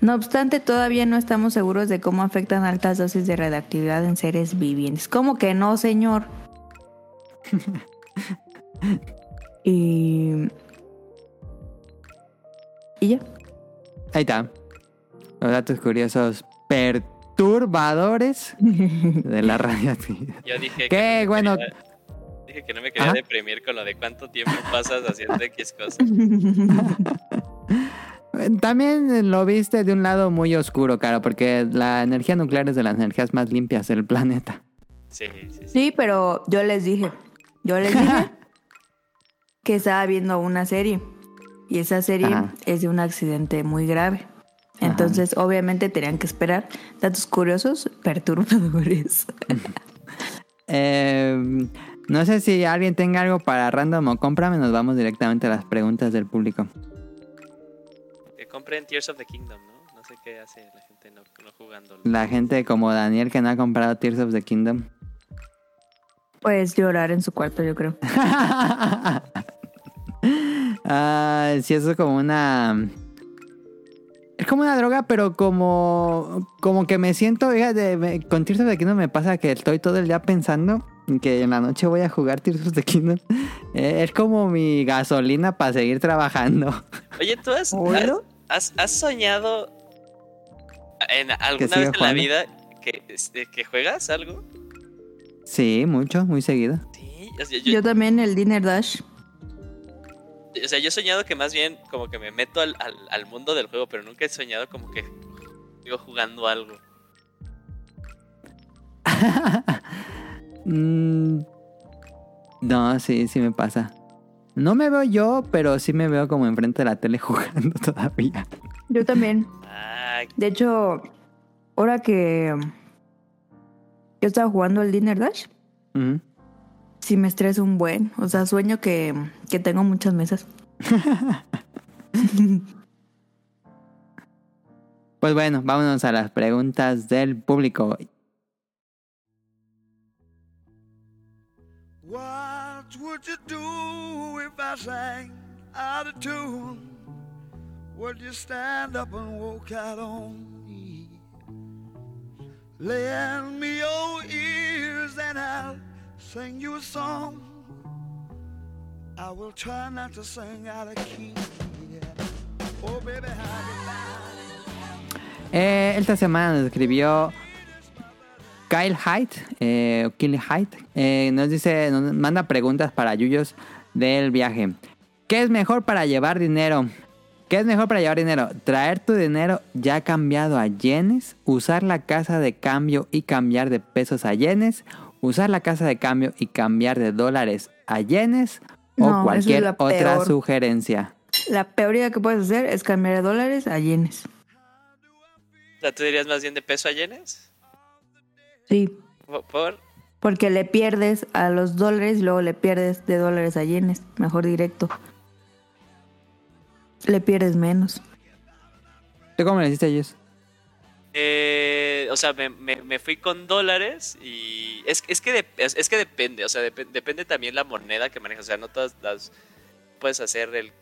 No obstante, todavía no estamos seguros de cómo afectan altas dosis de radioactividad en seres vivientes. ¿Cómo que no, señor? y... Y ya. Ahí está. Los datos curiosos perturbadores de la radioactividad. Yo dije ¿Qué? que no Bueno. quería- dije que no me quería deprimir con lo de cuánto tiempo pasas haciendo X cosas. También lo viste de un lado muy oscuro, Caro, porque la energía nuclear es de las energías más limpias del planeta. Sí, sí, sí. Sí, pero yo les dije, yo les dije que estaba viendo una serie y esa serie Ajá. es de un accidente muy grave. Entonces, obviamente tenían que esperar datos curiosos perturbadores. Eh, no sé si alguien tenga algo para random o cómprame, nos vamos directamente a las preguntas del público. Que compren Tears of the Kingdom, ¿no? No sé qué hace la gente no, no jugando. La gente como Daniel que no ha comprado Tears of the Kingdom. Pues llorar en su cuarto, yo creo. Ah, sí, eso es como una. Es como una droga, pero como. Como que me siento. Fíjate, me- con Tears of the Kingdom me pasa que estoy todo el día pensando que en la noche voy a jugar Tears of the Kingdom. Eh, es como mi gasolina para seguir trabajando. Oye, ¿tú has, ¿Hola? has, has- has soñado en alguna ¿Que vez en la vida que, este, que juegas algo? Sí, mucho, muy seguido. Sí, o sea, yo, Yo también el Dinner Dash. o sea, yo he soñado que más bien como que me meto al, al, al mundo del juego, pero nunca he soñado como que digo jugando algo. Mm, no, sí, sí me pasa. No me veo yo, pero sí me veo como enfrente de la tele jugando todavía. Yo también. De hecho, ahora que yo estaba jugando el Dinner Dash, Ujú. sí me estresa un buen. O sea, sueño que, que tengo muchas mesas. Pues bueno, vámonos a las preguntas del público. What would you do if I sang out of tune? Would you stand up and walk out on? Sing you a song. I will try not to sing out key. Oh, baby, Eh, esta semana nos escribió Kyle Hyde, eh, Hyde. Eh, nos dice, nos manda preguntas para Yuyos del viaje. ¿Qué es mejor para llevar dinero? ¿Qué es mejor para llevar dinero? ¿Traer tu dinero ya cambiado a yenes? ¿Usar la casa de cambio y cambiar de pesos a yenes? ¿Usar la casa de cambio y cambiar de dólares a yenes? No, ¿O cualquier otra peor. sugerencia? La peor idea que puedes hacer es cambiar de dólares a yenes. o sea, ¿tú dirías más bien de peso a yenes? Sí. ¿Por- ¿Por? Porque le pierdes a los dólares y luego le pierdes de dólares a yenes. Mejor directo. Le pierdes menos. ¿Tú cómo le hiciste a ellos? Eh, o sea, me, me- me fui con dólares y es, es, que, es, es que depende, o sea, dep- depende también la moneda que manejas, o sea, no todas las puedes hacer el...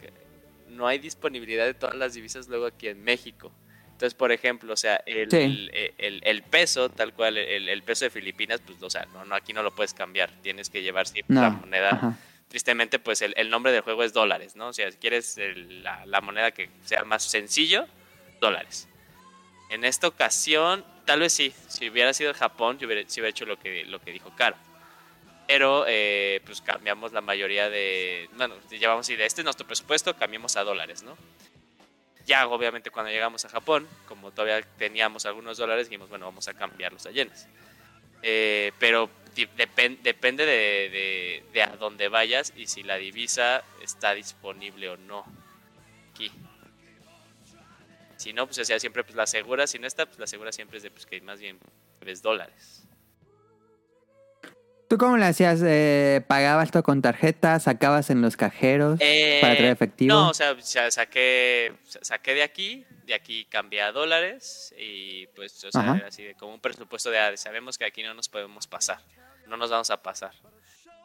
No hay disponibilidad de todas las divisas luego aquí en México. Entonces, por ejemplo, o sea, el, Sí. el, el- el peso, tal cual, el, el peso de Filipinas, pues, o sea, no, no, aquí no lo puedes cambiar, tienes que llevar siempre No. la moneda Ajá. Tristemente, pues el, el nombre del juego es dólares, ¿no? O sea, si quieres el- la, la moneda que sea más sencillo, dólares. En esta ocasión, tal vez sí, si hubiera sido Japón, yo hubiera, sí hubiera hecho lo que, lo que dijo Caro. Pero, eh, pues cambiamos la mayoría de. Bueno, llevamos y de este es nuestro presupuesto, cambiamos a dólares, ¿no? Ya, obviamente, cuando llegamos a Japón, como todavía teníamos algunos dólares, dijimos, bueno, vamos a cambiarlos a yenes. Eh, pero di- depen- depende de, de- de a dónde vayas y si la divisa está disponible o no aquí. Si no, pues o sea, siempre pues, la segura, si no está, pues la segura siempre es de pues, que más bien ves dólares. ¿Tú cómo le hacías? Eh, ¿Pagabas todo con tarjeta? ¿Sacabas en los cajeros Eh, para traer efectivo? No, o sea, saqué, sa- saqué de aquí, de aquí cambié a dólares y pues, o sea, era así de como un presupuesto de, ah, sabemos que aquí no nos podemos pasar, no nos vamos a pasar.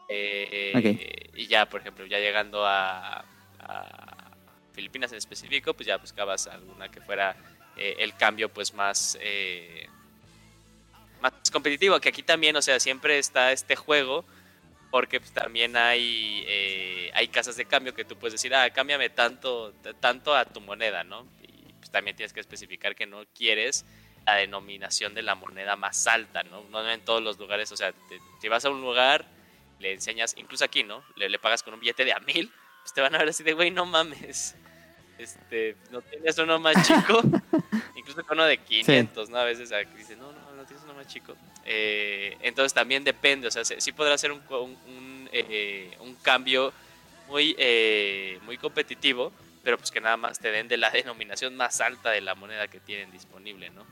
Eh. Y ya, por ejemplo, ya llegando a, a Filipinas en específico, pues ya buscabas alguna que fuera eh, el cambio pues más, eh, más competitivo. Que aquí también, o sea, siempre está este juego porque pues, también hay, hay casas de cambio que tú puedes decir, ah, cámbiame tanto, tanto a tu moneda, ¿no? Y pues, también tienes que especificar que no quieres la denominación de la moneda más alta, ¿no? No en todos los lugares, o sea, te- si vas a un lugar, le enseñas, incluso aquí, ¿no? Le, le pagas con un billete de a mil, pues te van a ver así de, güey, no mames. Este, no tienes uno más chico, incluso con uno de 500, ¿no? A veces aquí dice, no, no, no tienes uno más chico. Eh, entonces también depende, o sea, se- sí podrá ser un, un, eh, un cambio muy, eh, muy competitivo, pero pues que nada más te den de la denominación más alta de la moneda que tienen disponible, ¿no?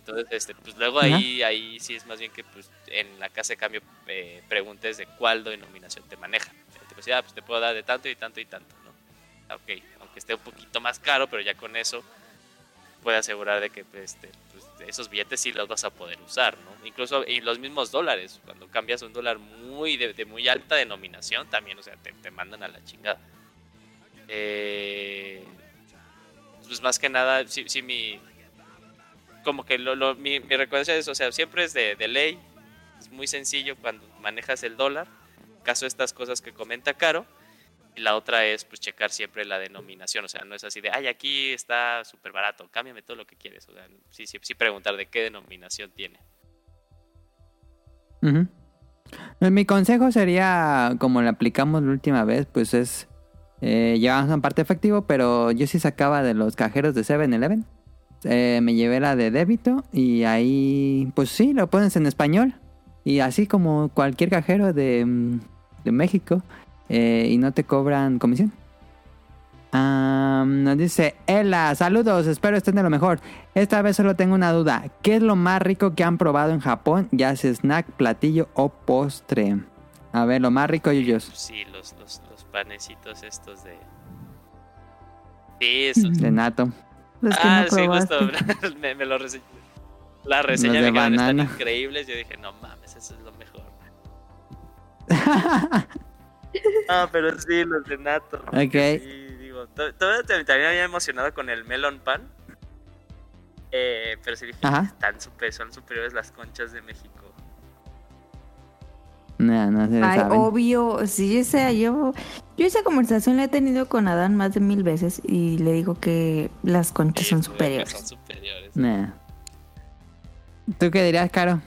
Entonces, este, pues luego ahí, ahí sí es más bien que pues, en la casa de cambio eh, preguntes de cuál denominación te maneja. Te pues, ah, pues te puedo dar de tanto y tanto y tanto, ¿no? Ah, Ok, aunque esté un poquito más caro, pero ya con eso puede asegurar de que pues, este, pues, esos billetes sí los vas a poder usar, ¿no? Incluso y los mismos dólares, cuando cambias un dólar muy de, de muy alta denominación, también, o sea, te, te mandan a la chingada. Eh, pues más que nada, sí, sí mi... Como que lo, lo- mi, mi recomendación es, o sea, siempre es de, de ley, es muy sencillo cuando manejas el dólar, caso estas cosas que comenta Caro, y la otra es pues checar siempre la denominación, o sea, no es así de, ay, aquí está súper barato, cámbiame todo lo que quieres, o sea, sí, sí, sí preguntar de qué denominación tiene. Pues, Mi consejo sería, como lo aplicamos la última vez, pues es, eh, llevamos una parte efectivo, pero yo sí sacaba de los cajeros de 7-Eleven. Eh, me llevé la de débito y ahí, pues sí, lo pones en español. Y así como cualquier cajero de, mm, de México, eh, y no te cobran comisión. Nos dice, Ela, saludos, espero estén de lo mejor. Esta vez solo tengo una duda. ¿Qué es lo más rico que han probado en Japón, ya sea snack, platillo o postre? A ver, lo más rico, Yuyos. Pues sí, los, los, los panecitos estos de... Sí, esos. De nato. Los que ah, no sí, justo, me, me lo reseñé. La reseña de me quedaron están banana. increíbles. Yo dije, no mames, eso es lo mejor. Ah, pero sí, los de Nato. Ok. Sí, digo, to- todavía también había emocionado con el melon pan. Eh, pero sí dije, Ajá. están super, son superiores las conchas de México. No, no se Ay, saben. obvio, sí, o sea, yo, yo esa conversación la he tenido con Adán más de mil veces y le digo que las conchas Sí, son que Son superiores. superiores. Nah. ¿Tú qué dirías, Caro?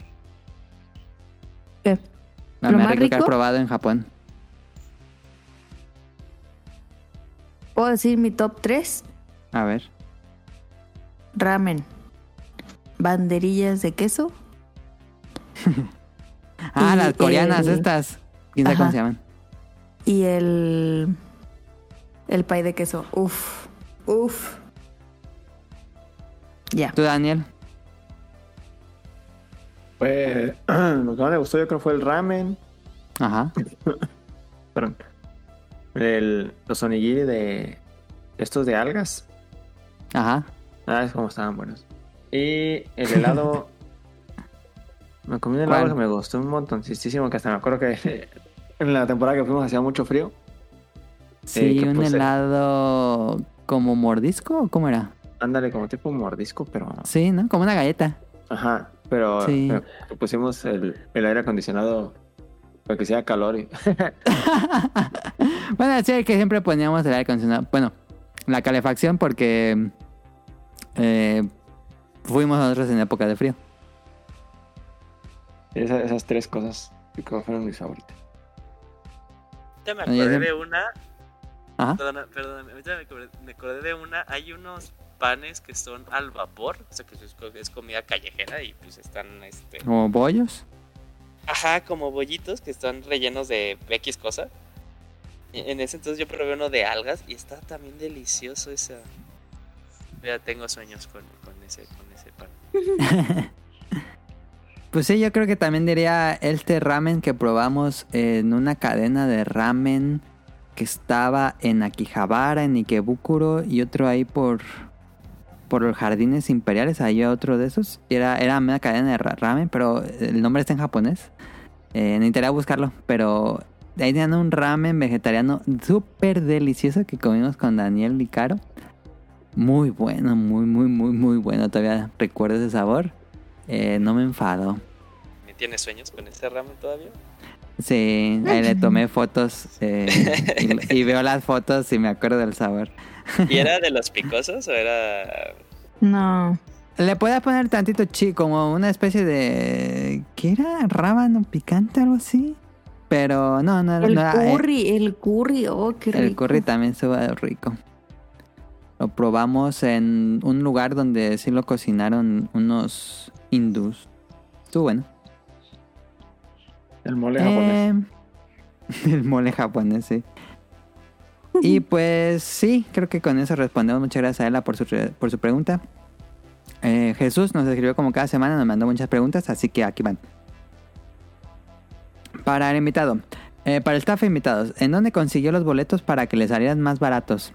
¿Qué? Lo, ¿Lo más más rico que has probado en Japón. ¿Puedo decir mi top 3? A ver. Ramen. Banderillas de queso. Ah, Y las coreanas el- estas. ¿Quién sabe cómo se llaman? Y el. El pay de queso. Uf. Uf. Ya. ¿Tú, Daniel? Pues lo que más me gustó yo creo fue el ramen. Ajá. Perdón. El, los onigiri de estos de algas. Ajá. Ah, es como estaban buenos. Y el helado. me comí un helado ¿Cuál? que me gustó un montoncísimo. Que hasta me acuerdo que en la temporada que fuimos hacía mucho frío. Sí, que un puse- helado como mordisco o cómo era? Ándale, como tipo mordisco, pero. Sí, ¿no? Como una galleta. Ajá, pero, Sí. pero pusimos el, el aire acondicionado para que sea calor. Y... bueno, sí, que siempre poníamos el aire acondicionado. Bueno, la calefacción porque eh, fuimos nosotros en época de frío. Esa- esas tres cosas que fueron mis favoritas. Ahorita me acordé de una. Ajá. Perdona, perdóname, ahorita me acordé, de una. Hay unos panes que son al vapor, o sea que es, co- es comida callejera y pues están, este, Como bollos. ajá, como bollitos que están rellenos de X cosa. Y En ese entonces yo probé uno de algas y está también delicioso esa. Ya tengo sueños con, con ese, con ese pan. Pues sí, yo creo que también diría este ramen que probamos en una cadena de ramen que estaba en Akihabara, en Ikebukuro y otro ahí por por los jardines imperiales, ahí otro de esos. Era, era una cadena de ra- ramen, pero el nombre está en japonés. Eh, necesitaría buscarlo, pero ahí tenían un ramen vegetariano súper delicioso que comimos con Daniel y Caro. Muy bueno, muy, muy, muy, muy bueno. Todavía recuerdo ese sabor. Eh, no me enfado. ¿Me tienes sueños con ese ramen todavía? Sí, ahí le tomé fotos eh, y, y veo las fotos y me acuerdo del sabor. ¿Y era de los picosos o era No. Le puedes poner tantito chi, como una especie de. ¿Qué era? ¿Rábano picante, algo así? Pero no, no, El no era. eh, curry, el curry, oh, qué rico. el curry también estuvo rico. Lo probamos en un lugar donde sí lo cocinaron unos hindús. Estuvo bueno. El mole japonés. Eh, el mole japonés, sí. Y pues sí, creo que con eso respondemos. Muchas gracias a Ella por su, por su pregunta. Eh, Jesús nos escribió como cada semana, nos mandó muchas preguntas, así que aquí van. Para el invitado, eh, para el staff de invitados, ¿en dónde consiguió los boletos para que le salieran más baratos?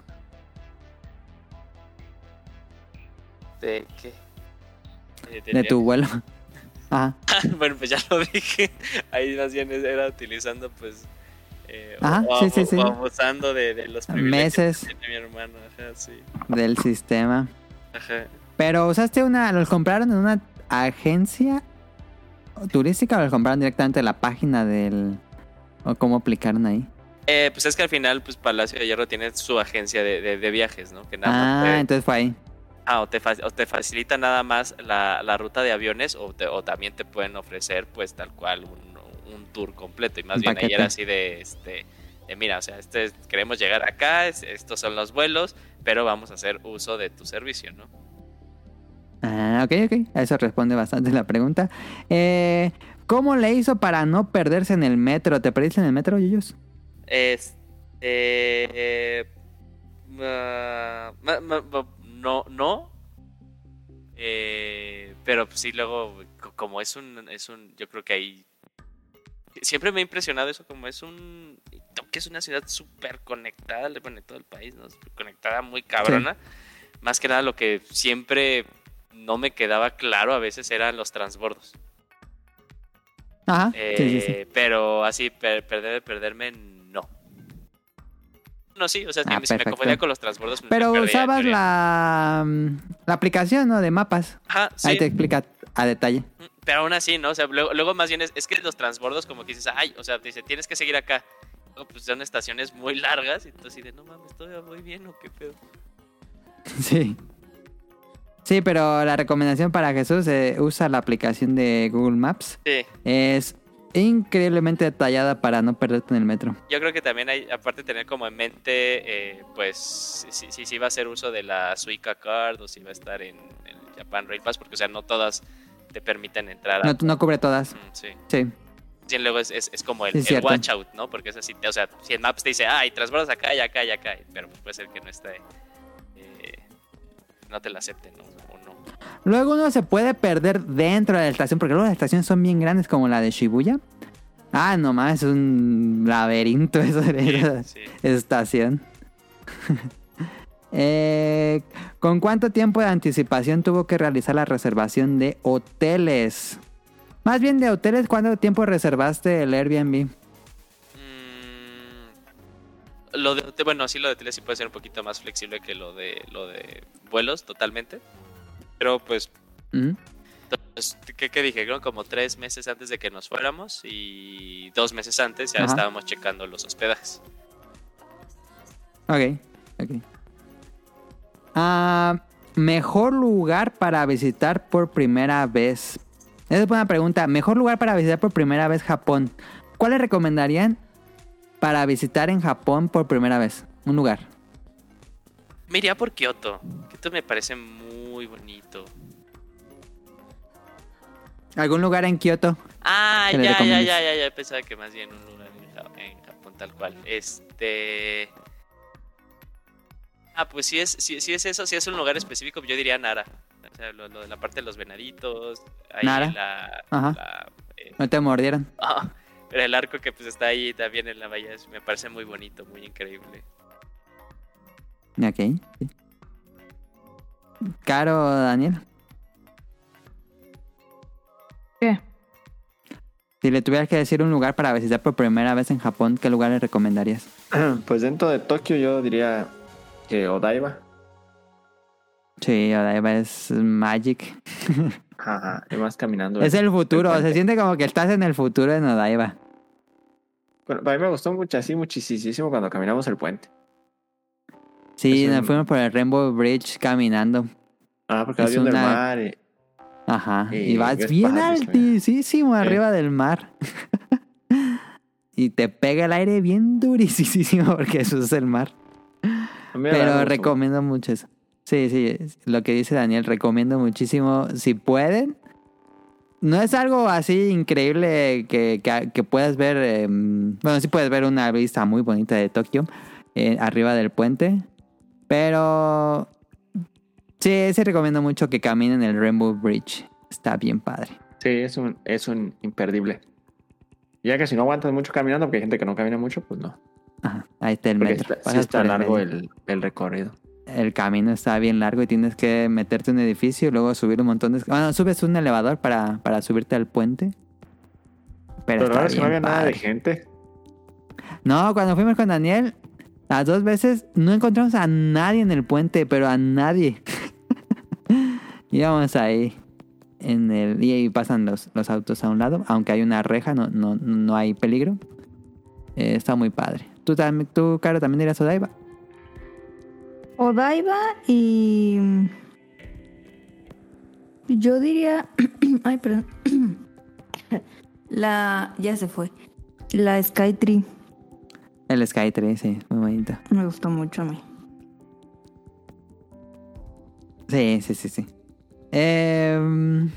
de qué? Eh, De tu vuelo. Ajá. bueno, pues ya lo dije. Ahí más bien era utilizando, pues. Eh, Ajá, o, sí, sí, sí. o abusando de, de los privilegios Meses. que tiene mi hermano. Ajá, sí. del sistema. Ajá. Pero usaste una, los compraron en una agencia turística o los compraron directamente de la página del o cómo aplicaron ahí. Eh, pues es que al final, pues Palacio de Hierro tiene su agencia de, de- de viajes, ¿no? Que nada Ah, entonces fue ahí. Ah, o te, fa- o te facilita nada más la, la ruta de aviones o, te- o también te pueden ofrecer pues tal cual un, un tour completo y más bien era así de este de, mira, o sea, este queremos llegar acá, es- estos son los vuelos, pero vamos a hacer uso de tu servicio, ¿no? Ah, ok, ok. Eso responde bastante la pregunta. Eh, ¿Cómo le hizo para no perderse en el metro? ¿Te perdiste en el metro, Yuyos? Este eh, ma- ma- no no eh, pero pues sí luego co- como es un es un yo creo que ahí siempre me ha impresionado eso como es un que es una ciudad súper conectada bueno en todo el país no conectada muy cabrona más que nada lo que siempre no me quedaba claro a veces eran los transbordos Ajá. eh, sí, sí, sí. Pero así, per- perder, perderme, no. No, sí, o sea, si Ah, me- si me perfecto. confundía con los transbordos. Pero usabas la, mm, la aplicación, ¿no? De mapas. Ajá, sí. Ahí te explica a detalle. Pero aún así, ¿no? O sea, luego, luego más bien es, es que los transbordos como que dices, ay, o sea, dice, tienes que seguir acá. Pues son estaciones muy largas y entonces de, no mames, todavía voy bien o qué pedo. Sí. Sí, pero la recomendación para Jesús eh, usa la aplicación de Google Maps. Sí, Es increíblemente detallada para no perderte en el metro. yo creo que también hay, aparte de tener como en mente, eh, pues, si, si, si va a hacer uso de la Suica Card o si va a estar en el Japan Rail Pass, porque, o sea, no todas te permiten entrar a... No, no cubre todas. Mm, sí. Sí. Sí, luego es, es, es como el, Sí, el watch out, ¿no? Porque es así, o sea, si en Maps te dice, ah, y transbordas acá y acá y acá, pero pues puede ser que no esté, eh, no te la acepten, ¿no? Luego uno se puede perder dentro de la estación, porque luego las estaciones son bien grandes como la de Shibuya. Ah, nomás es un laberinto esa Sí, estación. Eh, ¿Con cuánto tiempo de anticipación tuvo que realizar la reservación de hoteles? Más bien de hoteles, ¿cuánto tiempo reservaste el Airbnb? Mm, lo de, bueno, sí, lo de tele sí puede ser un poquito más flexible que lo de, lo de vuelos, totalmente. Pero pues, entonces, ¿qué, qué dije? Creo como tres meses antes de que nos fuéramos y dos meses antes ya Ajá. estábamos checando los hospedajes. Ok, ok. Ah, mejor lugar para visitar por primera vez. Esa es buena pregunta. Mejor lugar para visitar por primera vez Japón. ¿Cuál le recomendarían para visitar en Japón por primera vez? Un lugar. Me iría por Kioto. Kioto me parece muy bonito. ¿Algún lugar en Kioto? Ah, ya, ya, ya, ya, ya. Pensaba que más bien un lugar en, Ja- en Japón tal cual. Este. Ah, pues si es, si, si es eso, si es un lugar específico, yo diría Nara. O sea, lo, lo de la parte de los venaditos. Ahí Nara. la. Ajá. la, eh, No te mordieron. ah, pero el arco que pues está ahí también en la es- me parece muy bonito, muy increíble. Ok. Caro, Daniel. ¿Qué? Si le tuvieras que decir un lugar para visitar por primera vez en Japón, ¿qué lugar le recomendarías? Pues dentro de Tokio yo diría que Odaiba. Sí, Odaiba es Magic. Ajá, y caminando. Es el futuro, se siente como que estás en el futuro en Odaiba. Bueno, para mí me gustó mucho, así muchísimo cuando caminamos el puente. Sí, un- nos fuimos por el Rainbow Bridge caminando. Ah, porque Es una- mar. y- Ajá. Y Y vas bien altísimo arriba del mar. y te pega el aire bien durísimo porque eso es el mar. Pero recomiendo mucho eso. Sí, sí, lo que dice Daniel, recomiendo muchísimo. Si pueden, no es algo así increíble que, que, que puedas ver. eh, bueno, sí puedes ver una vista muy bonita de Tokio eh, arriba del puente. Pero sí, sí recomiendo mucho que caminen el Rainbow Bridge. Está bien padre. Sí, es un, es un imperdible. Ya que si no aguantas mucho caminando, porque hay gente que no camina mucho, pues no. Ajá, ahí está el Porque metro. está, sí está el largo el, el recorrido. el camino está bien largo y tienes que meterte en un edificio y luego subir un montón de... Bueno, subes un elevador para, para subirte al puente. Pero, Pero está es que no bien había nada de gente. No, cuando fuimos con Daniel, las dos veces no encontramos a nadie en el puente, pero a nadie. Íbamos ahí en el... Y ahí pasan los, los autos a un lado, aunque hay una reja, no, no, no hay peligro. Eh, está muy padre. ¿Tú, también, tú Caro, también a Odaiba? Odaiba y. Yo diría. Ay, perdón. La. Ya se fue. La Skytree. El Skytree, sí, muy bonito. Me gustó mucho a mí. Sí, sí, sí, sí. Em,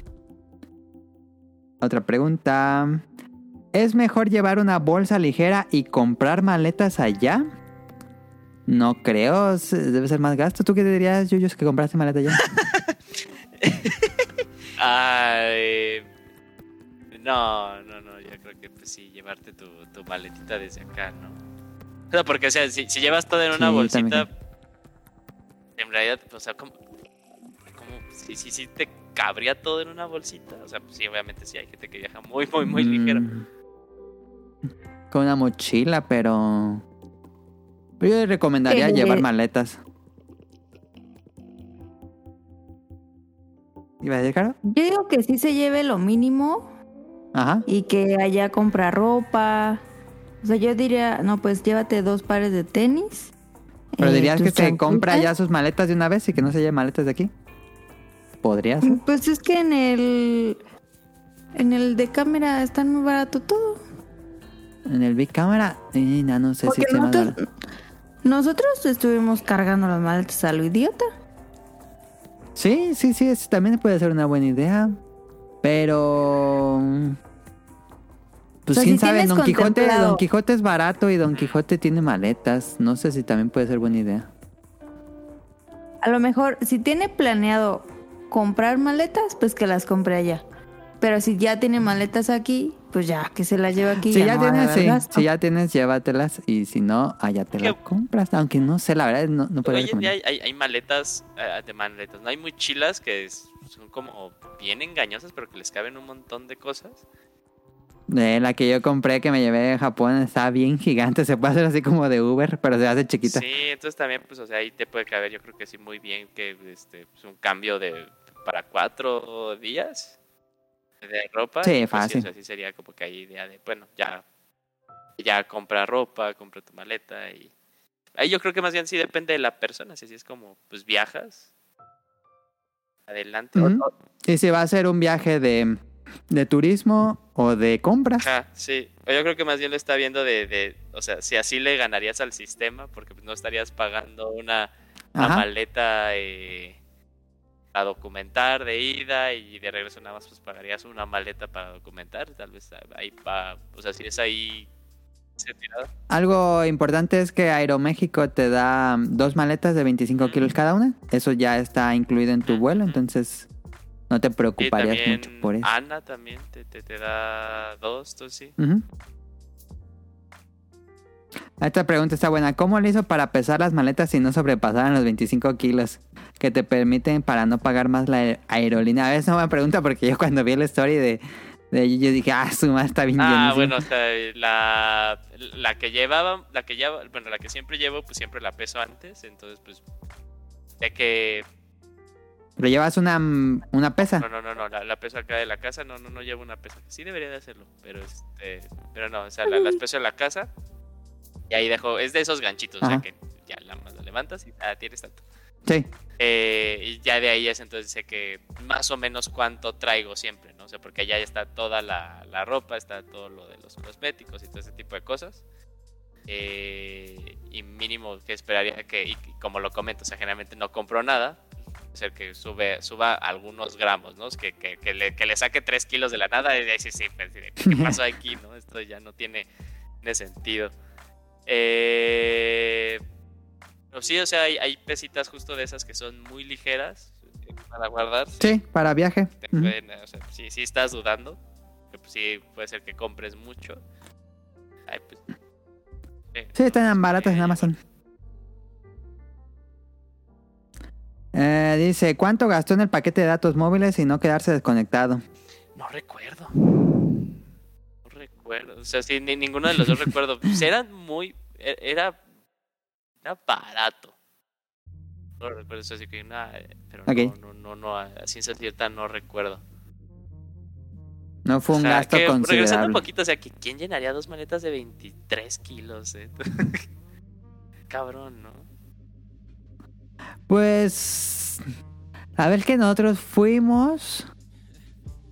otra pregunta. ¿Es mejor llevar una bolsa ligera y comprar maletas allá? No creo, debe ser más gasto. ¿Tú qué te dirías, Yuyos, que compraste maleta allá? Ay, no, no, no, yo creo que pues sí, llevarte tu, tu maletita desde acá, ¿no? O sea, porque, o sea, si, si llevas todo en una Sí, bolsita, también. en realidad, o sea, como, como si, si, si te cabría todo en una bolsita, o sea, pues sí, obviamente sí hay gente que viaja muy, muy, muy ligero. Mm, Con una mochila, pero... pero yo recomendaría Eh, llevar maletas. ¿Iba a Caro? Yo digo que sí se lleve lo mínimo Ajá. y que allá compra ropa. O sea, yo diría, no, pues llévate dos pares de tenis. Pero eh, dirías que se compra ya sus maletas de una vez y que no se lleve maletas de aquí. Podría ser. Pues es que en el. En el de cámara está muy barato todo. En el Big Camera, eh, no, no sé Porque si nosotros, nosotros estuvimos cargando las maletas a lo idiota. Sí, sí, sí, eso también puede ser una buena idea. Pero. Pues O sea, quién si sabe, Don Quijote, contemplado- Don Quijote es barato y Don Quijote tiene maletas. No sé si también puede ser buena idea. A lo mejor, si tiene planeado comprar maletas, pues que las compre allá. Pero si ya tiene maletas aquí, pues ya, que se las lleve aquí. Si ya no tienes, sí. Si ya tienes, llévatelas. Y si no, allá te las compras. Aunque no sé, la verdad, no, no podría Hoy en día recomendar. hay, hay, hay maletas, eh, de maletas, no hay mochilas que son como bien engañosas, pero que les caben un montón de cosas. Eh, la que yo compré que me llevé de Japón está bien gigante. Se puede hacer así como de Uber, pero se hace chiquita. Sí, entonces también, pues, o sea, ahí te puede caber, yo creo que sí, muy bien que este, pues, un cambio de para cuatro días de ropa. Sí, pues, fácil. o sea, sí sería como que hay idea de, bueno, ya, ya compra ropa, compra tu maleta y ahí yo creo que más bien sí depende de la persona, si así es como, pues, viajas, adelante. Va a ser un viaje de, de turismo o de compras. Ajá, sí. Yo creo que más bien lo está viendo de, de, o sea, si así le ganarías al sistema, porque no estarías pagando una, maleta eh, a documentar de ida y de regreso nada más pues pagarías una maleta para documentar, tal vez ahí va, o sea, si es ahí. Algo importante es que Aeroméxico te da dos maletas de 25 kilos cada una. Eso ya está incluido en tu vuelo, entonces no te preocuparías mucho por eso. Ana también te, te, te da dos, tú sí. Ujú. Esta pregunta está buena. ¿Cómo le hizo para pesar las maletas si no sobrepasaran los 25 kilos que te permiten para no pagar más la aer- aerolínea? A veces no me pregunta porque yo cuando vi la story de, de yo dije, ah, su madre está bien Ah, llenísima". bueno, o sea, la, la que llevaba, la que lleva, bueno, la que siempre llevo, pues siempre la peso antes, entonces pues de que ¿Le llevas una, una pesa? No, no, no, no, la, la peso acá de la casa, no, no, no llevo una pesa. Sí debería de hacerlo, pero este, pero no, o sea, la- las peso en la casa y ahí dejo, es de esos ganchitos, o sea que ya la, la levantas y ah, tienes tanto. Sí. Eh, y ya de ahí es entonces sé que más o menos cuánto traigo siempre, ¿no? O sea, porque allá está toda la, la ropa, está todo lo de los cosméticos y todo ese tipo de cosas. Eh, y mínimo que esperaría que, y como lo comento, o sea, generalmente no compro nada, ser que sube, suba algunos gramos, ¿no? Que, que, que le, que le saque 3 kilos de la nada y decir, sí, pues, ¿qué pasó aquí, no? Esto ya no tiene, tiene sentido. Eh, pero sí, o sea, hay, hay pesitas justo de esas que son muy ligeras eh, para guardar. Sí, para viaje. Te o sea, si, si estás dudando, pues sí puede ser que compres mucho. Ay, pues, Sí, están baratas en Eh, Amazon. Eh, dice, ¿cuánto gastó en el paquete de datos móviles y no quedarse desconectado? No recuerdo. No recuerdo. O sea, sí, ni, ninguno de los dos recuerdo. Pues eran muy. e- Era. Era barato. No recuerdo eso, así que nada. eh, Pero no, no, no, no, a ciencia cierta no recuerdo. No fue un O sea, gasto que, regresando un considerable. poquito, o sea, que ¿quién llenaría dos maletas de 23 kilos? eh? Cabrón, ¿no? Pues... A ver que nosotros fuimos...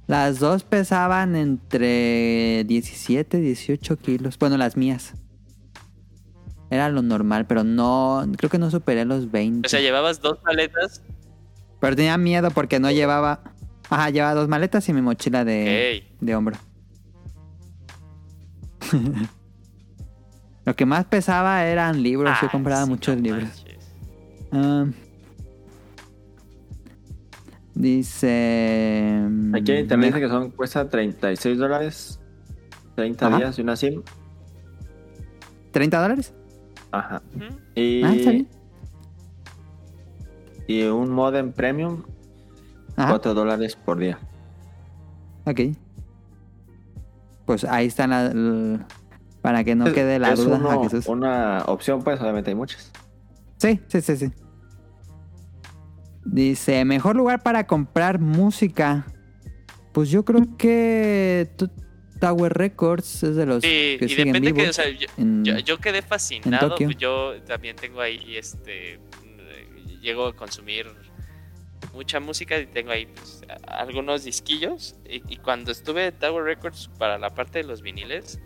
Las dos pesaban entre 17 y 18 kilos. Bueno, las mías. Era lo normal, pero no... Creo que no superé los 20. O sea, llevabas dos maletas. Pero tenía miedo porque no llevaba... Ajá, llevaba dos maletas y mi mochila de, de hombro. Lo que más pesaba eran libros. Yo compraba sí, muchos no libros. Ah, dice... Aquí en internet me- dice que son, cuesta 36 dólares, 30 Ajá. días y una SIM. ¿30 dólares? Ajá. Y, Ah, está bien. y un modem premium, Ajá, 4 dólares por día. ok. Pues ahí están la- l- para que no Es- quede la es duda uno- a Jesús. una opción, pues obviamente hay muchas. Sí, sí, sí, sí. Dice, mejor lugar para comprar música. Pues yo creo que Tower Records es de los Sí, que y siguen depende que, o sea, yo, en- yo, yo quedé fascinado. Pues yo también tengo ahí, este, eh, llego a consumir mucha música y tengo ahí pues, algunos disquillos. Y, y cuando estuve en Tower Records para la parte de los viniles,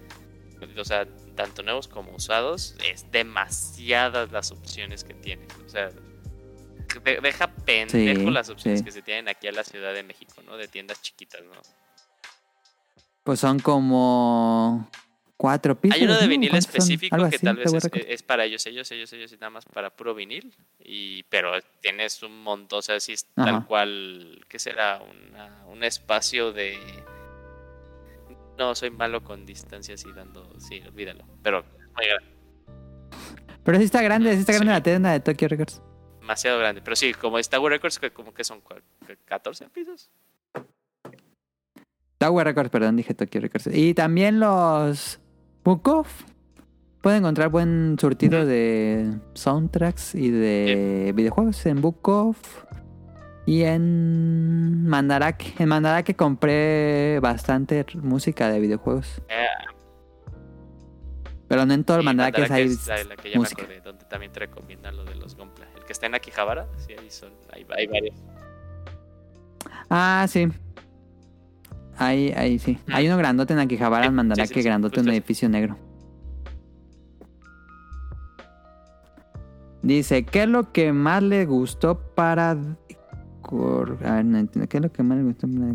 o sea, tanto nuevos como usados, es demasiadas las opciones que tienen. O sea, deja pendejo Sí, las opciones sí. que se tienen aquí en la Ciudad de México, ¿no? De tiendas chiquitas, ¿no? Pues son como cuatro pisos. Hay uno de vinil específico que así, tal vez es, para ellos, ellos, ellos, ellos y nada más para puro vinil. Y, pero tienes un montón, o sea, sí es tal cual, ¿qué será? Una- un espacio de... No, soy malo con distancias y dando... Sí, olvídalo. Pero es muy grande, Pero sí está grande, sí está grande Sí. la tienda de Tokyo Records. Demasiado grande. Pero sí, como es Tower Records, que como que son cua- que 14 pisos. Tower Records, perdón, dije Tokyo Records. Y también los Off. Pueden encontrar buen surtido de soundtracks y de videojuegos en Off y en Mandarake. En Mandarake compré bastante música de videojuegos. Eh, Pero no en todo el y Mandarake Mandarake hay es la, la que ya música. me acordé, donde también te recomiendan lo de los Gompla. Que está en Akihabara, sí, ahí son, hay, hay varios. Ah, sí. Ahí, ahí sí. Hay uno grandote en Akihabara, Sí, en Mandarake, sí, sí, grandote, un justo ese. edificio negro. Dice, ¿qué es lo que más le gustó para... decor- A ver, no entiendo. ¿Qué es lo que más le gustó para...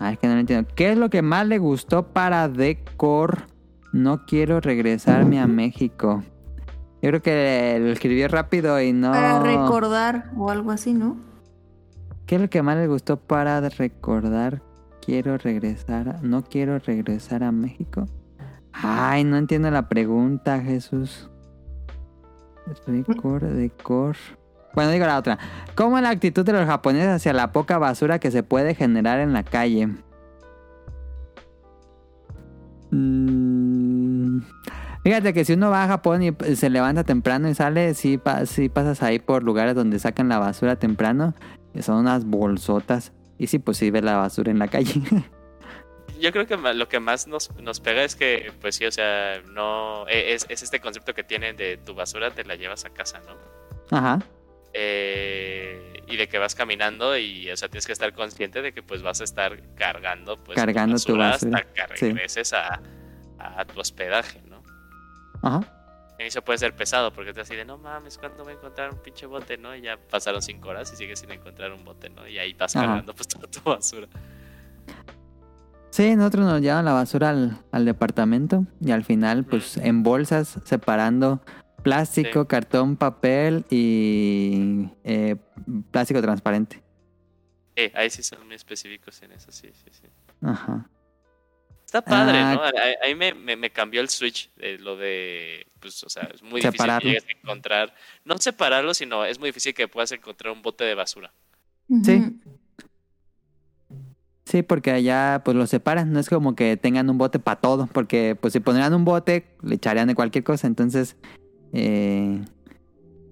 Ah, es que no lo entiendo. ¿Qué es lo que más le gustó para Decor? No quiero regresarme a México. Yo creo que lo escribió rápido y no... Para recordar o algo así, ¿no? ¿Qué es lo que más les gustó para recordar? Quiero regresar. a- No quiero regresar a México. Ay, no entiendo la pregunta, Jesús. Record, decor. Bueno, digo la otra. ¿Cómo es la actitud de los japoneses hacia la poca basura que se puede generar en la calle? Mm, Fíjate que si uno va a Japón y eh, se levanta temprano y sale, sí, pa- sí pasas ahí por lugares donde sacan la basura temprano. que Son unas bolsotas. Y sí, pues sí ves la basura en la calle. Yo creo que lo que más nos, nos pega es que, pues sí, o sea, no. e- Es, es este concepto que tienen de tu basura te la llevas a casa, ¿no? Ajá. Eh, y de que vas caminando y, o sea, tienes que estar consciente de que, pues, vas a estar cargando, pues, Cargando tu basura, hasta que sí. regreses a, a tu hospedaje, ¿no? Ajá. Al inicio puede ser pesado porque te así de, no mames, ¿cuándo voy a encontrar un pinche bote, no? Y ya pasaron cinco horas y sigues sin encontrar un bote, ¿no? Y ahí vas cargando, pues, toda tu basura. Sí, nosotros nos llevan la basura al, al departamento y al final, pues en bolsas, separando plástico, Sí. cartón, papel y eh, plástico transparente. Eh, ahí sí son muy específicos en eso, sí, sí, sí. Ajá. Está padre, Ah, ¿no? Ahí- Ahí me, me, me cambió el switch de lo de, pues, o sea, es muy Separarlo. difícil que llegues a encontrar, no separarlo, sino es muy difícil que puedas encontrar un bote de basura. Sí. Sí, porque allá pues lo separan, no es como que tengan un bote para todo, porque pues si pondrían un bote le echarían de cualquier cosa, entonces eh,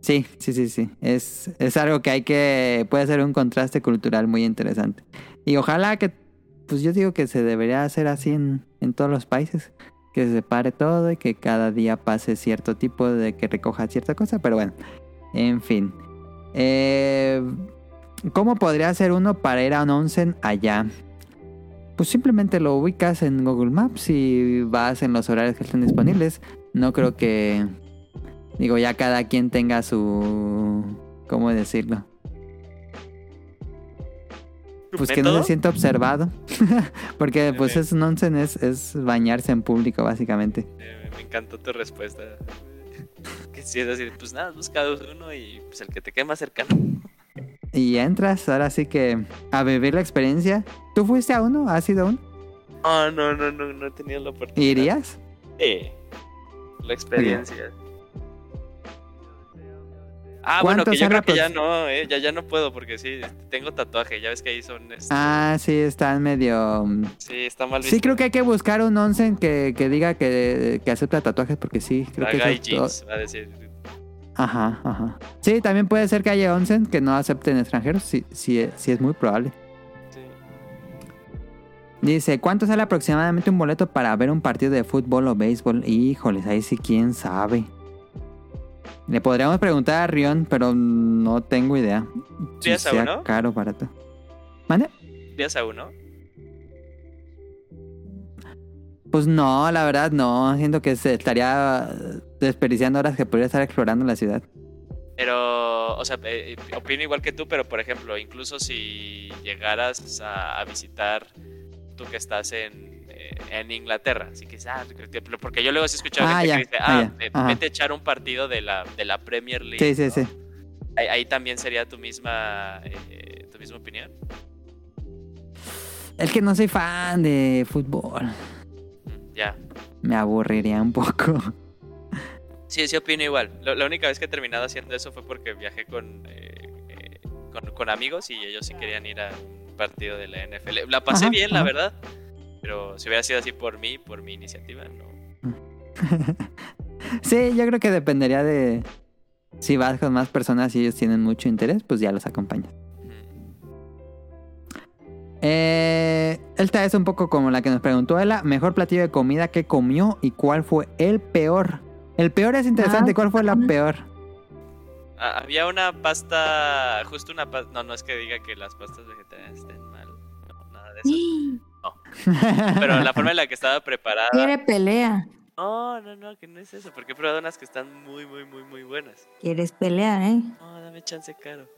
sí, sí, sí, sí, es, es algo que hay que, puede ser un contraste cultural muy interesante. Y ojalá que, pues yo digo que se debería hacer así en, en todos los países, que se separe todo y que cada día pase cierto tipo de que recoja cierta cosa, pero bueno, en fin. Eh, ¿Cómo podría hacer uno para ir a un onsen allá? Pues simplemente lo ubicas en Google Maps y vas en los horarios que estén disponibles. No creo que. Digo, ya cada quien tenga su. ¿Cómo decirlo? Pues que no se sienta observado. Porque pues es un onsen, es, es bañarse en público, básicamente. Me encantó tu respuesta. Que si es así, pues nada, busca uno y pues el que te quede más cercano. Y entras, ahora sí que a vivir la experiencia. ¿Tú fuiste a uno? ¿Has ido a uno? Oh, no, no, no, no he tenido la oportunidad. ¿Irías? Eh, la experiencia. Ah, bueno, ¿Cuánto que yo creo que ya no, eh, ya, ya no puedo porque sí, tengo tatuaje, ya ves que ahí son, este, Ah, sí, están medio... mm, sí, está mal Sí, creo que hay que buscar un onsen que, que diga que, que acepta tatuajes porque sí, creo que todo- jeans, va a decir. Ajá, ajá. Sí, también puede ser que haya onsen que no acepten extranjeros, sí, sí, sí es muy probable. Sí. Dice, ¿cuánto sale aproximadamente un boleto para ver un partido de fútbol o béisbol? Híjoles, ahí sí quién sabe. Le podríamos preguntar a Rion, pero no tengo idea. Si ¿Irías a sea uno? caro o barato. ¿Mande? ¿Días a uno? Pues no, la verdad no. Siento que se estaría desperdiciando horas que podría estar explorando la ciudad. Pero, o sea, eh, eh, opino igual que tú, pero por ejemplo, incluso si llegaras a, a visitar, tú que estás en, eh, en Inglaterra, así que ah, que- porque yo luego sí he escuchado Ah, gente ya, que dice, ah, ah, ya, vete a echar un partido de la, de la Premier League. Sí, sí, ¿no? sí. Ahí, ahí también sería tu misma, eh, tu misma opinión. Es que no soy fan de fútbol. Mm, Ya. Me aburriría un poco. Sí, sí opino igual. Lo- la única vez que he terminado haciendo eso fue porque viajé con, eh, eh, con, con amigos y ellos sí querían ir a un partido de la NFL. La pasé Ajá, bien, la verdad. Pero si hubiera sido así por mí, por mi iniciativa, no. Sí, yo creo que dependería de si vas con más personas y ellos tienen mucho interés, pues ya los acompañas. Eh, esta es un poco como la que nos preguntó Ela. Mejor platillo de comida que comió y cuál fue el peor. El peor es interesante. Ah, ¿Cuál fue la peor? Ah, había una pasta, justo una pasta, no, no es que diga que las pastas vegetarianas estén mal, no, nada de eso. Pero la forma en la que estaba preparada, Quiere pelea. no, no, no, que no es eso, porque he probado unas que están muy, muy, muy, muy buenas. Quieres pelear, ¿eh? No, dame chance caro.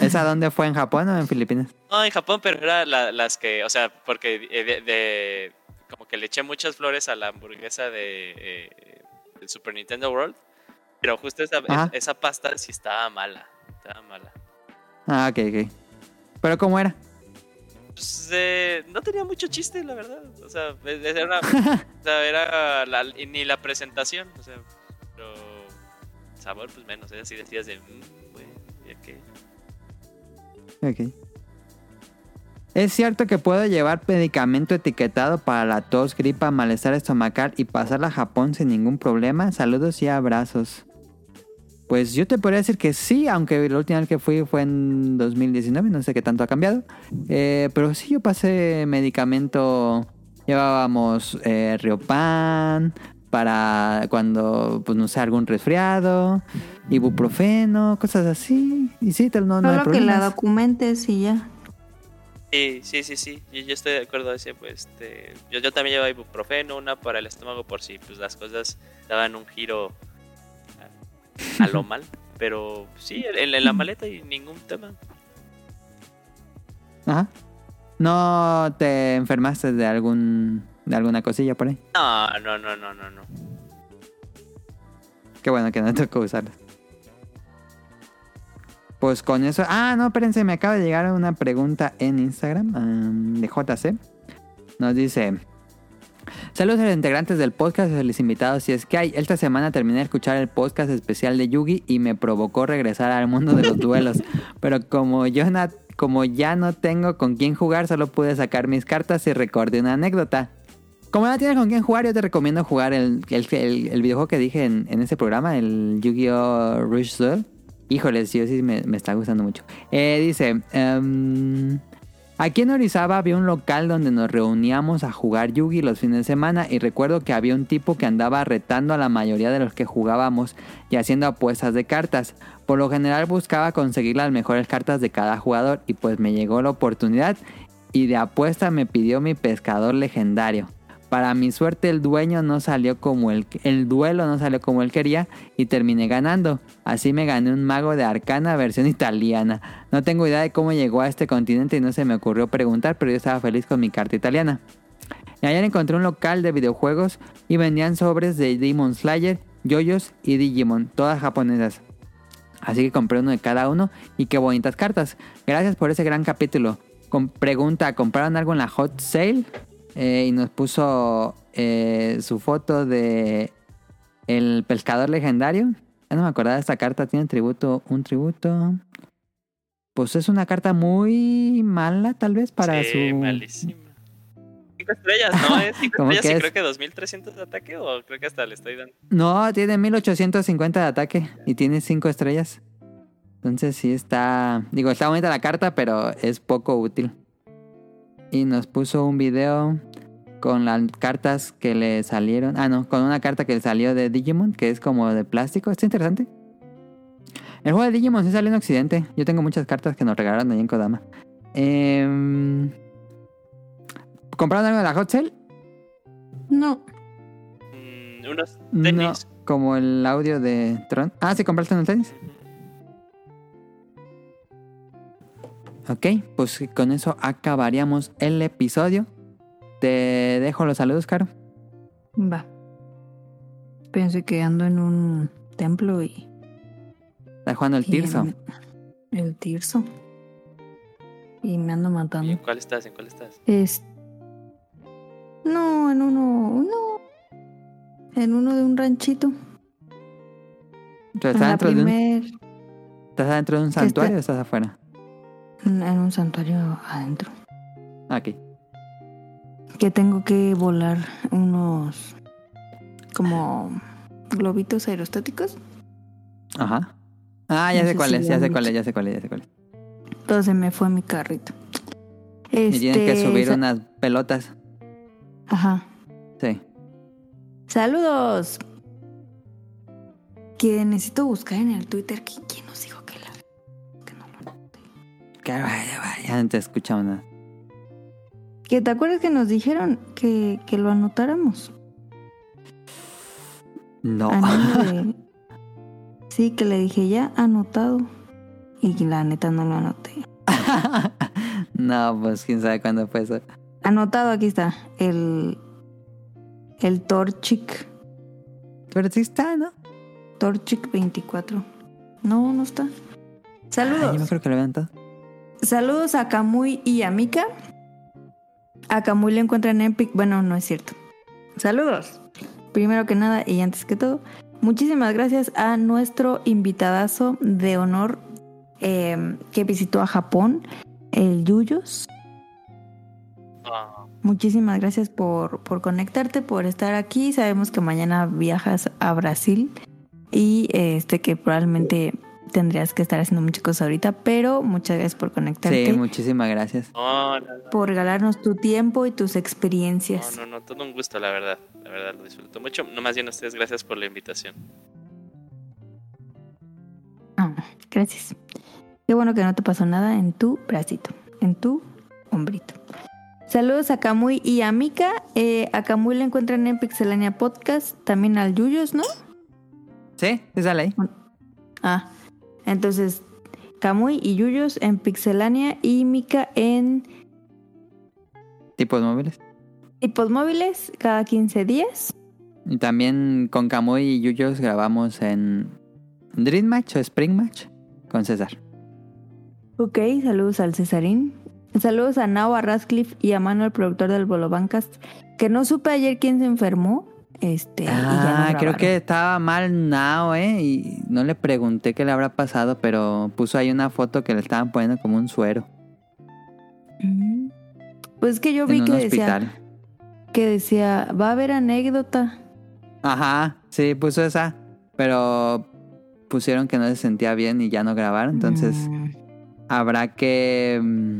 ¿Esa dónde fue? ¿En Japón o en Filipinas? No, en Japón, pero era la- las que, o sea, porque eh, de, de- como que le eché muchas flores a la hamburguesa de, eh, del Super Nintendo World, pero justo esa, Ajá. esa pasta sí estaba mala, estaba mala. Ah, ok, ok. ¿Pero cómo era? Pues, eh, no tenía mucho chiste, la verdad. O sea, e- era, una- o sea, era la- ni la presentación, o sea, pero sabor, pues menos, ¿eh? así decías de, "Mm, bueno, ya que... Ok. ¿Es cierto que puedo llevar medicamento etiquetado para la tos, gripa, malestar estomacal y pasarla a Japón sin ningún problema? Saludos y abrazos. Pues yo te podría decir que sí, aunque la última vez que fui fue en 2019, no sé qué tanto ha cambiado. Eh, pero sí, yo pasé medicamento, llevábamos eh, Riopan para cuando, pues no sé, algún resfriado, ibuprofeno, cosas así. Y sí, te- no, no hay Solo que la documentes y ya. Sí, sí, sí, sí. Yo, yo estoy de acuerdo. Ese, pues, este, yo, yo también llevaba ibuprofeno, una para el estómago por si pues, las cosas daban un giro a, lo mal. Pero sí, en, en la maleta y ningún tema. Ajá. ¿No te enfermaste de algún de alguna cosilla por ahí? No, no, no, no, no, no. Qué bueno que no tocó usarlas. Pues con eso... Ah, no, espérense, me acaba de llegar una pregunta en Instagram am, de JC. Nos dice... Saludos a los integrantes del podcast y a los invitados. Si es que hay, esta semana terminé de escuchar el podcast especial de Yugi y me provocó regresar al mundo de los duelos. Pero como yo na- como ya no tengo con quién jugar, solo pude sacar mis cartas y recordé una anécdota. Como no tienes con quién jugar, yo te recomiendo jugar el, el, el- el videojuego que dije en, en ese programa, el Yu-Gi-Oh! Rush Duel. Híjoles, yo sí me, me está gustando mucho. Eh, dice, em, aquí en Orizaba había un local donde nos reuníamos a jugar Yugi los fines de semana y recuerdo que había un tipo que andaba retando a la mayoría de los que jugábamos y haciendo apuestas de cartas. Por lo general buscaba conseguir las mejores cartas de cada jugador y pues me llegó la oportunidad y de apuesta me pidió mi pescador legendario. Para mi suerte el dueño no salió como el, el duelo no salió como él quería y terminé ganando. Así me gané un mago de arcana versión italiana. No tengo idea de cómo llegó a este continente y no se me ocurrió preguntar, pero yo estaba feliz con mi carta italiana. Y ayer encontré un local de videojuegos y vendían sobres de Demon Slayer, Yoyos y Digimon, todas japonesas. Así que compré uno de cada uno y qué bonitas cartas. Gracias por ese gran capítulo. Pregunta, ¿compraron algo en la hot sale? Eh, y nos puso eh, su foto de el pescador legendario. Ya no me acordaba de esta carta. Tiene tributo, un tributo. Pues es una carta muy mala, tal vez, para sí, su. malísima. Cinco estrellas, ¿no? ¿Es cinco ¿Cómo estrellas que y es? creo que 2300 de ataque o creo que hasta le estoy dando. No, tiene 1850 de ataque y tiene 5 estrellas. Entonces sí está... Digo, está bonita la carta, pero es poco útil. Y nos puso un video con las cartas que le salieron. Ah, no, con una carta que le salió de Digimon, que es como de plástico. Está interesante. El juego de Digimon sí salió en Occidente. Yo tengo muchas cartas que nos regalaron ahí en Kodama. Em, ¿Compraron algo de la Hot Sale? No. Mm, unos No, tenis. como el audio de Tron. Ah, ¿sí compraste un tenis? Ok, pues con eso acabaríamos el episodio. Te dejo los saludos, Caro. Va. Pensé que ando en un templo y. Está jugando el y Tirso. El Tirso. Y me ando ¿Y matando. ¿En cuál estás? ¿En cuál estás? Es. No, en uno. No. En uno de un ranchito. ¿Estás En adentro, de un. ¿Estás adentro de un está- santuario o estás afuera? En un santuario adentro. Aquí. Que tengo que volar unos. Como. Globitos aerostáticos. Ajá. Ah, ya No sé cuál si es, lo ya sé cuál es, ya sé cuál es, ya sé cuál es. Entonces me fue mi carrito. Y tienes que Este, subir sa- unas pelotas. Ajá. Sí. Saludos. Que necesito buscar en el Twitter que- quién nos dijo ya no te escuchamos nada. Que te acuerdas que nos dijeron que, que lo anotáramos. No. A nombre de- Sí, que le dije ya anotado. Y la neta no lo anoté. no, pues quién sabe cuándo fue eso. Anotado, aquí está. El. El Torchic. Pero sí está, ¿no? Torchic 24. No, no está. Ay, Saludos. yo me creo que lo vean todo. Saludos a Kamui y a Mika. A Kamui le encuentran en Epic. Bueno, no es cierto. Saludos. Primero que nada y antes que todo, muchísimas gracias a nuestro invitadazo de honor eh, que visitó a Japón, el Yuyos. Ah, Muchísimas gracias por, por conectarte, por estar aquí. Sabemos que mañana viajas a Brasil y este que probablemente tendrías que estar haciendo muchas cosas ahorita, pero muchas gracias por conectarte, Sí, muchísimas gracias. no, no, no, por regalarnos tu tiempo y tus experiencias. no, no, todo un gusto, la verdad. La verdad, lo disfruto mucho. No, más bien a ustedes, gracias por la invitación. Ah, gracias. Qué bueno que no te pasó nada en tu bracito, en tu hombrito. Saludos a Camuy y a Mika. Eh, a Camuy le encuentran en Pixelania Podcast, también al Yuyos, ¿no? Sí, sí sale ahí. Ah, entonces Camuy y Yuyos en Pixelania y Mika en Tipos móviles. tipos móviles cada 15 días. Y también con Camuy y Yuyos grabamos en Dream Match o Spring Match con César. Ok, saludos al Cesarín. Saludos a Nao, a Radcliffe y a Manuel, productor del Bolobancast, que no supe ayer quién se enfermó. Este, y ya no Ah, creo que estaba mal Nao, ¿eh? Y no le pregunté qué le habrá pasado, pero puso ahí una foto que le estaban poniendo como un suero Mm. Pues es que yo vi en que decía, que decía, va a haber anécdota. Ajá, sí, puso esa, pero pusieron que no se sentía bien y ya no grabaron, entonces Mm. habrá que... mm,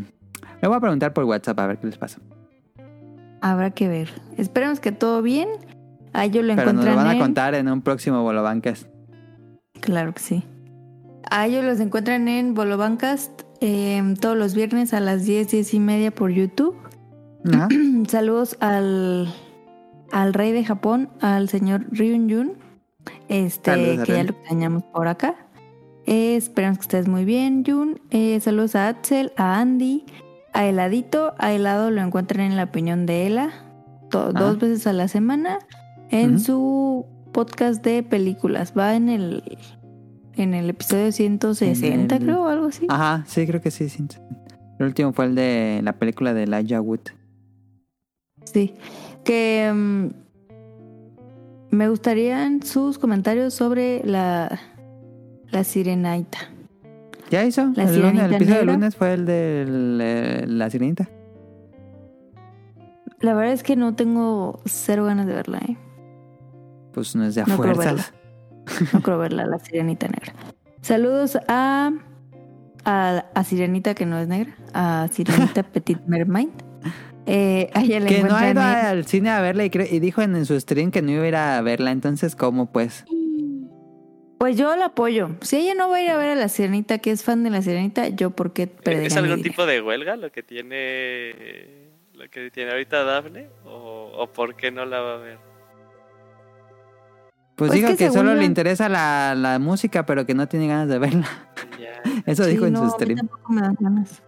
Le voy a preguntar por WhatsApp a ver qué les pasa. Habrá que ver. Esperemos que todo bien. A ellos lo Pero nos lo van a contar en un próximo Bolobancas. Claro que sí. A ellos los encuentran en Bolobancast eh, todos los viernes a las 10, 10 y media por YouTube. Saludos al, al rey de Japón, al señor Ryun Jun, este, que ya lo extrañamos por acá. Eh, esperamos que estés muy bien, Jun. Eh, saludos a Axel, a Andy, a Heladito. A Helado lo encuentran en la opinión de Ela, to- dos veces a la semana, en su podcast de películas. Va en el, en el episodio 160, En el- creo, o algo así. Ajá, sí, creo que sí. El último fue el de la película de Elijah Wood. Sí, que mm, me gustarían sus comentarios sobre la, la sirenaita. ¿Ya hizo? La el, lunes, el Sirenita episodio del lunes fue el de la sirenita. La verdad es que no tengo cero ganas de verla, ¿eh? Pues no es de a No creo. No creo verla, la sirenita negra. Saludos a, a, a Sirenita, que no es negra, a Sirenita Petit Mermaid. Eh, a ella le Que no ha ido en- al cine a verla y, y dijo en, en su stream que no iba a ir a verla. Entonces, ¿cómo pues? Pues yo la apoyo. Si ella no va a ir a ver a la sirenita, que es fan de la sirenita, yo por qué perdería ¿Es algún tipo de huelga lo que tiene lo que tiene ahorita Dafne? ¿O, o por qué no la va a ver? Pues, Pues digo que que, solo yo- le interesa la, la música, pero que no tiene ganas de verla. Ya. Eso Sí, dijo en no, su a mí stream. tampoco me dan ganas.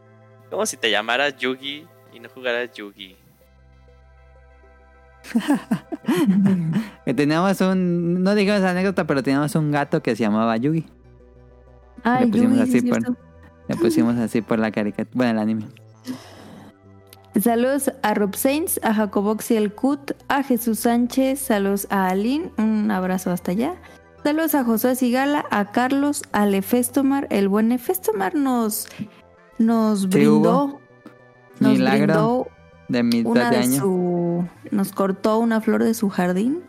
Como si te llamaras Yugi y no jugaras Yugi. Que teníamos un, no digamos anécdota, pero teníamos un gato que se llamaba Yugi. Ay, Le pusimos Yugi, sí así es por-. Le pusimos así por la caricatura, bueno, el anime. Saludos a Rob Sainz, a Jacobox y el Cut, a Jesús Sánchez, saludos a Aline, un abrazo hasta allá. Saludos a José Sigala, a Carlos, a Lefestomar, el buen Lefestomar nos, nos brindó, nos Milagro brindó de mitad una de de año. su, nos cortó una flor de su jardín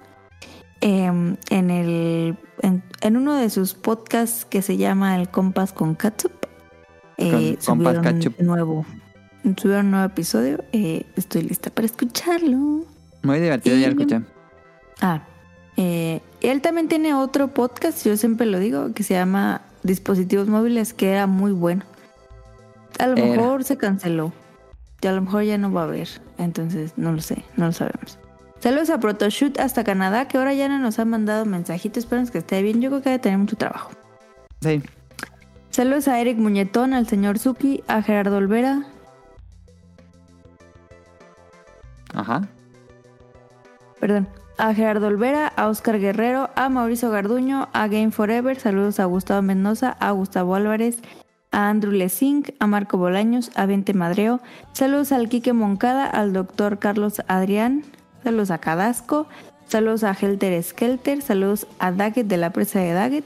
em, en el, en, en uno de sus podcasts que se llama El Compas con Catsup. Eh, Con- Compas subieron Ketchup. nuevo, subieron un nuevo episodio. eh, estoy lista para escucharlo. Muy divertido, ya lo Y- escuché. Ah, eh, él también tiene otro podcast, yo siempre lo digo, que se llama Dispositivos Móviles, que era muy bueno. A lo Era. mejor se canceló. Y a lo mejor ya no va a haber. Entonces, no lo sé, no lo sabemos. Saludos a Protoshoot hasta Canadá, que ahora ya no nos han mandado mensajitos. Esperemos que esté bien. Yo creo que debe tener mucho trabajo. Sí. Saludos a Eric Muñetón, al señor Suki, a Gerardo Olvera, Ajá. perdón, a Gerardo Olvera, a Oscar Guerrero, a Mauricio Garduño, a Game Forever, saludos a Gustavo Mendoza, a Gustavo Álvarez, a Andrew Lesing, a Marco Bolaños, a Vente Madreo, saludos al Quique Moncada, al doctor Carlos Adrián, saludos a Cadasco, saludos a Helter Skelter, saludos a Daggett de la presa de Daggett,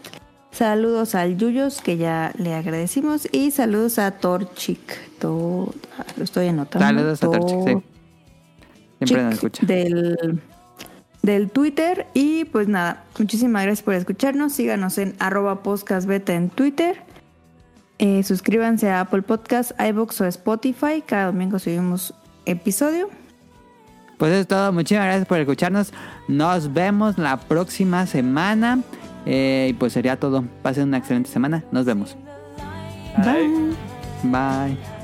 saludos al Yuyos, que ya le agradecimos, y saludos a Torchic. To- lo estoy anotando. Saludos a Torchic, sí. Siempre nos escucha. del, del Twitter. Y pues nada, muchísimas gracias por escucharnos. Síganos en arroba podcastbeta en Twitter. Eh, suscríbanse a Apple Podcast, iVoox o Spotify. Cada domingo subimos episodio. Pues eso es todo. Muchísimas gracias por escucharnos. Nos vemos la próxima semana. Eh, y pues sería todo. Pasen una excelente semana. Nos vemos. Bye. Bye.